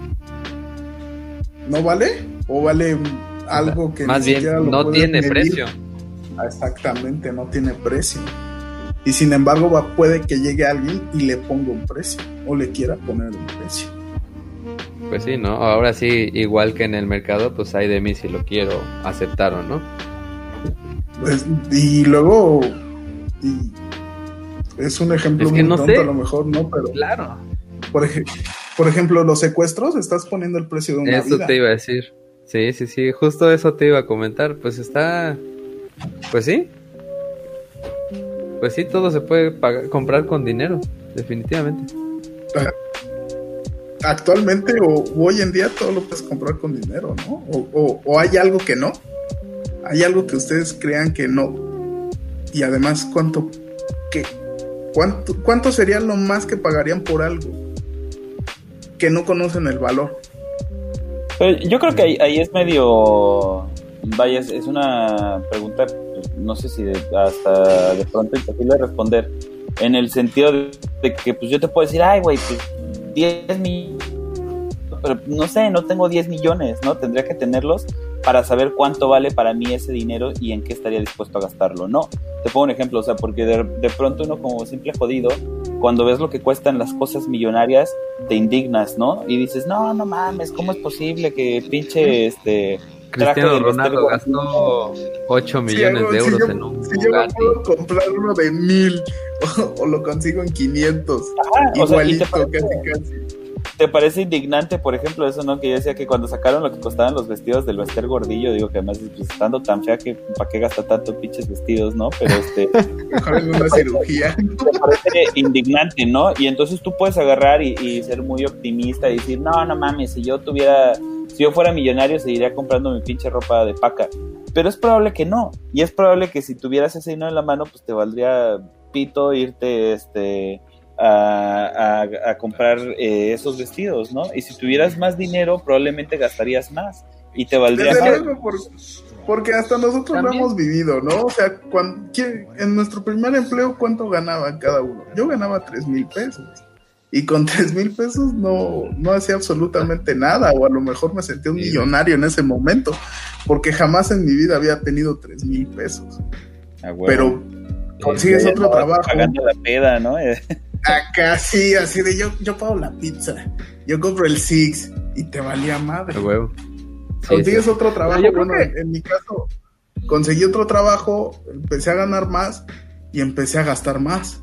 ¿No vale? ¿O vale algo que Más ni bien, lo no tiene medir? precio. Ah, Exactamente, no tiene precio. Y sin embargo, va, puede que llegue alguien y le ponga un precio o le quiera poner un precio. Pues sí, ¿no? Ahora sí, igual que en el mercado, pues hay de mí si lo quiero aceptar o no. Pues, y luego, y es un ejemplo Es que muy no tonto sé. a lo mejor, ¿no? Pero, Claro. por, ej- por ejemplo, los secuestros, estás poniendo el precio de una Eso vida. te iba a decir. Sí, sí, sí, justo eso te iba a comentar. Pues está. Pues sí. Pues sí, todo se puede pagar- comprar con dinero, definitivamente. Actualmente o hoy en día todo lo puedes comprar con dinero, ¿no? O, hay algo que no. Hay algo que ustedes crean que no. Y además, ¿cuánto, qué, cuánto, cuánto sería lo más que pagarían por algo que no conocen el valor? Pero yo creo que ahí, es medio. Vaya, es, una pregunta, pues, no sé si hasta de pronto imposible de responder. En el sentido de, de que, pues yo te puedo decir, ay, güey, pues 10 millones. Pero no sé, no tengo 10 millones, ¿no? Tendría que tenerlos para saber cuánto vale para mí ese dinero y en qué estaría dispuesto a gastarlo. No, te pongo un ejemplo, o sea, porque de, de pronto uno como simple jodido, cuando ves lo que cuestan las cosas millonarias, te indignas, ¿no? Y dices, no, no mames, ¿cómo es posible que pinche este Cristiano Ronaldo gastó 8 millones de euros si yo, en un si yo puedo comprar uno de mil o, <laughs> o lo consigo en 500, Ajá, o sea, y te igualito, parece, casi, casi. te parece indignante, por ejemplo, eso, ¿no? Que yo decía que cuando sacaron lo que costaban los vestidos del Bester Gordillo, digo que además, pues, estando tan fea que para qué gasta tanto pinches vestidos, ¿no? Pero este, <laughs> Mejor en una cirugía. te parece indignante, ¿no? Y entonces tú puedes agarrar y, y ser muy optimista y decir, no, no mames, si yo tuviera, si yo fuera millonario seguiría comprando mi pinche ropa de paca. Pero es probable que no. Y es probable que si tuvieras ese dinero en la mano, pues te valdría pito irte, este, a, a- a comprar eh, esos vestidos, ¿no? Y si tuvieras más dinero, probablemente gastarías más y te valdría Desde más. luego, por- porque hasta nosotros lo También. hemos vivido, ¿no? O sea, cuan- ¿quién- en nuestro primer empleo, ¿cuánto ganaba cada uno? Yo ganaba tres mil pesos. Y con <laughs> tres mil pesos no, no hacía absolutamente nada, o a lo mejor me sentía un millonario en ese momento, porque jamás en mi vida había tenido tres mil pesos. Ah. Pero consigues Ya otro trabajo. Pagando la peda, ¿no? <laughs> Acá sí, así de yo, yo pago la pizza, yo compro el Six y te valía madre. Huevo. Consigues sí. otro trabajo. Bueno, que- en, mi caso, conseguí otro trabajo, empecé a ganar más y empecé a gastar más.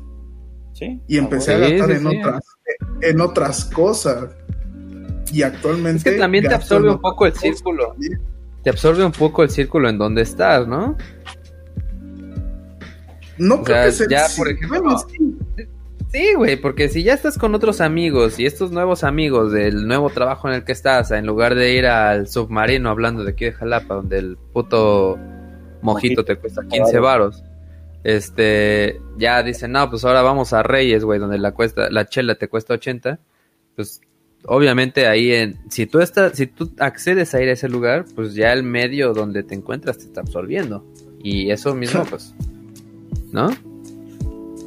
Sí. Y empecé Sí, a gastar sí, en sí. otras, en otras cosas. Y actualmente. Es que también te absorbe un poco el círculo. también. Te absorbe un poco el círculo en donde estás, ¿no? No O creo sea, que sea. ya, sí, por ejemplo, bueno, sí. Sí, güey, porque si ya estás con otros amigos y estos nuevos amigos del nuevo trabajo en el que estás, en lugar de ir al submarino hablando de aquí de Jalapa, donde el puto mojito Mojito. te cuesta 15 varos, este, ya dicen, no, pues ahora vamos a Reyes, güey, donde la cuesta, la chela te cuesta 80, pues obviamente ahí en, si tú estás, si tú accedes a ir a ese lugar, pues ya el medio donde te encuentras te está absorbiendo. Y eso mismo, pues, ¿no?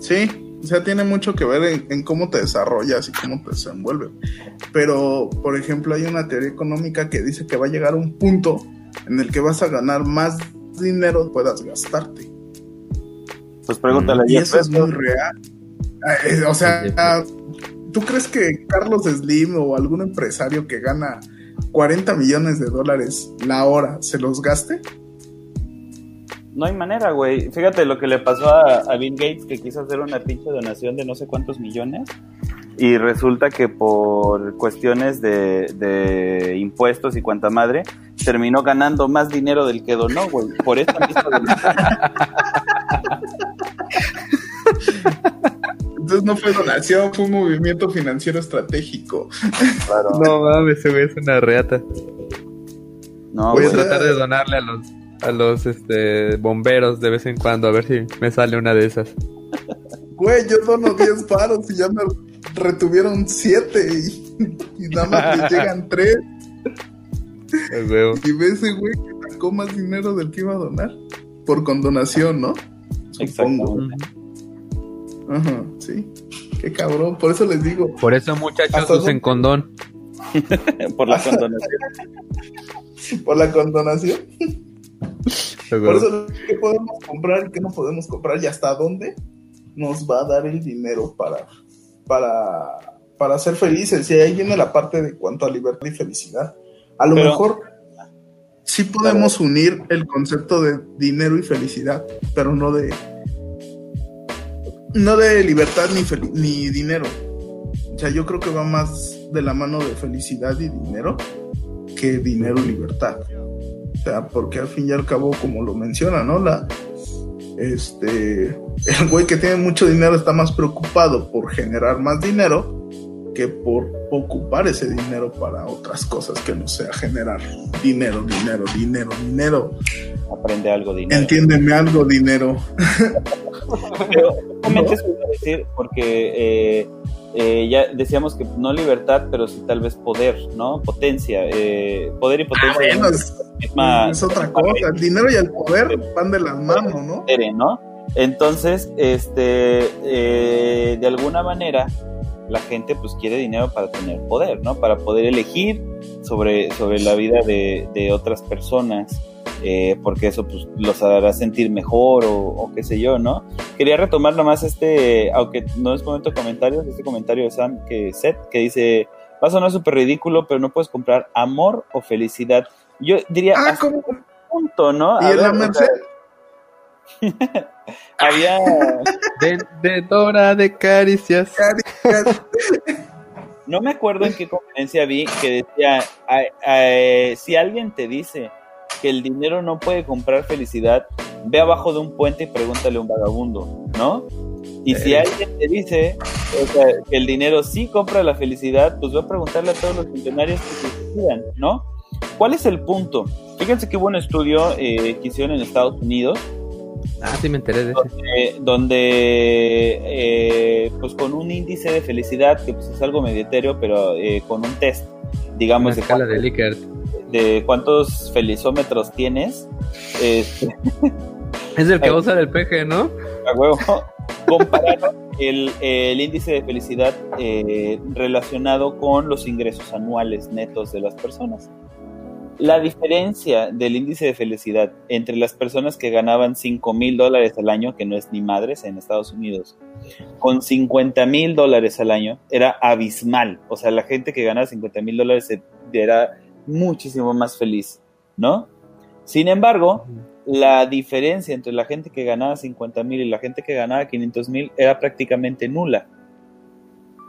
Sí, O sea, tiene mucho que ver en, en, cómo te desarrollas y cómo te desenvuelves. Pero, por ejemplo, hay una teoría económica que dice que va a llegar un punto en el que vas a ganar más dinero puedas gastarte. Pues pregúntale Y eso es muy real. Eh, o sea, ¿tú crees que Carlos Slim o algún empresario que gana 40 millones de dólares la hora se los gaste? No hay manera, güey. Fíjate lo que le pasó a, a, Bill Gates, que quiso hacer una pinche donación de no sé cuántos millones. Y resulta que por cuestiones de, de impuestos y cuanta madre, terminó ganando más dinero del que donó, güey. Por eso Entonces no fue donación, fue un movimiento financiero estratégico. Claro. No mames, ese güey es una reata. No, Voy a tratar de donarle a los a los este bomberos de vez en cuando a ver si me sale una de esas. Güey, yo dono 10 paros y ya me retuvieron 7 y, y, nada más me llegan 3. El huevo. Y ves ese güey que sacó más dinero del que iba a donar. Por condonación, ¿no? Supongo. Ajá, sí. Qué cabrón. Por eso les digo. Por eso, muchachos, ¿Hasta usen dónde? condón. <laughs> por la condonación. <laughs> Por la condonación. Por eso, ¿qué podemos comprar y qué no podemos comprar? ¿Y hasta dónde nos va a dar el dinero para, para, para ser felices? Y ahí viene la parte de cuanto a libertad y felicidad. A lo Pero- mejor sí podemos unir el concepto de dinero y felicidad, pero no de no de libertad ni, fel- ni dinero. O sea, yo creo que va más de la mano de felicidad y dinero que dinero y libertad. O sea, porque al fin y al cabo, como lo menciona, ¿no? La, este, el güey que tiene mucho dinero está más preocupado por generar más dinero que por ocupar ese dinero para otras cosas que no sea generar dinero, dinero, dinero, dinero. Aprende algo, dinero. Entiéndeme algo, dinero. <laughs> Pero <laughs> justamente eso iba a decir, porque eh, eh, ya decíamos que no libertad, pero sí tal vez poder, ¿no? Potencia. eh, poder y potencia. Bueno, no es, misma- es otra cosa. El dinero y el poder van de las manos, ¿no? ¿no? Entonces, este, eh, de alguna manera, la gente pues quiere dinero para tener poder, ¿no? Para poder elegir sobre, sobre la vida de, de otras personas, eh, porque eso pues los hará sentir mejor o, o qué sé yo, ¿no? Quería retomar nomás este, aunque no es momento de comentarios, este comentario de Sam que Seth, que dice, va a sonar súper ridículo, pero no puedes comprar amor o felicidad. Yo diría, Ah, hasta ¿cómo? un punto, ¿no? ¿Y A en la ver, Merced? había Vendedora de caricias. <laughs> no me acuerdo en qué conferencia vi que decía "Ay, ay, si alguien te dice que el dinero no puede comprar felicidad ve abajo de un puente y pregúntale a un vagabundo no y si Eh. alguien te dice o sea, que el dinero sí compra la felicidad pues va a preguntarle a todos los funcionarios que se suicidan no ¿cuál es el punto? fíjense que hubo un estudio eh, que hicieron en Estados Unidos Ah, sí me enteré de ese. eh, donde eh, pues con un índice de felicidad que pues es algo medio etéreo pero eh, con un test Una digamos de, escala cuántos, de Likert. De cuántos felizómetros tienes este, <laughs> Es el que Eh. va a usar el peje, ¿no? a huevo compararon el, el índice de felicidad eh, relacionado con los ingresos anuales netos de las personas la diferencia del índice de felicidad entre las personas que ganaban 5 mil dólares al año, que no es ni madres en Estados Unidos, con 50 mil dólares al año, era abismal. O sea, la gente que ganaba 50 mil dólares era muchísimo más feliz, ¿no? Sin embargo, la diferencia entre la gente que ganaba 50 mil y la gente que ganaba 500 mil era prácticamente nula.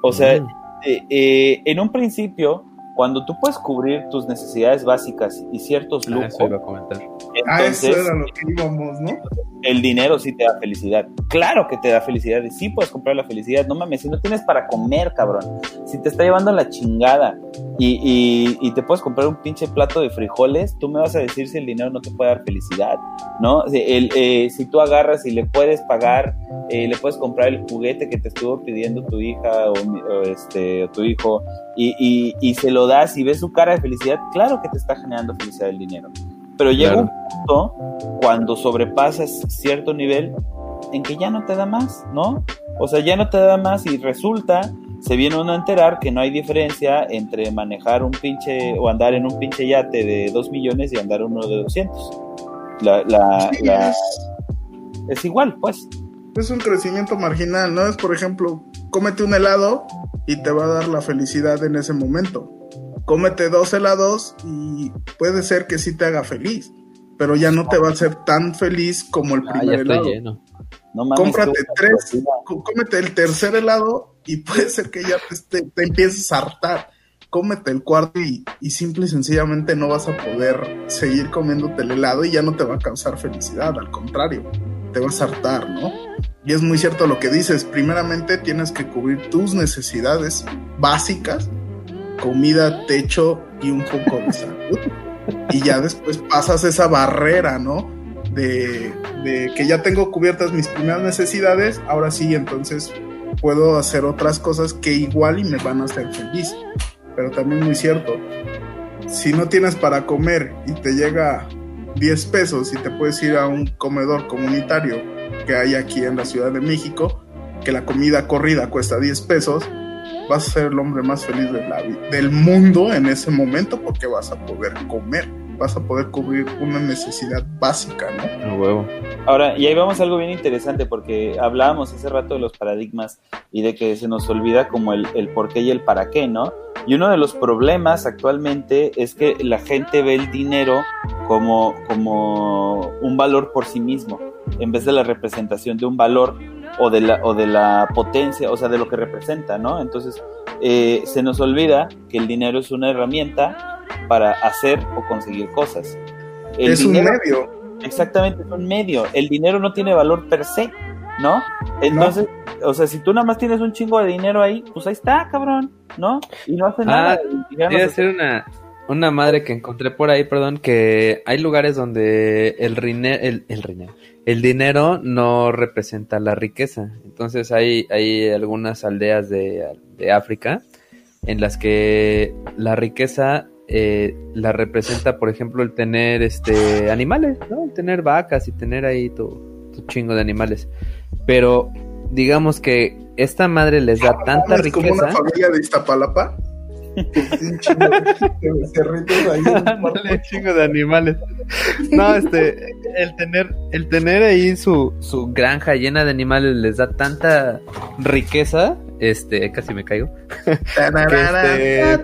O sea, Mm. eh, eh, en un principio, cuando tú puedes cubrir tus necesidades básicas y ciertos Ah, lujos, eso iba a comentar. Ah, eso entonces era lo que íbamos, ¿no? el dinero sí te da felicidad. Claro que te da felicidad y sí puedes comprar la felicidad. No mames, si no tienes para comer, cabrón. Si te está llevando la chingada y, y- y te puedes comprar un pinche plato de frijoles, tú me vas a decir si el dinero no te puede dar felicidad, ¿no? Si, el, eh, si tú agarras y le puedes pagar, eh, le puedes comprar el juguete que te estuvo pidiendo tu hija o este, o tu hijo y, y- y se lo das y ves su cara de felicidad, claro que te está generando felicidad el dinero. Pero llega Claro. un punto cuando sobrepasas cierto nivel en que ya no te da más, ¿no? O sea, ya no te da más y resulta, se viene uno a enterar que no hay diferencia entre manejar un pinche o andar en un pinche yate de 2 millones y andar uno de 200. La, la, Sí, la- es- es igual, pues. Es un crecimiento marginal, ¿no? Es, por ejemplo, cómete un helado y te va a dar la felicidad en ese momento. Cómete dos helados y puede ser que sí te haga feliz, pero ya no te va a hacer tan feliz como el Ah, ya primer estoy helado. lleno. No mames. Cómprate tres, cómete el tercer helado y puede ser que ya te, esté- te empieces a hartar. Cómete el cuarto y, y simple y sencillamente no vas a poder seguir comiéndote el helado y ya no te va a causar felicidad, al contrario, te vas a hartar, ¿no? Y es muy cierto lo que dices, primeramente tienes que cubrir tus necesidades básicas, comida, techo y un poco de salud. Y ya después pasas esa barrera, ¿no? de, de que ya tengo cubiertas mis primeras necesidades, ahora sí, entonces puedo hacer otras cosas que igual y me van a hacer feliz. Pero también muy cierto, si no tienes para comer y te llega 10 pesos y te puedes ir a un comedor comunitario que hay aquí en la Ciudad de México, que la comida corrida cuesta 10 pesos, vas a ser el hombre más feliz de la del mundo en ese momento porque vas a poder comer, vas a poder cubrir una necesidad básica, ¿no? A huevo. Ahora, y ahí vamos a algo bien interesante porque hablábamos hace rato de los paradigmas y de que se nos olvida como el, el por qué y el para qué, ¿no? Y uno de los problemas actualmente es que la gente ve el dinero como, como un valor por sí mismo, en vez de la representación de un valor o de la, o de la potencia, o sea, de lo que representa, ¿no? Entonces, eh, se nos olvida que el dinero es una herramienta para hacer o conseguir cosas. El es un medio. Exactamente, es un medio. El dinero no tiene valor per se, ¿no? Entonces, o sea, si tú nada más tienes un chingo de dinero ahí, pues ahí está, cabrón, ¿no? Y no hace Ah, nada. y ya no Debe se- ser una, una madre que encontré por ahí, perdón, que hay lugares donde el, rine- el, el, rine- el dinero no representa la riqueza. Entonces hay, hay algunas aldeas de, de África en las que la riqueza eh, la representa, por ejemplo, el tener este animales, ¿no? El tener vacas y tener ahí tu, tu chingo de animales. Pero digamos que esta madre les da tanta Es como una riqueza. familia de Iztapalapa. Un chingo de cerritos ahí Ándale, chingo de animales. No, este, el tener, el tener ahí su, su granja llena de animales les da tanta riqueza, este, casi me caigo. Este-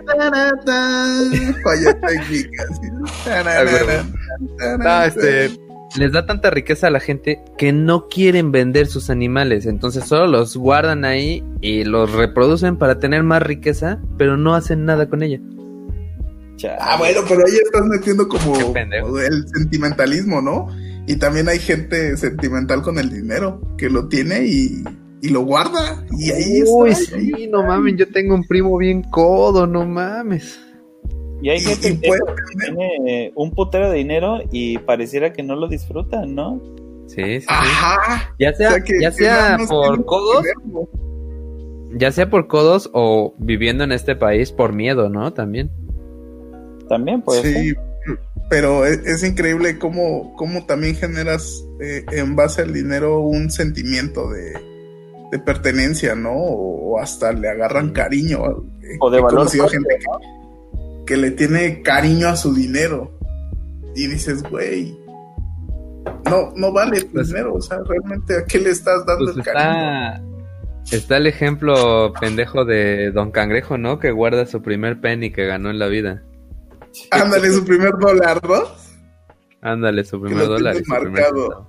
sí. Tararara, No, este, les da tanta riqueza a la gente que no quieren vender sus animales, entonces solo los guardan ahí y los reproducen para tener más riqueza, pero no hacen nada con ella. Ah, bueno, pero ahí estás metiendo como, el sentimentalismo, ¿no? Y también hay gente sentimental con el dinero que lo tiene y, y lo guarda. Y ahí Uy, está. ahí. sí, no mames, yo tengo un primo bien codo, no mames. Y hay gente y que puede tiene un putero de dinero y pareciera que no lo disfrutan, ¿no? Sí, sí. Ajá. Ya sea, O sea, que- ya que sea por codos, ya sea por codos o viviendo en este país por miedo, ¿no? También. También puede ser. Sí, pero es, es increíble cómo, cómo también generas eh, en base al dinero un sentimiento de, de pertenencia, ¿no? O, o hasta le agarran cariño. Eh, O de he valor conocido propio, gente que, que le tiene cariño a su dinero. Y dices, güey, no, no vale tu Pues- dinero. O sea, realmente a qué le estás dando Pues el cariño. está, está el ejemplo pendejo de Don Cangrejo, ¿no? Que guarda su primer penny que ganó en la vida. Ándale, su primer dólar, ¿no? Ándale, su primer dólar. y su marcado.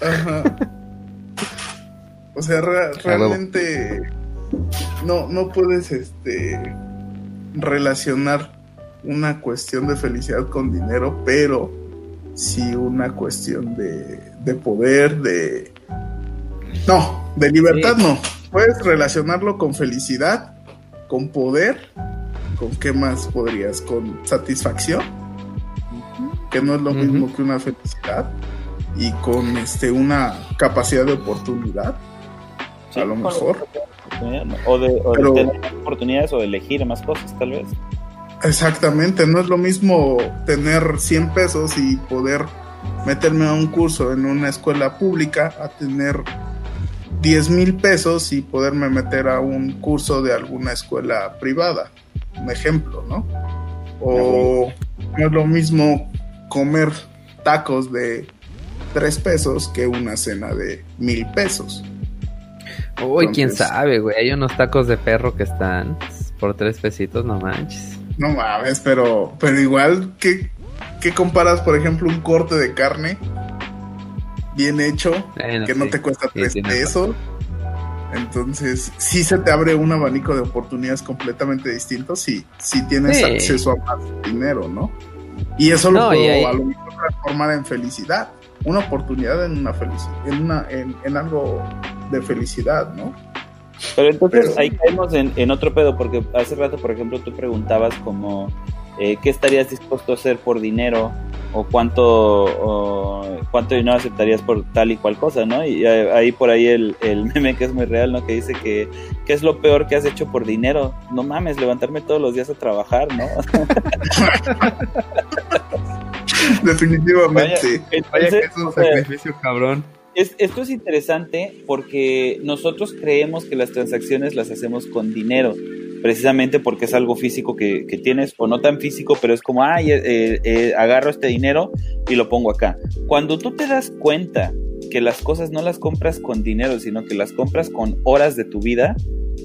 Ajá. O sea, re- realmente no, no puedes este relacionar una cuestión de felicidad con dinero, pero sí una cuestión de, de poder, de... No, de libertad Sí. no. Puedes relacionarlo con felicidad, con poder, con qué más podrías, con satisfacción, que no es lo mismo que una felicidad, y con este una capacidad de oportunidad, Sí, a lo con- mejor. O de, o de tener oportunidades o de elegir más cosas, tal vez. Exactamente, no es lo mismo tener 100 pesos y poder meterme a un curso en una escuela pública a tener 10 mil pesos y poderme meter a un curso de alguna escuela privada. Un ejemplo, ¿no? O no es lo mismo comer tacos de 3 pesos que una cena de mil pesos. Uy, quién sabe, güey. Hay unos tacos de perro que están por tres pesitos, no manches. No mames, pero, pero igual, ¿qué, qué comparas, por ejemplo, un corte de carne bien hecho, que no te cuesta Sí, 3 tienes pesos? Entonces, sí se te abre un abanico de oportunidades completamente distintos si, si tienes Sí. acceso a más dinero, ¿no? Y eso lo No, y puedo ahí- a lo mejor transformar en felicidad. Una oportunidad en una felicidad, en, una, en, en algo de felicidad, ¿no? Pero entonces Pero- ahí caemos en, en otro pedo, porque hace rato, por ejemplo, tú preguntabas como, eh, ¿qué estarías dispuesto a hacer por dinero? ¿O cuánto, o cuánto dinero aceptarías por tal y cual cosa, no? Y ahí por ahí el, el <laughs> meme que es muy real, ¿no? Que dice que, ¿qué es lo peor que has hecho por dinero? No mames, levantarme todos los días a trabajar, ¿no? <laughs> <laughs> <laughs> Definitivamente. Vaya que Entonces, es un o sea, sacrificio cabrón. Es- esto es interesante porque nosotros creemos que las transacciones las hacemos con dinero, precisamente porque es algo físico que, que tienes, o no tan físico, pero es como, ay, eh, eh, eh, agarro este dinero y lo pongo acá. Cuando tú te das cuenta que las cosas no las compras con dinero, sino que las compras con horas de tu vida,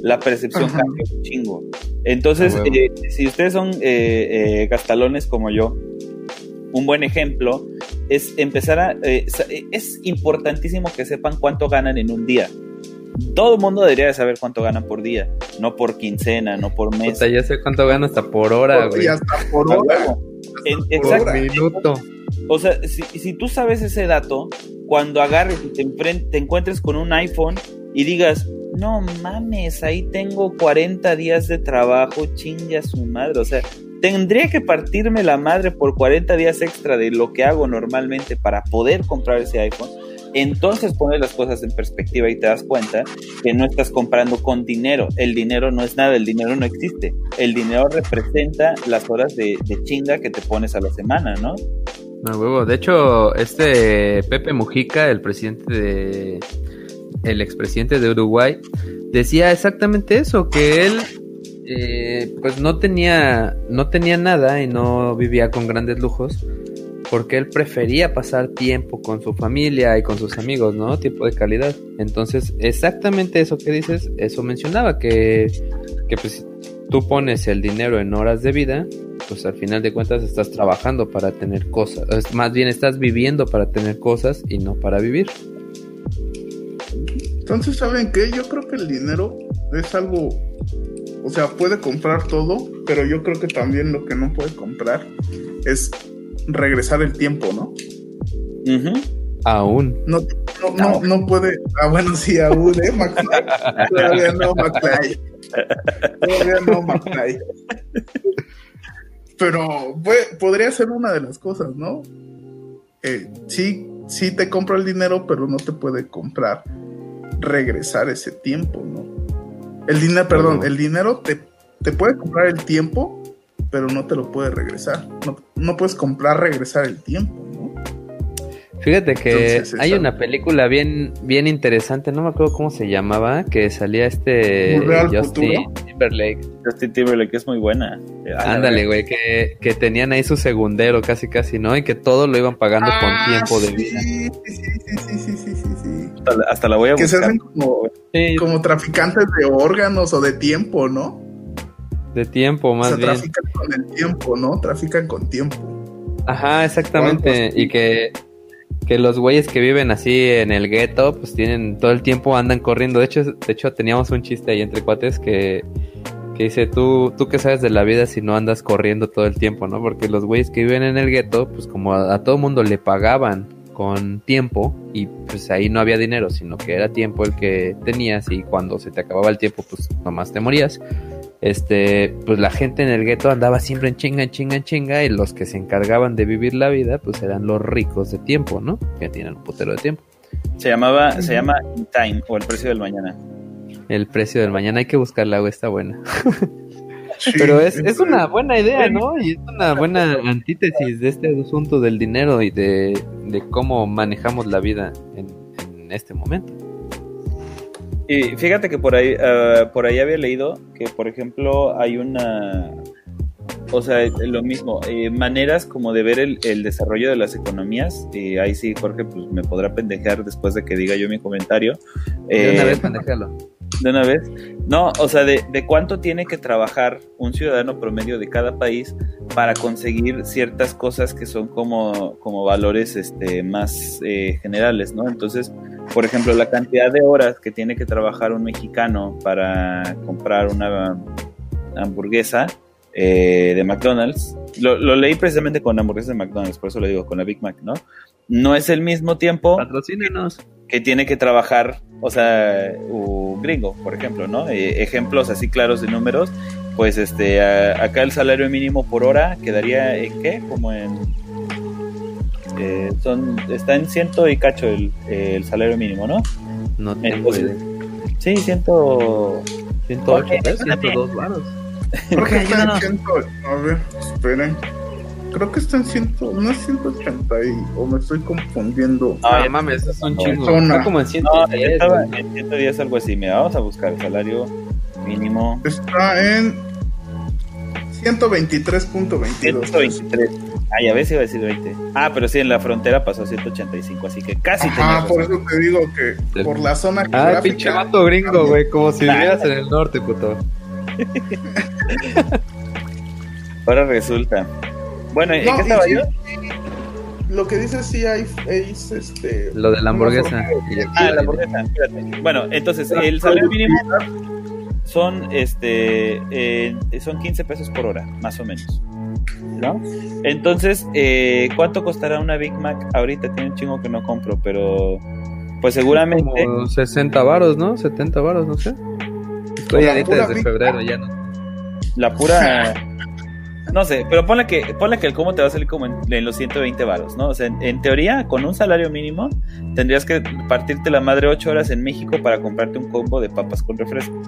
la percepción Ajá. cambia un chingo. Entonces, A huevo. eh, si ustedes son eh, eh, gastalones como yo, un buen ejemplo es empezar a... eh, eh, es importantísimo que sepan cuánto ganan en un día. Todo el mundo debería de saber cuánto ganan por día, no por quincena, no por mes. Puta, ya sé cuánto gano hasta por hora, güey. y hasta por A hora. En- por exacto. hora. Minuto. O sea, si, si tú sabes ese dato, cuando agarres y te, te encuentres con un iPhone y digas, no mames, ahí tengo 40 días de trabajo, chingue a su madre. O sea, tendría que partirme la madre por 40 días extra de lo que hago normalmente para poder comprar ese iPhone. Entonces pones las cosas en perspectiva y te das cuenta que no estás comprando con dinero. El dinero no es nada, el dinero no existe. El dinero representa las horas de, de chinga que te pones a la semana, ¿no? No, huevo. De hecho, este Pepe Mujica, el presidente de. El expresidente de Uruguay, decía exactamente eso: que él. Eh, pues no tenía. No tenía nada y no vivía con grandes lujos. Porque él prefería pasar tiempo con su familia y con sus amigos, ¿no? Tiempo de calidad. Entonces, exactamente eso que dices, eso mencionaba, que, que pues tú pones el dinero en horas de vida, pues al final de cuentas estás trabajando para tener cosas, más bien estás viviendo para tener cosas y no para vivir. Entonces, ¿saben qué? Yo creo que el dinero es algo, o sea, puede comprar todo, pero yo creo que también lo que no puede comprar es regresar el tiempo, ¿no? Aún. No, no, no, no puede. Ah, bueno, sí, aún, ¿eh? McFly? Todavía no, McFly. Todavía no, McFly. Pero podría ser una de las cosas, ¿no? Eh, sí, sí te compra el dinero, pero no te puede comprar regresar ese tiempo, ¿no? El dinero, perdón, No. el dinero te, te puede comprar el tiempo, pero no te lo puede regresar. No, no puedes comprar regresar el tiempo, ¿no? Fíjate que Entonces, hay una película bien, bien interesante, no me acuerdo cómo se llamaba, que salía este Justin. Timberlake. Justin Timberlake es muy buena. Ah, Ándale, güey, que, que tenían ahí su segundero casi casi, ¿no? Y que todo lo iban pagando con tiempo de Ah, vida. Sí, sí, sí, sí, sí, sí, sí, sí. Hasta la, hasta la voy a Que se buscar. hacen como, Sí, como traficantes de órganos o de tiempo, ¿no? de tiempo O más sea, bien. trafican con el tiempo, ¿no? Trafican con tiempo. Ajá, exactamente. Y que, que los güeyes que viven así en el gueto, pues tienen todo el tiempo andan corriendo. De hecho, de hecho teníamos un chiste ahí entre cuates que, que dice, tú, tú qué sabes de la vida si no andas corriendo todo el tiempo, ¿no? Porque los güeyes que viven en el gueto, pues como a, a todo mundo le pagaban con tiempo y pues ahí no había dinero, sino que era tiempo el que tenías y cuando se te acababa el tiempo, pues nomás te morías este, pues la gente en el gueto andaba siempre en chinga, en chinga, en chinga, y los que se encargaban de vivir la vida, pues eran los ricos de tiempo, ¿no? Que tienen un putero de tiempo. Se llamaba, se llama In Time o El Precio del Mañana. El precio del mañana hay que buscarla, güey, está buena. <laughs> Sí, Pero es, es una buena idea, ¿no? Y es una buena antítesis de este asunto del dinero y de, de cómo manejamos la vida en, en este momento. Y fíjate que por ahí, ah, por ahí había leído que, por ejemplo, hay una, o sea, lo mismo, eh, maneras como de ver el, el desarrollo de las economías. Y ahí sí, Jorge, pues me podrá pendejear después de que diga yo mi comentario. De una Eh, vez, pendejalo. De una vez. No, o sea, de, de cuánto tiene que trabajar un ciudadano promedio de cada país para conseguir ciertas cosas que son como, como valores este, más eh, generales, ¿no? Entonces, por ejemplo, la cantidad de horas que tiene que trabajar un mexicano para comprar una hamburguesa eh, de McDonald's, lo, lo leí precisamente con hamburguesas de McDonald's, por eso lo digo, con la Big Mac, ¿no? No es el mismo tiempo Patrocínenos. Que tiene que trabajar, o sea, un gringo, por ejemplo, ¿no? Eh, ejemplos así claros de números, pues este, a- acá el salario mínimo por hora quedaría en qué, como en, eh, son, está en ciento y cacho el, el salario mínimo, ¿no? No tengo Entonces, idea. Sí, ciento, 108, Jorge, ¿ves? 102 varos. Creo que está en ayúdanos. 100. A ver, esperen. Creo que está en 100. No es 180 y, o me estoy confundiendo. Ah, No mames, es un no, chingo. Está como en no, 110. estaba güey. en 110 algo así, mira, vamos a buscar el salario mínimo. Está en 123.22. 123. Ah, ya ves, iba a decir 20. Ah, pero sí, en la frontera pasó a 185, así que casi tenía por eso te digo que por la zona Ah, pinche geográfica. vato gringo, güey. Como si vivieras en el norte, puto. Ahora resulta. Bueno, ¿en No, qué estaba yo? Lo que dice sí hay, es este. Lo de la hamburguesa. Ah, la hamburguesa, espérate. Bueno, entonces, el salario mínimo son, este, eh, son 15 pesos por hora, más o menos. ¿No? Entonces, eh, ¿cuánto costará una Big Mac? Ahorita tiene un chingo que no compro, pero pues seguramente... Como 60 varos, ¿no? 70 varos, no sé. Estoy ahorita desde Big febrero, ya no. La pura. <laughs> No sé, pero ponle que, ponle que el combo te va a salir como en, en los 120 varos, ¿no? O sea, en, en teoría, con un salario mínimo, tendrías que partirte la madre 8 horas en México para comprarte un combo de papas con refresco.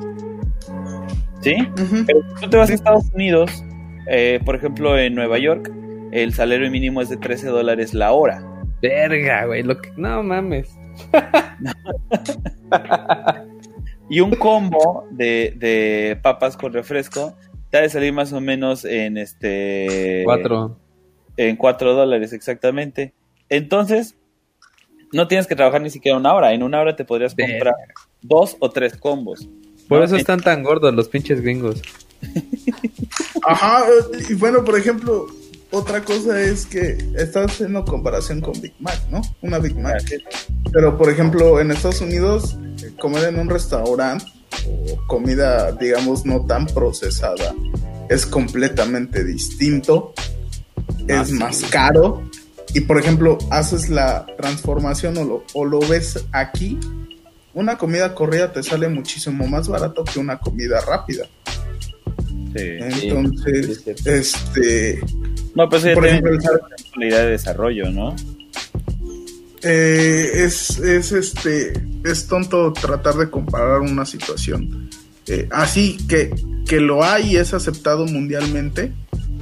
¿Sí? Ujú. Pero si tú te vas a Estados Unidos, eh, por ejemplo, en Nueva York, el salario mínimo es de 13 dólares la hora. Verga, güey. Lo que... No mames. <laughs> Y un combo de, de papas con refresco te ha de salir más o menos en este. Cuatro. En 4 dólares, exactamente. Entonces, no tienes que trabajar ni siquiera una hora. En una hora te podrías comprar dos o tres combos. Por ¿no? eso están tan gordos los pinches gringos. <laughs> Ajá, eh, y bueno, por ejemplo, otra cosa es que estás haciendo comparación con Big Mac, ¿no? Una Big Mac. Pero, por ejemplo, en Estados Unidos, eh, comer en un restaurante o comida, digamos, no tan procesada es completamente distinto, Ah, es sí. más caro. Y, por ejemplo, haces la transformación o lo, o lo ves aquí, una comida corrida te sale muchísimo más barato que una comida rápida. Sí. Entonces, sí, este, No, pues por ejemplo, la idea de desarrollo, ¿no? Eh, es, es este es tonto tratar de comparar una situación eh, así que, que lo hay y es aceptado mundialmente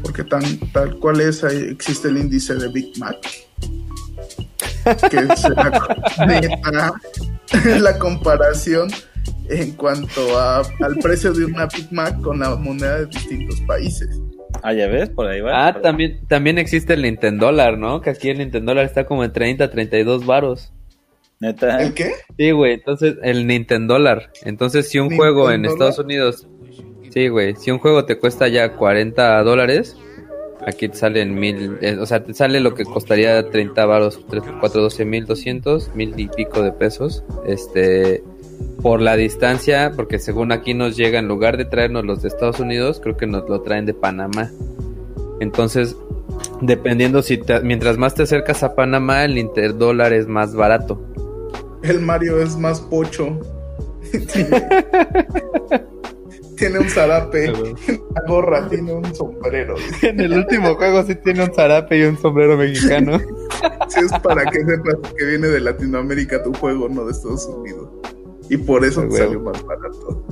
porque tan, tal cual es existe el índice de Big Mac que es la, <laughs> <laughs> la comparación en cuanto a, al precio de una Big Mac con la moneda de distintos países Ah, ya ves, por ahí va. Ah, también, también existe el Nintendo ¿no? Que aquí el Nintendo está como en 30, 32 varos. Neta. ¿el qué? Sí, güey, entonces el Nintendo Entonces, si un juego en ¿Nintendo Estados Unidos, sí, güey, si un juego te cuesta ya 40 dólares, aquí te salen mil, eh, o sea, te sale lo que costaría 30 varos, 3 por 4, 12 mil 200, mil y pico de pesos, este, por la distancia, porque según aquí nos llega, en lugar de traernos los de Estados Unidos, creo que nos lo traen de Panamá. Entonces, dependiendo si te- mientras más te acercas a Panamá, el interdólar es más barato. El Mario es más pocho. <laughs> tiene, un zarape. La gorra tiene un sombrero. En el último juego sí tiene un zarape y un sombrero mexicano. Si es para que sepas que viene de Latinoamérica tu juego, no de Estados Unidos. Y por eso huevo. salió más barato.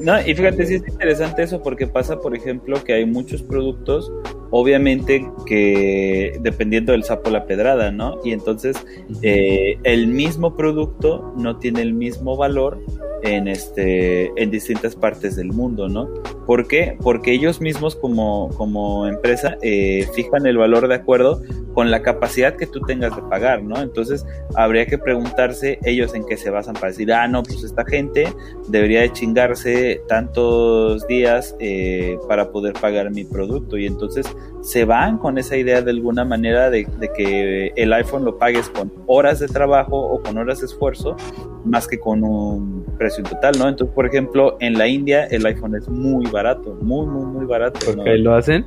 No, y fíjate, sí es interesante eso porque pasa, por ejemplo, que hay muchos productos, obviamente que dependiendo del sapo la pedrada, ¿no? Y entonces eh, el mismo producto no tiene el mismo valor en este en distintas partes del mundo, ¿no? ¿Por qué? Porque ellos mismos como, como empresa eh, fijan el valor de acuerdo con la capacidad que tú tengas de pagar, ¿no? Entonces habría que preguntarse ellos en qué se basan para decir, ah, no, pues esta gente debería de chingarse tantos días eh, para poder pagar mi producto y entonces se van con esa idea de alguna manera de, de que el iPhone lo pagues con horas de trabajo o con horas de esfuerzo más que con un precio total, ¿no? Entonces, por ejemplo, en la India el iPhone es muy barato, muy, muy, muy barato. ¿Por ¿no? qué lo hacen?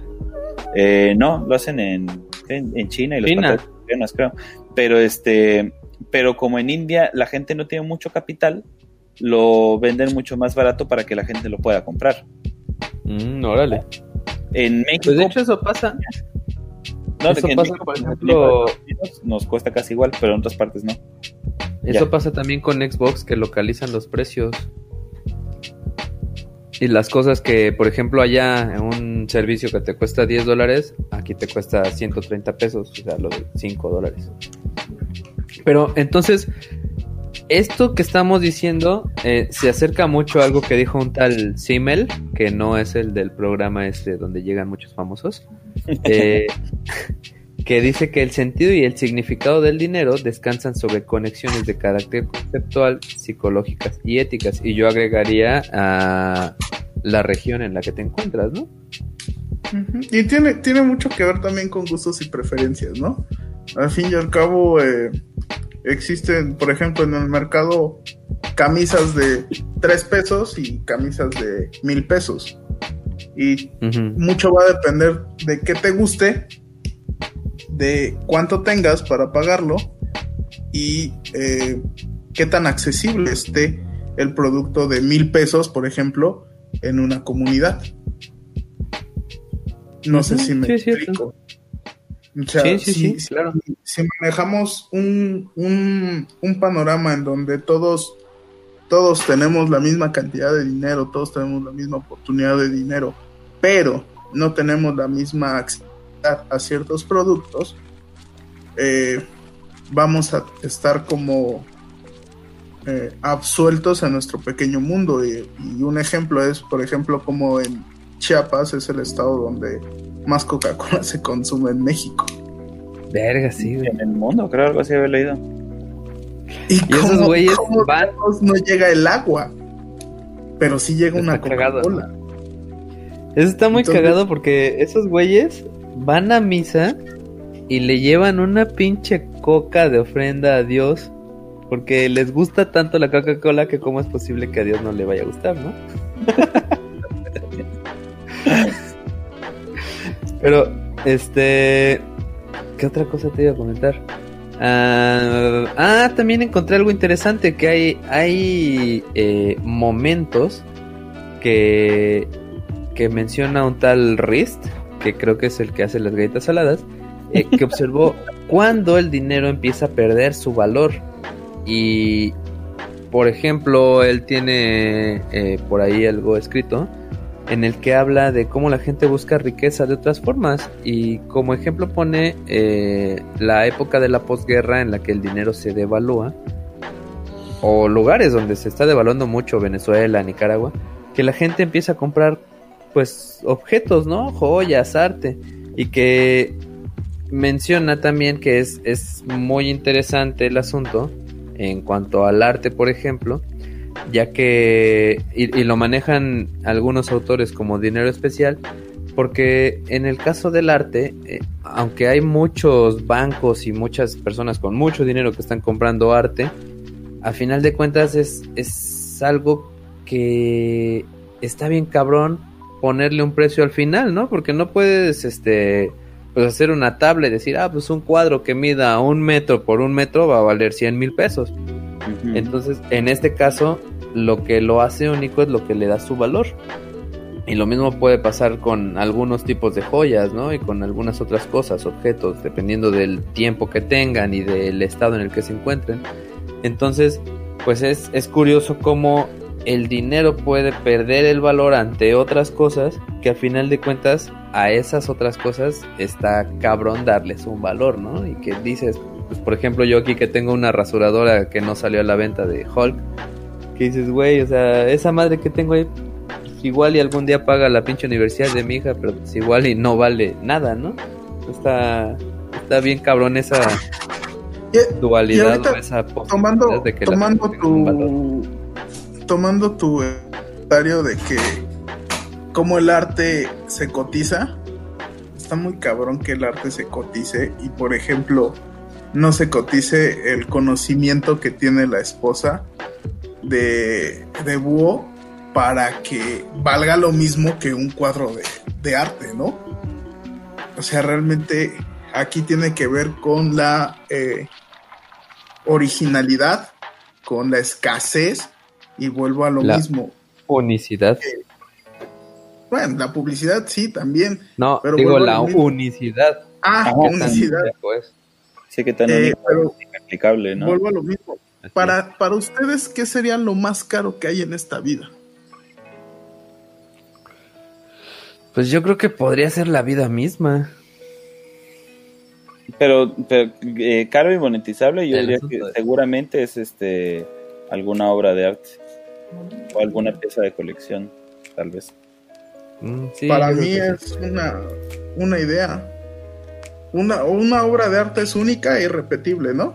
Eh, no, lo hacen en, en, en China y los China. creo. Pero este, pero como en India la gente no tiene mucho capital, lo venden mucho más barato para que la gente lo pueda comprar. Mm, órale. En México, Pues de hecho eso pasa. no, eso en pasa, México, por ejemplo- nos cuesta casi igual, pero en otras partes no. Eso Ya. pasa también con Xbox que localizan los precios. Y las cosas que, por ejemplo, allá en un servicio que te cuesta 10 dólares, aquí te cuesta 130 pesos, o sea, lo de 5 dólares. Pero entonces, esto que estamos diciendo eh, se acerca mucho a algo que dijo un tal Simmel, que no es el del programa este donde llegan muchos famosos. Eh, <laughs> que dice que el sentido y el significado del dinero descansan sobre conexiones de carácter conceptual, psicológicas y éticas. Y yo agregaría a la región en la que te encuentras, ¿no? Y tiene, tiene mucho que ver también con gustos y preferencias, ¿no? Al fin y al cabo, eh, existen, por ejemplo, en el mercado camisas de 3 pesos y camisas de mil pesos. Y mucho va a depender de qué te guste, de cuánto tengas para pagarlo y eh, qué tan accesible esté el producto de mil pesos, por ejemplo, en una comunidad. No sé si me sí, explico. O sea, Sí, sí, si, sí, claro. si- si manejamos un, un, un panorama en donde todos, todos tenemos la misma cantidad de dinero, todos tenemos la misma oportunidad de dinero, pero no tenemos la misma accesibilidad a ciertos productos, eh, vamos a estar como eh, absueltos a nuestro pequeño mundo. Y, y un ejemplo es, por ejemplo, como en Chiapas es el estado donde más Coca-Cola se consume en México. Verga, sí, güey. En el mundo, creo algo así había leído. Y, esos cómo- güeyes cómo van- no llega el agua, pero sí llega una Está cagado, Coca-Cola. Eso está muy Entonces- cagado porque esos güeyes van a misa y le llevan una pinche coca de ofrenda a Dios porque les gusta tanto la Coca-Cola que cómo es posible que a Dios no le vaya a gustar, ¿no? <laughs> Pero, este... ¿Qué otra cosa te iba a comentar? Ah, ah, también encontré algo interesante, que hay, hay eh, momentos que, que menciona un tal Rist, que creo que es el que hace las galletas saladas, eh, que <laughs> observó cuando el dinero empieza a perder su valor. Y, por ejemplo, él tiene eh, por ahí algo escrito en el que habla de cómo la gente busca riqueza de otras formas y como ejemplo pone eh, la época de la posguerra en la que el dinero se devalúa o lugares donde se está devaluando mucho Venezuela, Nicaragua, que la gente empieza a comprar pues objetos, ¿no? Joyas, arte y que menciona también que es, es muy interesante el asunto en cuanto al arte, por ejemplo, ya que y, lo manejan algunos autores como dinero especial porque en el caso del arte eh, aunque hay muchos bancos y muchas personas con mucho dinero que están comprando arte a final de cuentas es, es algo que está bien cabrón ponerle un precio al final, ¿no? Porque no puedes este pues hacer una tabla y decir, ah, pues un cuadro que mida un metro por un metro va a valer 100 mil pesos. Entonces, en este caso, lo que lo hace único es lo que le da su valor. Y lo mismo puede pasar con algunos tipos de joyas, ¿no? Y con algunas otras cosas, objetos, dependiendo del tiempo que tengan y del estado en el que se encuentren. Entonces, pues es, es curioso cómo el dinero puede perder el valor ante otras cosas que a final de cuentas a esas otras cosas está cabrón darles un valor, ¿no? Y que dices, pues por ejemplo yo aquí que tengo una rasuradora que no salió a la venta de Hulk, que dices, güey, o sea, esa madre que tengo ahí, pues, igual y algún día paga la pinche universidad de mi hija, pero pues igual y no vale nada, ¿no? Está, está bien cabrón esa Y- dualidad ahorita, o esa tomando, posibilidad de que tomando valor. tu tomando tu comentario de que cómo el arte se cotiza está muy cabrón que el arte se cotice y por ejemplo no se cotice el conocimiento que tiene la esposa de, de Búho para que valga lo mismo que un cuadro de, de arte, ¿no? O sea, realmente aquí tiene que ver con la eh, originalidad, con la escasez y vuelvo a lo La- mismo. Unicidad. Bueno, la publicidad sí, también. No, Pero digo vuelvo a la unicidad. Ah, Ajá, unicidad. Pues, Sí, que tan Eh, pero inexplicable, ¿no? vuelvo a lo mismo. así Para, para ustedes, ¿qué sería lo más caro que hay en esta vida? Pues yo creo que podría ser la vida misma. Pero, pero, eh, caro y monetizable, yo El diría asunto que seguramente es este alguna obra de arte o alguna pieza de colección, tal vez. Mm, sí, para mí es una, una idea. Una, una obra de arte es única e irrepetible, ¿no?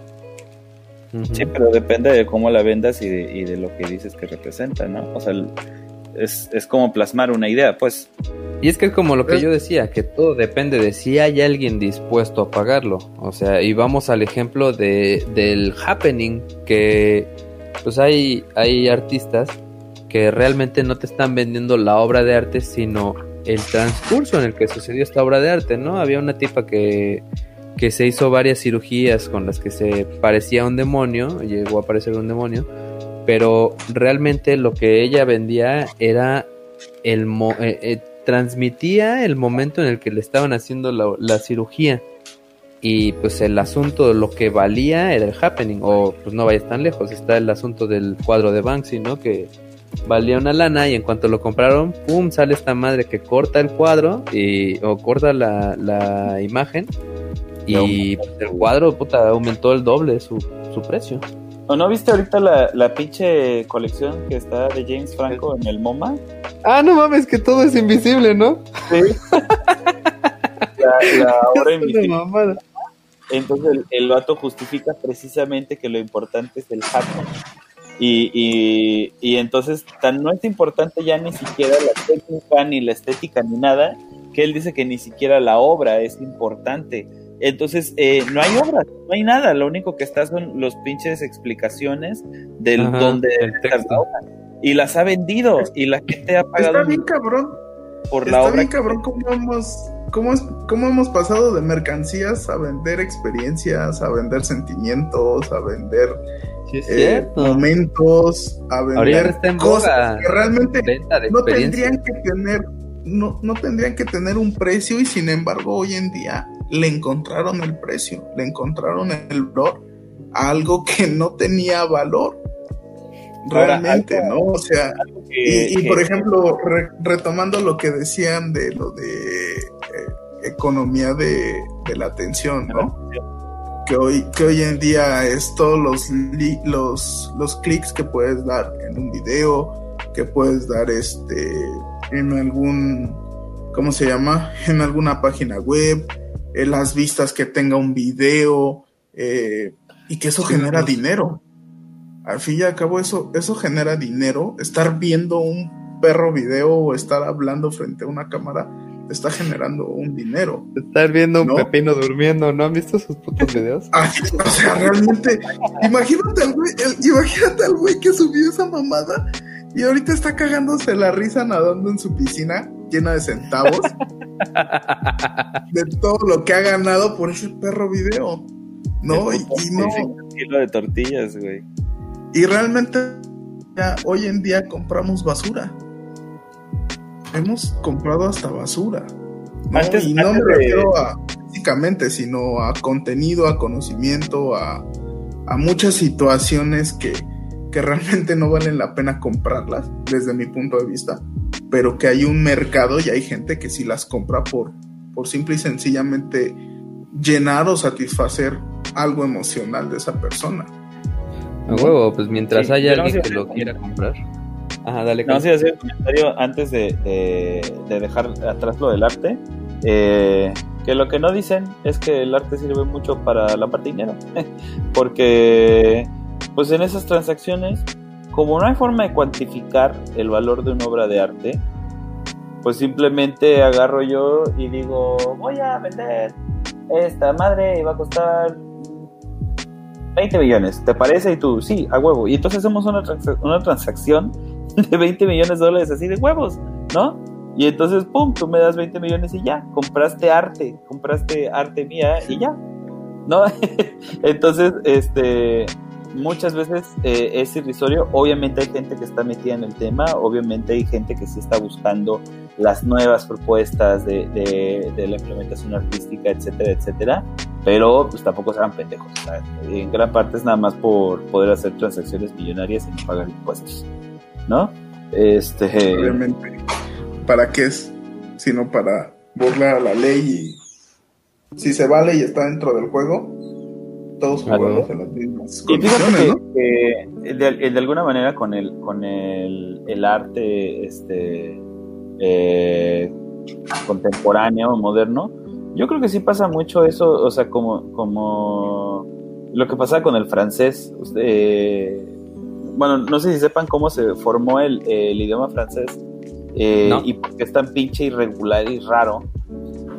Sí, pero depende de cómo la vendas y de, y de lo que dices que representa, ¿no? O sea, es, es como plasmar una idea, pues. Y es que es como lo que yo decía, que todo depende de si hay alguien dispuesto a pagarlo. O sea, y vamos al ejemplo de, del happening, que pues hay, hay artistas que realmente no te están vendiendo la obra de arte, sino el transcurso en el que sucedió esta obra de arte, ¿no? Había una tipa que, que se hizo varias cirugías con las que se parecía un demonio, llegó a parecer un demonio, pero realmente lo que ella vendía era el eh, eh, transmitía el momento en el que le estaban haciendo la, la cirugía y pues el asunto lo que valía era el happening o pues no vayas tan lejos está el asunto del cuadro de Banksy no que valía una lana y en cuanto lo compraron pum sale esta madre que corta el cuadro y o corta la, la imagen y pues, el cuadro puta aumentó el doble su, su precio ¿O no viste ahorita la, la pinche colección que está de James Franco en el MoMA? ah no mames que todo es invisible no Sí. <laughs> la, la obra Es una invisible. Entonces el, el vato justifica precisamente que lo importante es el happening. Y, y, y entonces tan no es importante ya ni siquiera la técnica, ni la estética, ni nada, que él dice que ni siquiera la obra es importante. Entonces, eh, no hay obra, no hay nada, lo único que está son los pinches explicaciones del Ajá, donde el está la obra. Y las ha vendido, y la gente ha pagado Está bien cabrón. por la Está obra. bien cabrón cómo hemos, cómo, es- cómo hemos pasado de mercancías a vender experiencias, a vender sentimientos, a vender Sí, eh, momentos, a vender cosas que realmente no tendrían que tener no, no tendrían que tener un precio y sin embargo hoy en día le encontraron el precio, le encontraron el valor a algo que no tenía valor Ahora, realmente, algo- ¿no? O sea, que- y, y, que- por ejemplo, re- retomando lo que decían de lo de economía de, de la atención, ¿no? Que hoy, que hoy en día es todos los, li- los, los clics que puedes dar en un video, que puedes dar este en algún, ¿cómo se llama? En alguna página web, en las vistas que tenga un video, eh, y que eso genera dinero. Al fin y al cabo eso, eso genera dinero. Estar viendo un perro video o estar hablando frente a una cámara te está generando un dinero. Estar viendo un ¿No? pepino durmiendo, ¿no han visto sus putos videos? <laughs> O sea, realmente, imagínate al güey, el- imagínate al güey que subió esa mamada y ahorita está cagándose la risa nadando en su piscina llena de centavos <laughs> de todo lo que ha ganado por ese perro video. No, y, y no, kilo de tortillas, güey. y realmente ya hoy en día compramos basura. Hemos comprado hasta basura. ¿no? Antes- y no me de- refiero a físicamente, sino a contenido, a conocimiento, a, a muchas situaciones que, que realmente no valen la pena comprarlas, desde mi punto de vista, pero que hay un mercado y hay gente que sí las compra por, por simple y sencillamente llenar o satisfacer algo emocional de esa persona. A huevo, pues mientras Sí, haya no alguien sé que lo quiera comprar. Ajá, dale. No, sí, hacer un comentario antes de, de- de dejar atrás lo del arte. eh, que lo que no dicen es que el arte sirve mucho para la parte de dinero. <laughs> Porque, pues en esas transacciones, como no hay forma de cuantificar el valor de una obra de arte, pues simplemente agarro yo y digo, voy a vender esta madre y va a costar 20 millones, ¿te parece? Y tú, sí, a huevo. Y entonces hacemos una, una transacción de 20 millones de dólares así de huevos, ¿no? Y entonces, pum, tú me das 20 millones y ya, compraste arte, compraste arte mía y ya, ¿no? <laughs> entonces, este, muchas veces eh, es irrisorio. Obviamente hay gente que está metida en el tema, obviamente hay gente que sí está buscando las nuevas propuestas de, de- de la implementación artística, etcétera, etcétera. Pero pues tampoco serán pendejos. sea, en gran parte es nada más por poder hacer transacciones millonarias y no pagar impuestos, ¿no? Este, Obviamente, ¿para qué es? Sino para burlar a la ley y si se vale y está dentro del juego, todos Claro. jugamos en las mismas condiciones, que, ¿no? que de, de alguna manera con el, con el, el arte este, eh, contemporáneo o moderno, yo creo que sí pasa mucho eso, o sea, como, como lo que pasa con el francés. Usted, eh, bueno, no sé si sepan cómo se formó el, el idioma francés eh, No. y por qué es tan pinche irregular y raro.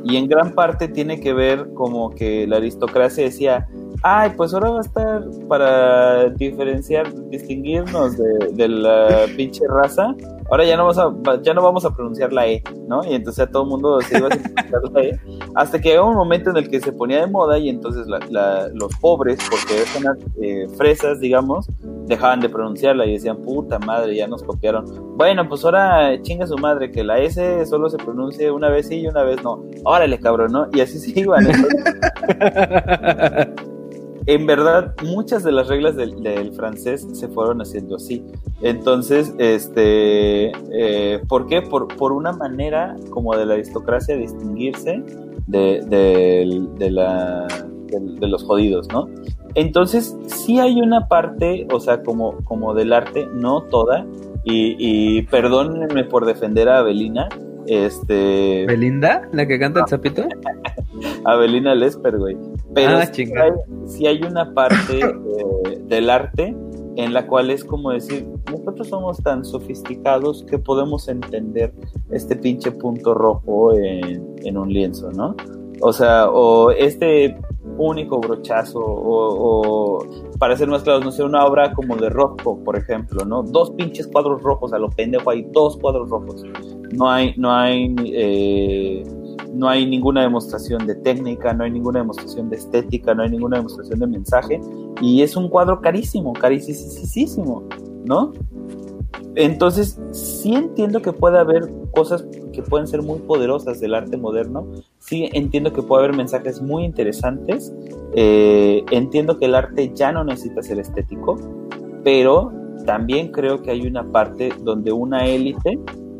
Y en gran parte tiene que ver como que la aristocracia decía, ay, pues ahora va a estar para diferenciar, distinguirnos de, de la pinche raza. Ahora ya no, vamos a, ya no vamos a pronunciar la E, ¿no? Y entonces a todo el mundo se iba a pronunciar la E. Hasta que llegó un momento en el que se ponía de moda y entonces la- la- los pobres, porque eran eh, fresas, digamos, dejaban de pronunciarla y decían, puta madre, ya nos copiaron. Bueno, pues ahora chinga su madre, que la S solo se pronuncie una vez sí y una vez no. Órale, cabrón, ¿no? Y así se iban. <laughs> En verdad, muchas de las reglas del, francés se fueron haciendo así. Entonces, este, eh, ¿por qué? Por, una manera como de la aristocracia distinguirse de, los jodidos, ¿no? Entonces, sí hay una parte, o sea, como, del arte, no toda, y, y perdónenme por defender a Avelina, este, ¿Belinda? ¿La que canta el sapito? Avelina <laughs> Lesper, güey. Pero Ah, sí, hay, sí hay una parte eh, del arte en la cual es como decir, nosotros somos tan sofisticados que podemos entender este pinche punto rojo en, en un lienzo, ¿no? O sea, o este único brochazo, o, o, para ser más claros, no sé, una obra como de Rothko, por ejemplo, ¿no? Dos pinches cuadros rojos, a lo pendejo hay dos cuadros rojos. No hay, no hay, eh, no hay ninguna demostración de técnica, no hay ninguna demostración de estética, no hay ninguna demostración de mensaje, y es un cuadro carísimo, carísimo, ¿no? Entonces, sí entiendo que puede haber cosas que pueden ser muy poderosas del arte moderno, sí entiendo que puede haber mensajes muy interesantes, eh, entiendo que el arte ya no necesita ser estético, pero también creo que hay una parte donde una élite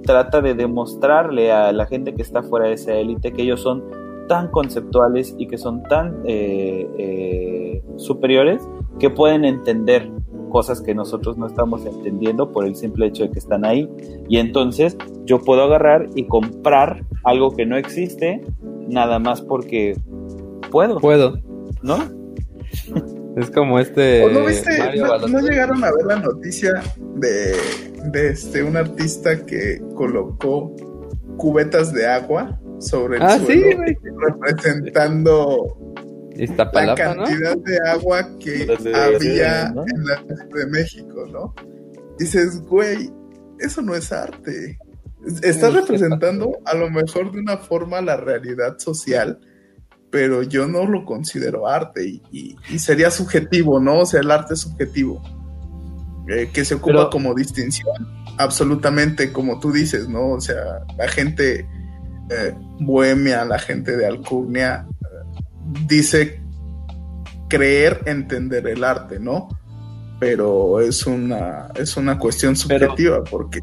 trata de demostrarle a la gente que está fuera de esa élite que ellos son tan conceptuales y que son tan eh, eh, superiores que pueden entender cosas que nosotros no estamos entendiendo por el simple hecho de que están ahí. Y entonces yo puedo agarrar y comprar algo que no existe nada más porque puedo, Puedo. ¿no? Es como este. ¿O no viste? Mario No, Balotelli. no llegaron a ver la noticia de, de este un artista que colocó cubetas de agua sobre el Ah, sí, suelo, representando la Iztapalapa, ¿no? cantidad de agua que había ¿no? en la Ciudad de México, ¿no? Dices, güey, eso no es arte. Estás representando a lo mejor de una forma la realidad social, pero yo no lo considero arte y, y- y sería subjetivo, ¿no? O sea, el arte es subjetivo, eh, que se ocupa Pero- como distinción, absolutamente, como tú dices, ¿no? O sea, la gente eh, bohemia, la gente de Alcurnia, eh, dice creer entender el arte, ¿no? pero es una, es una cuestión subjetiva porque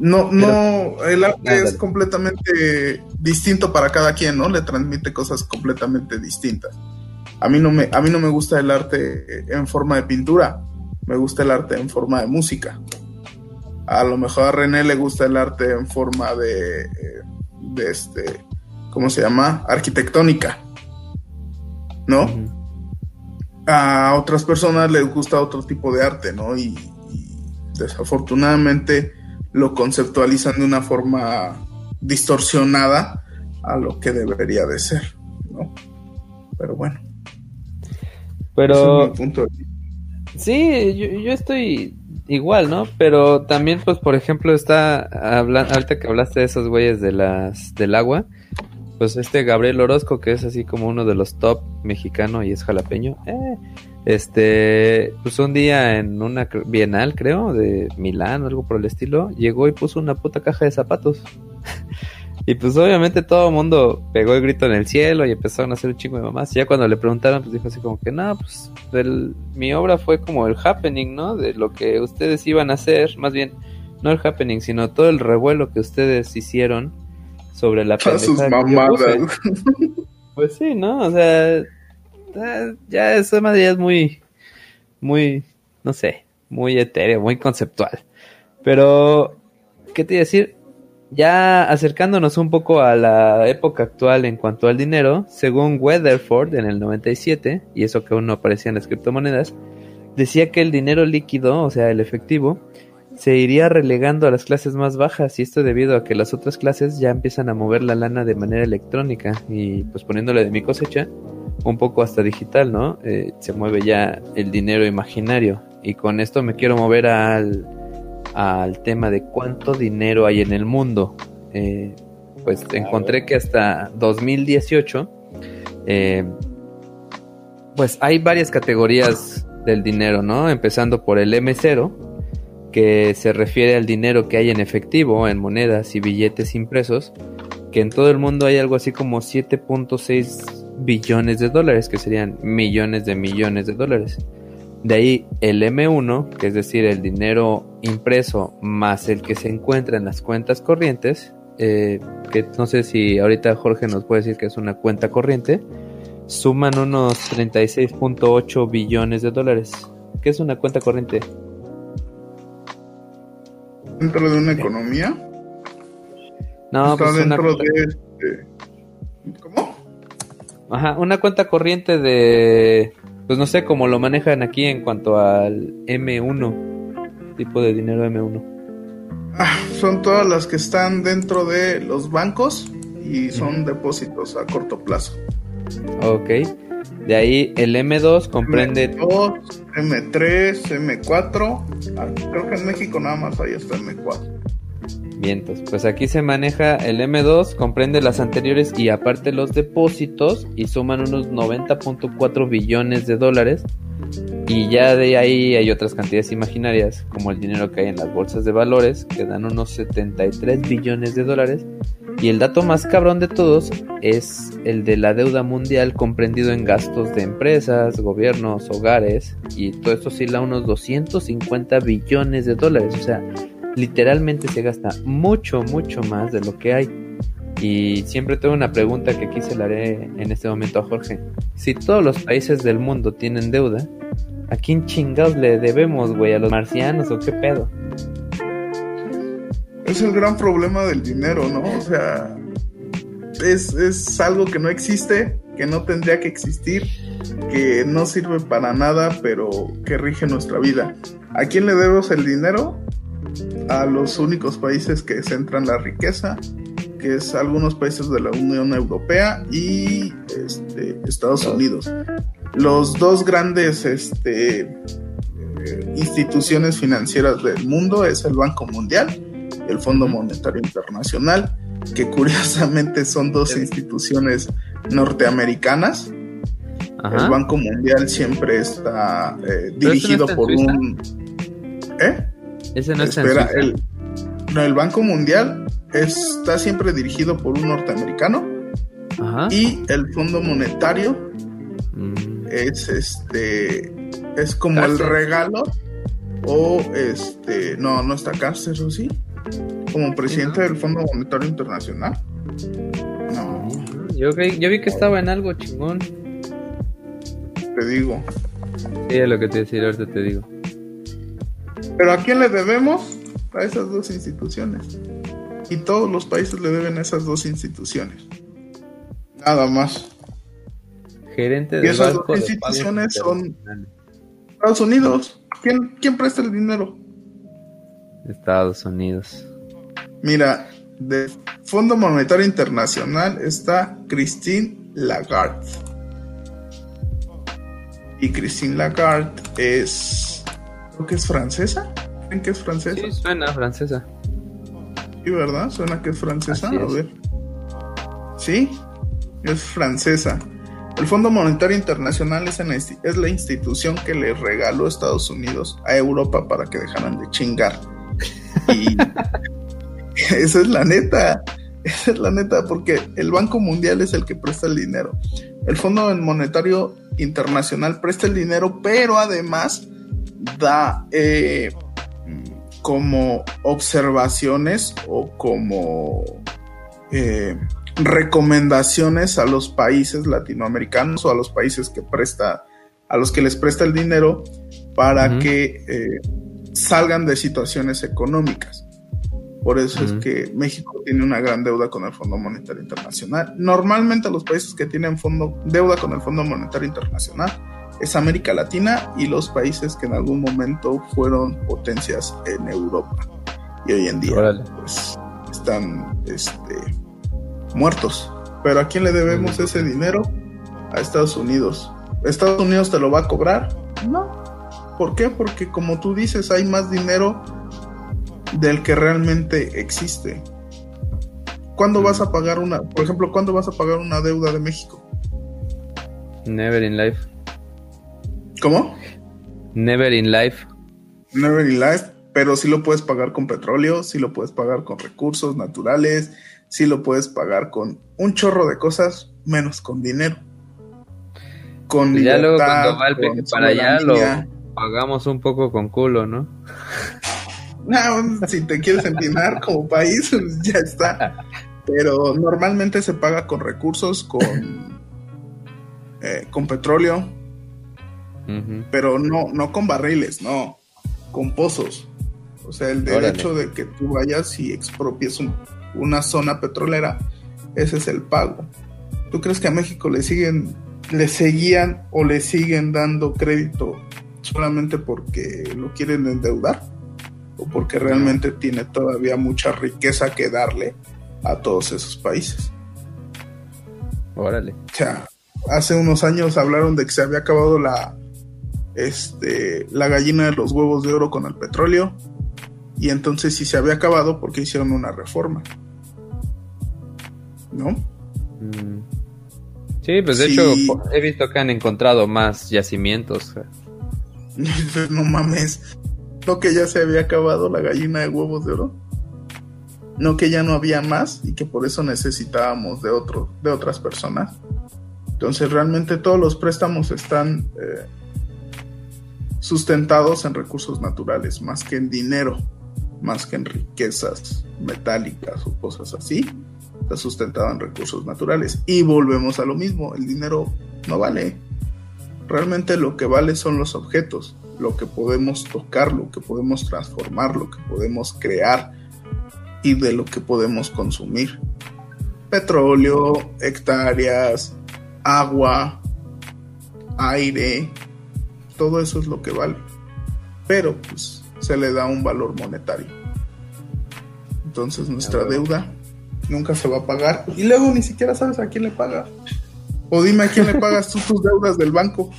no, no, el arte es completamente distinto para cada quien, ¿no? Le transmite cosas completamente distintas. A mí no me, a mí no me gusta el arte en forma de pintura, me gusta el arte en forma de música. A lo mejor a René le gusta el arte en forma de, de este, ¿cómo se llama? Arquitectónica, ¿no? A otras personas les gusta otro tipo de arte, ¿no? Y, y desafortunadamente lo conceptualizan de una forma distorsionada a lo que debería de ser, ¿no? Pero bueno. Pero. ese es mi punto de vista. Sí, yo, yo estoy igual, ¿no? Pero también, pues, por ejemplo, está hablando, ahorita que hablaste de esos güeyes de las, del agua, pues este Gabriel Orozco, que es así como uno de los top mexicano y es jalapeño, eh, este, pues un día en una bienal, creo, de Milán o algo por el estilo, llegó y puso una puta caja de zapatos. <laughs> Y pues obviamente todo el mundo pegó el grito en el cielo y empezaron a hacer un chingo de mamás. Y ya cuando le preguntaron, pues dijo así como que, no, pues mi obra fue como el happening, ¿no? De lo que ustedes iban a hacer, más bien, no el happening, sino todo el revuelo que ustedes hicieron sobre la sus pendejada que yo puse". mamadas. Pues sí, ¿no? O sea, ya esa madre ya es muy, muy, no sé, muy etéreo, muy conceptual. Pero, ¿qué te iba a decir? Ya acercándonos un poco a la época actual en cuanto al dinero, según Weatherford en el 97, y eso que aún no aparecía en las criptomonedas, decía que el dinero líquido, o sea, el efectivo, se iría relegando a las clases más bajas y esto debido a que las otras clases ya empiezan a mover la lana de manera electrónica y pues poniéndole de mi cosecha un poco hasta digital, ¿no? Eh, se mueve ya el dinero imaginario y con esto me quiero mover al, al tema de cuánto dinero hay en el mundo. Eh, pues encontré que hasta 2018 eh, pues hay varias categorías del dinero, ¿no? Empezando por el M0, que se refiere al dinero que hay en efectivo, en monedas y billetes impresos, que en todo el mundo hay algo así como 7.6 billones de dólares, que serían millones de millones de dólares. De ahí el M1, que es decir, el dinero impreso más el que se encuentra en las cuentas corrientes, eh, que no sé si ahorita Jorge nos puede decir que es una cuenta corriente, suman unos 36.8 billones de dólares. ¿Qué es una cuenta corriente? Dentro de una economía. No, está pues una, dentro de este, ¿Cómo? ajá, una cuenta corriente de, pues no sé cómo lo manejan aquí en cuanto al M1, tipo de dinero M1. Ah, son todas las que están dentro de los bancos y son depósitos a corto plazo. Ok. De ahí el M2 comprende M2, M3, M4. Ah, creo que en México nada más hay hasta M4. vientos. Pues aquí se maneja el M2, comprende las anteriores y aparte los depósitos y suman unos 90.4 billones de dólares. Y ya de ahí hay otras cantidades imaginarias, como el dinero que hay en las bolsas de valores, que dan unos 73 billones de dólares. Y el dato más cabrón de todos es el de la deuda mundial comprendido en gastos de empresas, gobiernos, hogares, y todo esto oscila a unos 250 billones de dólares. O sea, literalmente se gasta mucho, mucho más de lo que hay. Y siempre tengo una pregunta que aquí se la haré en este momento a Jorge. Si todos los países del mundo tienen deuda, ¿a quién chingados le debemos, güey? ¿A los marcianos o qué pedo? Es el gran problema del dinero, ¿no? O sea, es, es algo que no existe, que no tendría que existir, que no sirve para nada, pero que rige nuestra vida. ¿A quién le debemos el dinero? A los únicos países que centran la riqueza, que es algunos países de la Unión Europea y este, Estados Unidos. Los dos grandes este, eh, instituciones financieras del mundo es el Banco Mundial el Fondo Monetario Internacional, que curiosamente son dos instituciones norteamericanas. Ajá. El Banco Mundial siempre está eh, no dirigido está por un... ¿Eh? Ese no está Espera, el, no, el Banco Mundial está siempre dirigido por un norteamericano Ajá. y el Fondo Monetario Mm, es este es como el regalo o este no no está Cárcel sí como presidente del Fondo Monetario Internacional no. Yo, yo vi que estaba en algo chingón. Te digo. Sí es lo que te decía ahorita te digo. Pero a quién le debemos a esas dos instituciones. Y todos los países le deben a esas dos instituciones. Nada más. Gerente de y esas dos instituciones son Estados Unidos. ¿Quién, ¿Quién presta el dinero? Estados Unidos. Mira, del Fondo Monetario Internacional está Christine Lagarde. Y Christine Lagarde es. Creo que es francesa. ¿Creen que es francesa? Sí, suena francesa. Sí, ¿verdad? Suena que es francesa. A ver. Sí, es francesa. El Fondo Monetario Internacional es, la institución que le regaló Estados Unidos a Europa para que dejaran de chingar. Y <laughs> esa es la neta. Esa es la neta, porque el Banco Mundial es el que presta el dinero. El Fondo Monetario Internacional presta el dinero, pero además da eh, como observaciones o como eh, recomendaciones a los países latinoamericanos o a los países que presta, a los que les presta el dinero para que eh, salgan de situaciones económicas. Por eso es que México tiene una gran deuda con el Fondo Monetario Internacional. Normalmente los países que tienen fondo, deuda con el Fondo Monetario Internacional es América Latina y los países que en algún momento fueron potencias en Europa. Y hoy en día pues, están este, muertos. Pero ¿a quién le debemos ese dinero? A Estados Unidos. ¿Estados Unidos te lo va a cobrar? No. ¿Por qué? Porque como tú dices, hay más dinero del que realmente existe. ¿Cuándo vas a pagar una, por ejemplo, cuándo vas a pagar una deuda de México? Never in life. ¿Cómo? Never in life. Never in life, pero sí lo puedes pagar con petróleo, sí lo puedes pagar con recursos naturales, sí lo puedes pagar con un chorro de cosas, menos con dinero. Con y ya luego cuando va el para allá lo pagamos un poco con culo, ¿no? No, si te quieres empinar como país, pues ya está. Pero normalmente se paga con recursos, con, eh, con petróleo, pero no, no con barriles, no, con pozos. O sea, el derecho de que tú vayas y expropies un, una zona petrolera, ese es el pago. ¿Tú crees que a México le siguen, le seguían o le siguen dando crédito solamente porque lo quieren endeudar? ¿O porque realmente tiene todavía mucha riqueza que darle a todos esos países? Órale. O sea, hace unos años hablaron de que se había acabado la, este, la gallina de los huevos de oro con el petróleo y entonces si se había acabado porque hicieron una reforma. ¿No? Mm. Sí, pues de hecho he visto que han encontrado más yacimientos. No mames. No que ya se había acabado la gallina de huevos de oro. No que ya no había más y que por eso necesitábamos de otro, de otras personas. Entonces realmente todos los préstamos están eh, sustentados en recursos naturales más que en dinero más que en riquezas metálicas o cosas así, está sustentado en recursos naturales. Y volvemos a lo mismo, el dinero no vale. Realmente lo que vale son los objetos, lo que podemos tocar, lo que podemos transformar, lo que podemos crear y de lo que podemos consumir. Petróleo, hectáreas, agua, aire, todo eso es lo que vale. Pero pues se le da un valor monetario. Entonces nuestra deuda nunca se va a pagar y luego ni siquiera sabes a quién le pagas. O dime a quién le pagas tú tus deudas del banco.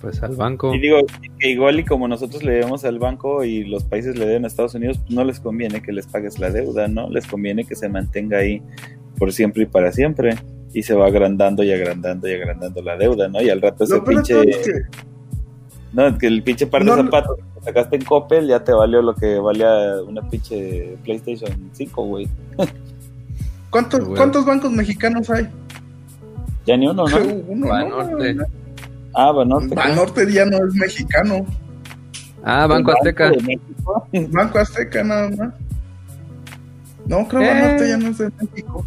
Pues al banco. Y digo que igual y como nosotros le debemos al banco y los países le deben a Estados Unidos, pues no les conviene que les pagues la deuda, ¿no? Les conviene que se mantenga ahí por siempre y para siempre. Y se va agrandando y agrandando y agrandando la deuda, ¿no? Y al rato ese pinche... No, que el pinche par de zapatos que sacaste en Coppel ya te valió lo que valía una pinche PlayStation 5, güey. ¿Cuántos, ¿Cuántos bancos mexicanos hay? Ya ni uno, ¿no? <laughs> uno, Ah, Banorte. Banorte ya no es mexicano. Ah, Banco Azteca. <laughs> Banco Azteca nada más. No, creo que Eh. Banorte ya no es de México.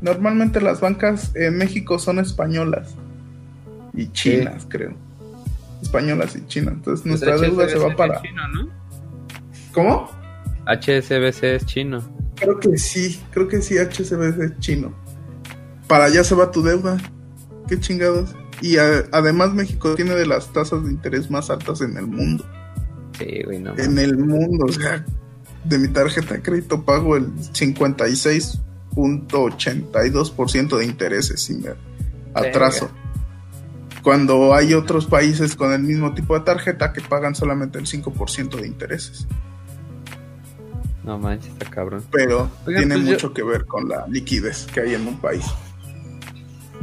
Normalmente las bancas en México son españolas y chinas, creo. Españolas y chinas. Entonces nuestra deuda se va para. Chino, ¿no? ¿Cómo? HSBC es chino. Creo que sí, creo que sí, HSBC es chino. Para allá se va tu deuda. Qué chingados. Y a- además México tiene de las tasas de interés más altas en el mundo. Sí, güey, no. En el mundo, o sea, de mi tarjeta de crédito pago el 56.82% de intereses sin atraso. Cuando hay otros países con el mismo tipo de tarjeta que pagan solamente el 5% de intereses. No manches, está cabrón. Pero Oigan, tiene pues yo- mucho que ver con la liquidez que hay en un país.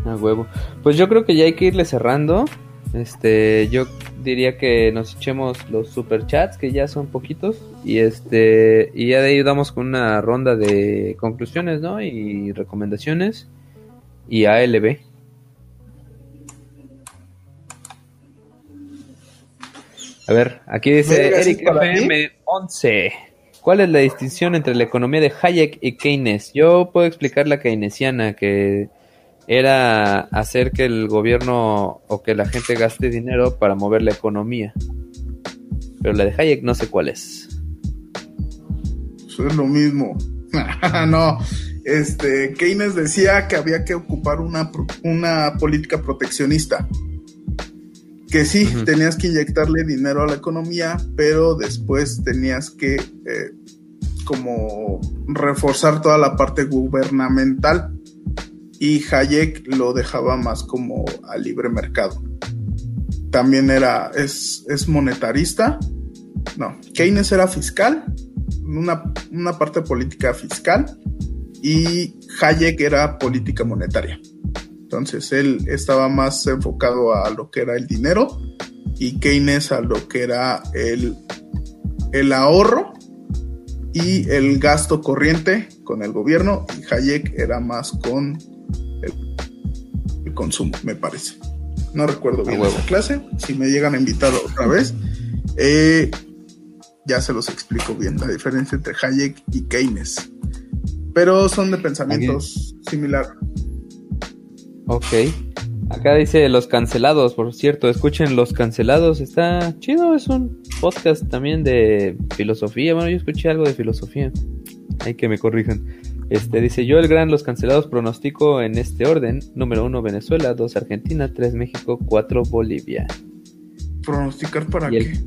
A huevo. Pues yo creo que ya hay que irle cerrando. Este, yo diría que nos echemos los superchats, que ya son poquitos. Y este, y ya de ahí damos con una ronda de conclusiones, ¿no? Y recomendaciones. Y ALB. A ver, aquí dice Verga, ¿sí Eric es para mí? FM 11. ¿Cuál es la distinción entre la economía de Hayek y Keynes? Yo puedo explicar la keynesiana, que era hacer que el gobierno o que la gente gaste dinero para mover la economía. Pero la de Hayek no sé cuál es. Eso es lo mismo. <laughs> no, este, Keynes decía que había que ocupar una, una política proteccionista. Que sí, tenías que inyectarle dinero a la economía, pero después tenías que eh, como reforzar toda la parte gubernamental. Y Hayek lo dejaba más como a libre mercado. También era, es, es monetarista. No, Keynes era fiscal, una, una parte política fiscal y Hayek era política monetaria. Entonces él estaba más enfocado a lo que era el dinero y Keynes a lo que era el, el ahorro y el gasto corriente con el gobierno y Hayek era más con consumo, me parece. No recuerdo bien esa clase. Si me llegan a invitar otra vez, eh, ya se los explico bien la diferencia entre Hayek y Keynes. Pero son de pensamientos similares. Ok. Acá dice Los Cancelados, por cierto, escuchen Los Cancelados, está chido, es un podcast también de filosofía, bueno, yo escuché algo de filosofía, hay que me corrijan. Este dice yo el gran Los Cancelados pronostico en este orden, número uno Venezuela, dos Argentina, tres México, cuatro Bolivia. ¿Pronosticar para Y el- qué?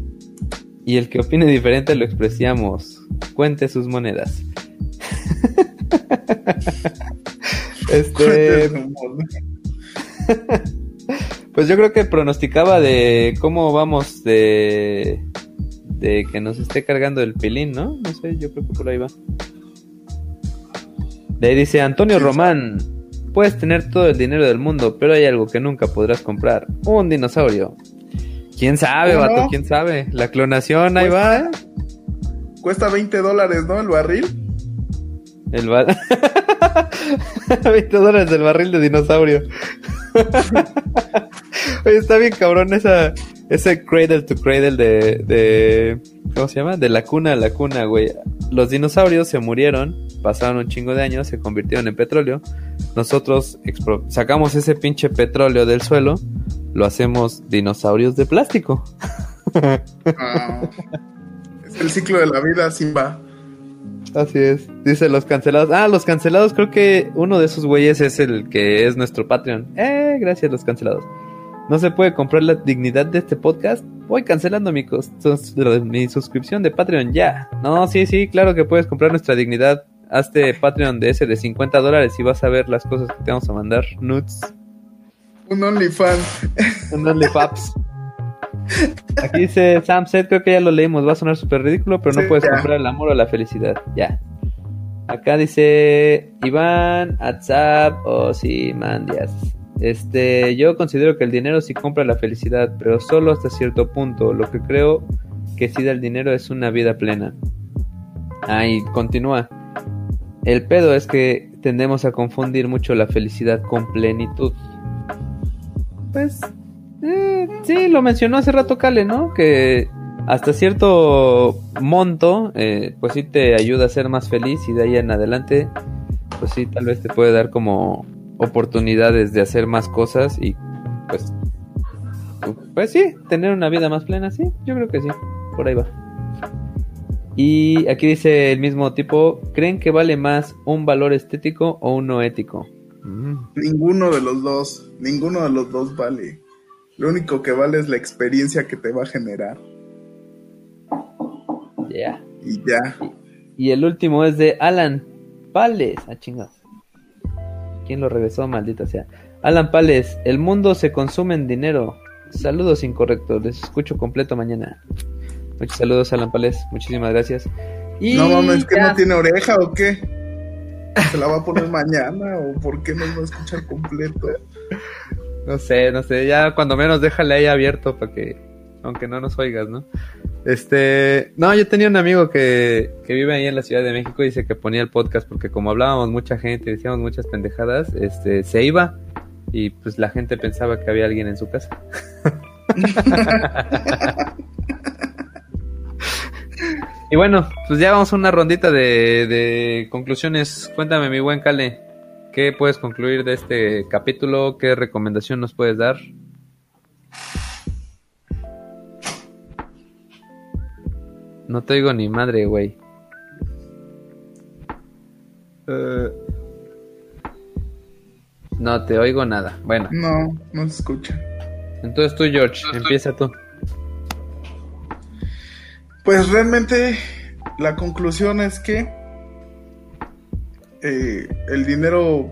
Y el que opine diferente lo expresamos. Cuente sus monedas. <laughs> este, <laughs> Pues yo creo que pronosticaba de cómo vamos de de que nos esté cargando el pilín, ¿no? No sé, yo creo que por ahí va. De ahí dice Antonio Román, puedes tener todo el dinero del mundo, pero hay algo que nunca podrás comprar, un dinosaurio. ¿Quién sabe, ¿Cómo vato? no? ¿Quién sabe? La clonación, ahí va. ¿eh? Cuesta 20 dólares, ¿no? El barril. El ba- <laughs> <laughs> 20 dólares del barril de dinosaurio. <laughs> Oye, está bien cabrón esa, ese cradle to cradle de, de... ¿Cómo se llama? De la cuna a la cuna, güey. Los dinosaurios se murieron, pasaron un chingo de años, se convirtieron en petróleo. Nosotros sacamos ese pinche petróleo del suelo, lo hacemos dinosaurios de plástico. <laughs> Ah, es el ciclo de la vida, Simba. Así es. Dice los cancelados. Ah, los cancelados, creo que uno de esos güeyes es el que es nuestro Patreon. Eh, gracias, los cancelados. No se puede comprar la dignidad de este podcast. Voy cancelando mi, mi suscripción de Patreon ya. No, sí, sí, claro que puedes comprar nuestra dignidad. Hazte Patreon de ese de 50 dólares y vas a ver las cosas que te vamos a mandar. Nudes. Un OnlyFans. Un OnlyFaps. Aquí dice Sam Set, creo que ya lo leímos, va a sonar súper ridículo, pero no Sí, puedes ya. comprar el amor o la felicidad. Ya. Acá dice Iván, WhatsApp o si mandias. Este, yo considero que el dinero sí compra la felicidad, pero solo hasta cierto punto. Lo que creo que sí da el dinero es una vida plena. Ahí continúa. El pedo es que tendemos a confundir mucho la felicidad con plenitud. Pues, eh, sí, lo mencionó hace rato Kale, ¿no? Que hasta cierto monto, eh, pues sí te ayuda a ser más feliz y de ahí en adelante, pues sí, tal vez te puede dar como oportunidades de hacer más cosas y pues, pues sí, tener una vida más plena, sí, yo creo que sí, por ahí va. Y aquí dice el mismo tipo, ¿creen que vale más un valor estético o uno ético? Mm. Ninguno de los dos, ninguno de los dos vale. Lo único que vale es la experiencia que te va a generar. Ya. Y ya. Y el último es de Alan Pales. Ah, chingados. ¿Quién lo regresó? Maldita sea. Alan Pales, el mundo se consume en dinero. Saludos incorrectos, les escucho completo mañana. Muchos saludos, Alan Pales. Muchísimas gracias. Y no mames, ¿que no tiene oreja o qué? ¿Se la va a poner mañana o por qué no lo va a escuchar completo? No sé, no sé. Ya cuando menos déjale ahí abierto para que, aunque no nos oigas, ¿no? Este, no, yo tenía un amigo que, que vive ahí en la Ciudad de México y dice que ponía el podcast porque como hablábamos mucha gente decíamos muchas pendejadas, este, se iba y pues la gente pensaba que había alguien en su casa. <laughs> y bueno, pues ya vamos a una rondita de, de conclusiones. Cuéntame, mi buen Cale, ¿qué puedes concluir de este capítulo? ¿Qué recomendación nos puedes dar? No te oigo ni madre, güey. Eh, no te oigo nada. Bueno. No, no se escucha. Entonces tú, George, empieza tú. Pues realmente la conclusión es que eh, el dinero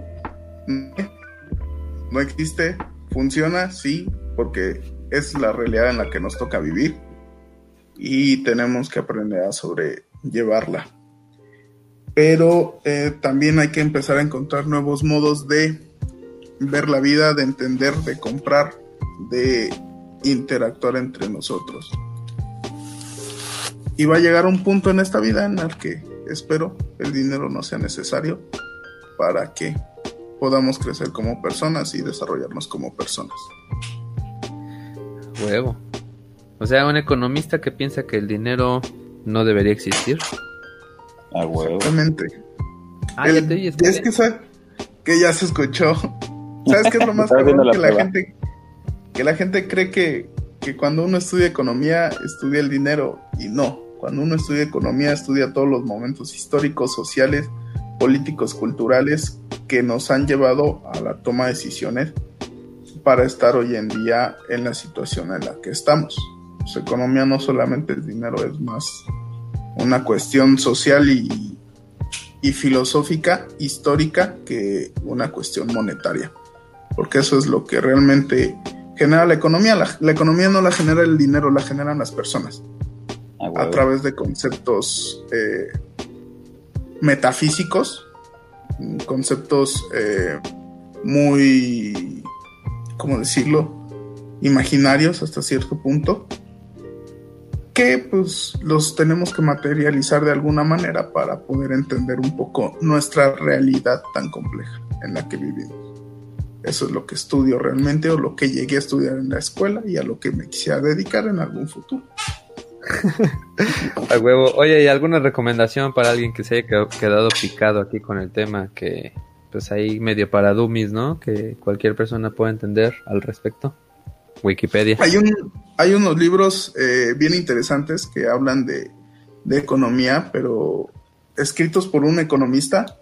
no existe, funciona, sí, porque es la realidad en la que nos toca vivir y tenemos que aprender a sobrellevarla. Pero eh, también hay que empezar a encontrar nuevos modos de ver la vida, de entender, de comprar, de interactuar entre nosotros. Y va a llegar un punto en esta vida en el que espero el dinero no sea necesario para que podamos crecer como personas y desarrollarnos como personas. Huevo. O sea, un economista que piensa que el dinero no debería existir. Ah, huevo. Exactamente. Ah, ya te es que, que ya se escuchó. <laughs> ¿Sabes qué es lo más cabrón? que la gente que la gente cree que, que cuando uno estudia economía estudia el dinero y no. Cuando uno estudia economía estudia todos los momentos históricos, sociales, políticos, culturales que nos han llevado a la toma de decisiones para estar hoy en día en la situación en la que estamos. Su economía no solamente es dinero, es más una cuestión social y, filosófica, histórica, que una cuestión monetaria. Porque eso es lo que realmente genera la economía. La, economía no la genera el dinero, la generan las personas. Ah, a través de conceptos eh, metafísicos, conceptos eh, muy, ¿cómo decirlo? Imaginarios hasta cierto punto, que pues los tenemos que materializar de alguna manera para poder entender un poco nuestra realidad tan compleja en la que vivimos. Eso es lo que estudio realmente o lo que llegué a estudiar en la escuela y a lo que me quisiera dedicar en algún futuro. <laughs> a huevo. Oye, ¿y alguna recomendación para alguien que se haya quedado picado aquí con el tema que pues ahí medio para dummies, ¿no? Que cualquier persona pueda entender al respecto? Wikipedia. Hay, un, hay unos libros eh, bien interesantes que hablan de, economía, pero escritos por un economista,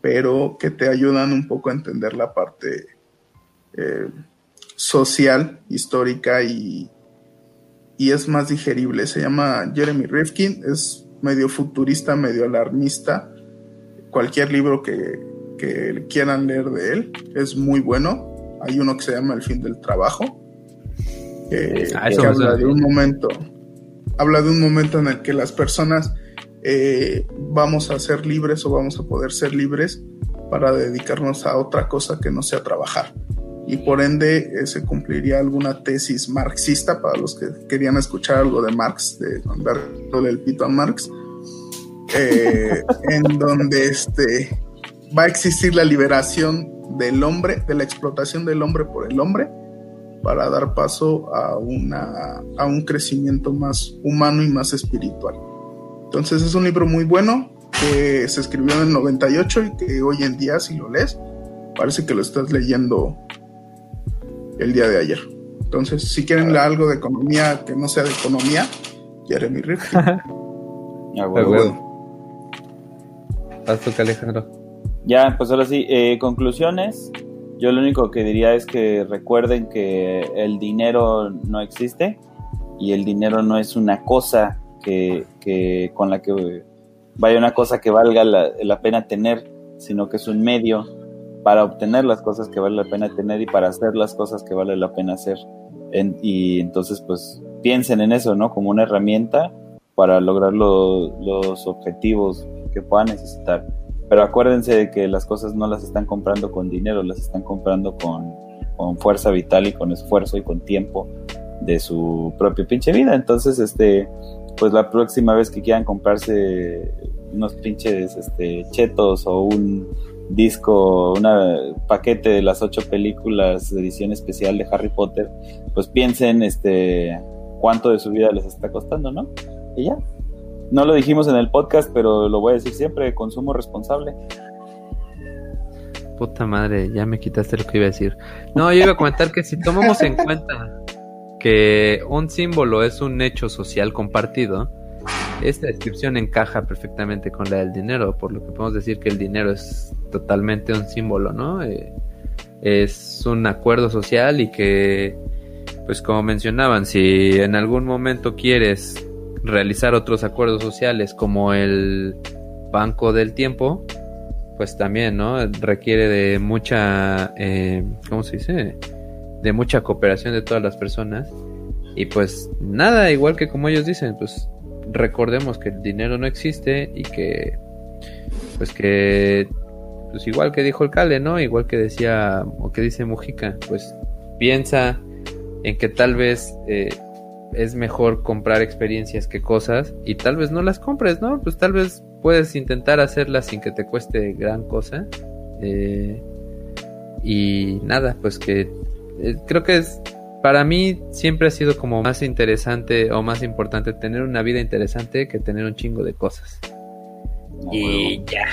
pero que te ayudan un poco a entender la parte eh, social, histórica y, y es más digerible. Se llama Jeremy Rifkin, es medio futurista, medio alarmista. Cualquier libro que, que quieran leer de él es muy bueno. Hay uno que se llama El fin del trabajo, Ah, que, habla de un momento, habla de un momento en el que las personas eh, vamos a ser libres o vamos a poder ser libres para dedicarnos a otra cosa que no sea trabajar. Y por ende eh, se cumpliría alguna tesis marxista para los que querían escuchar algo de Marx, de darle el pito a Marx, eh, <laughs> en donde este, va a existir la liberación del hombre, de la explotación del hombre por el hombre, para dar paso a, una, a un crecimiento más humano y más espiritual. Entonces es un libro muy bueno que se escribió en el 98 y que hoy en día si lo lees parece que lo estás leyendo el día de ayer. Entonces, si quieren algo de economía que no sea de economía, Jeremy Rifkin. <laughs> Ah, bueno. bueno. Haz tú, Alejandro. Ya, pues ahora sí, eh, conclusiones. Yo lo único que diría es que recuerden que el dinero no existe y el dinero no es una cosa que, que con la que vaya una cosa que valga la, la pena tener, sino que es un medio para obtener las cosas que vale la pena tener y para hacer las cosas que vale la pena hacer. Y entonces, pues piensen en eso, ¿no? Como una herramienta para lograr lo- los objetivos que puedan necesitar. Pero acuérdense de que las cosas no las están comprando con dinero, las están comprando con, con fuerza vital y con esfuerzo y con tiempo de su propia pinche vida. Entonces, este, pues la próxima vez que quieran comprarse unos pinches este, chetos o un disco, un paquete de las ocho películas de edición especial de Harry Potter, pues piensen este cuánto de su vida les está costando, ¿no? Y ya. No lo dijimos en el podcast, pero lo voy a decir siempre, consumo responsable. Puta madre, ya me quitaste lo que iba a decir. No, yo iba a comentar que si tomamos en cuenta que un símbolo es un hecho social compartido, esta descripción encaja perfectamente con la del dinero, por lo que podemos decir que el dinero es totalmente un símbolo, ¿no? Eh, es un acuerdo social y que, pues como mencionaban, si en algún momento quieres realizar otros acuerdos sociales como el Banco del Tiempo, pues también, ¿no? Requiere de mucha, eh, ¿cómo se dice? De mucha cooperación de todas las personas. Y pues nada, igual que como ellos dicen, pues recordemos que el dinero no existe y que, pues que, pues igual que dijo el Cale, ¿no? Igual que decía, o que dice Mujica, pues piensa en que tal vez eh, es mejor comprar experiencias que cosas y tal vez no las compres, ¿no? Pues tal vez puedes intentar hacerlas sin que te cueste gran cosa. Eh, y nada, pues que eh, creo que es para mí siempre ha sido como más interesante o más importante tener una vida interesante que tener un chingo de cosas. Y ya.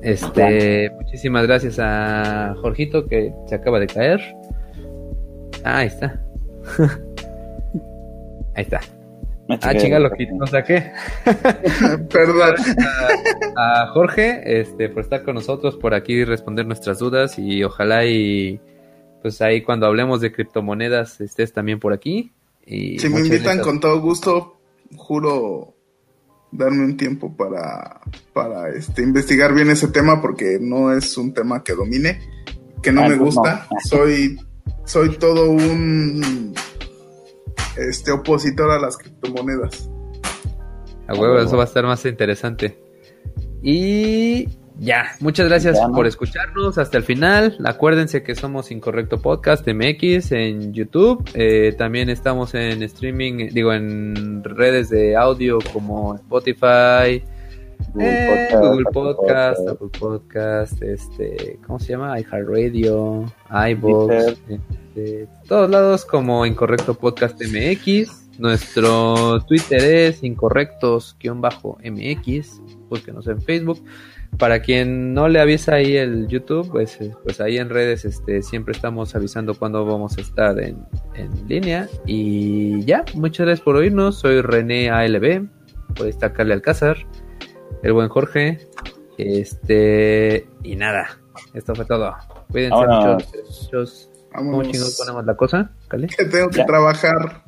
Este, muchísimas gracias a Jorgito que se acaba de caer. Ah, ahí está. <laughs> ahí está. Ah, chinga, lo que no saqué. <laughs> Perdón. A, a Jorge, este, por estar con nosotros, por aquí responder nuestras dudas y ojalá y pues ahí cuando hablemos de criptomonedas estés también por aquí. Y Si me invitan gracias. con todo gusto, juro darme un tiempo para, para este, investigar bien ese tema porque no es un tema que domine, que no Ah, me no. gusta. Soy, soy todo un este opositor a las criptomonedas. A huevo, eso va a estar más interesante. Y ya, muchas gracias Ya, ¿no? por escucharnos hasta el final. Acuérdense que somos Incorrecto Podcast MX en YouTube. Eh, también estamos en streaming, digo, en redes de audio como Spotify, eh, Google Podcast, Apple Podcast, este, ¿cómo se llama? iHeartRadio, iVoox, este, todos lados como Incorrecto Podcast MX. Nuestro Twitter es incorrectos-mx, búsquenos en Facebook para quien no le avisa ahí el YouTube, pues, eh, pues ahí en redes este, siempre estamos avisando cuándo vamos a estar en, en, línea. Y ya, muchas gracias por oírnos. Soy René ALB, por destacarle Alcázar, el buen Jorge. Este, y nada, esto fue todo. Cuídense Ahora, muchos, muchos. ¿Cómo chingos ponemos la cosa? ¿Cale? Que tengo que trabajar.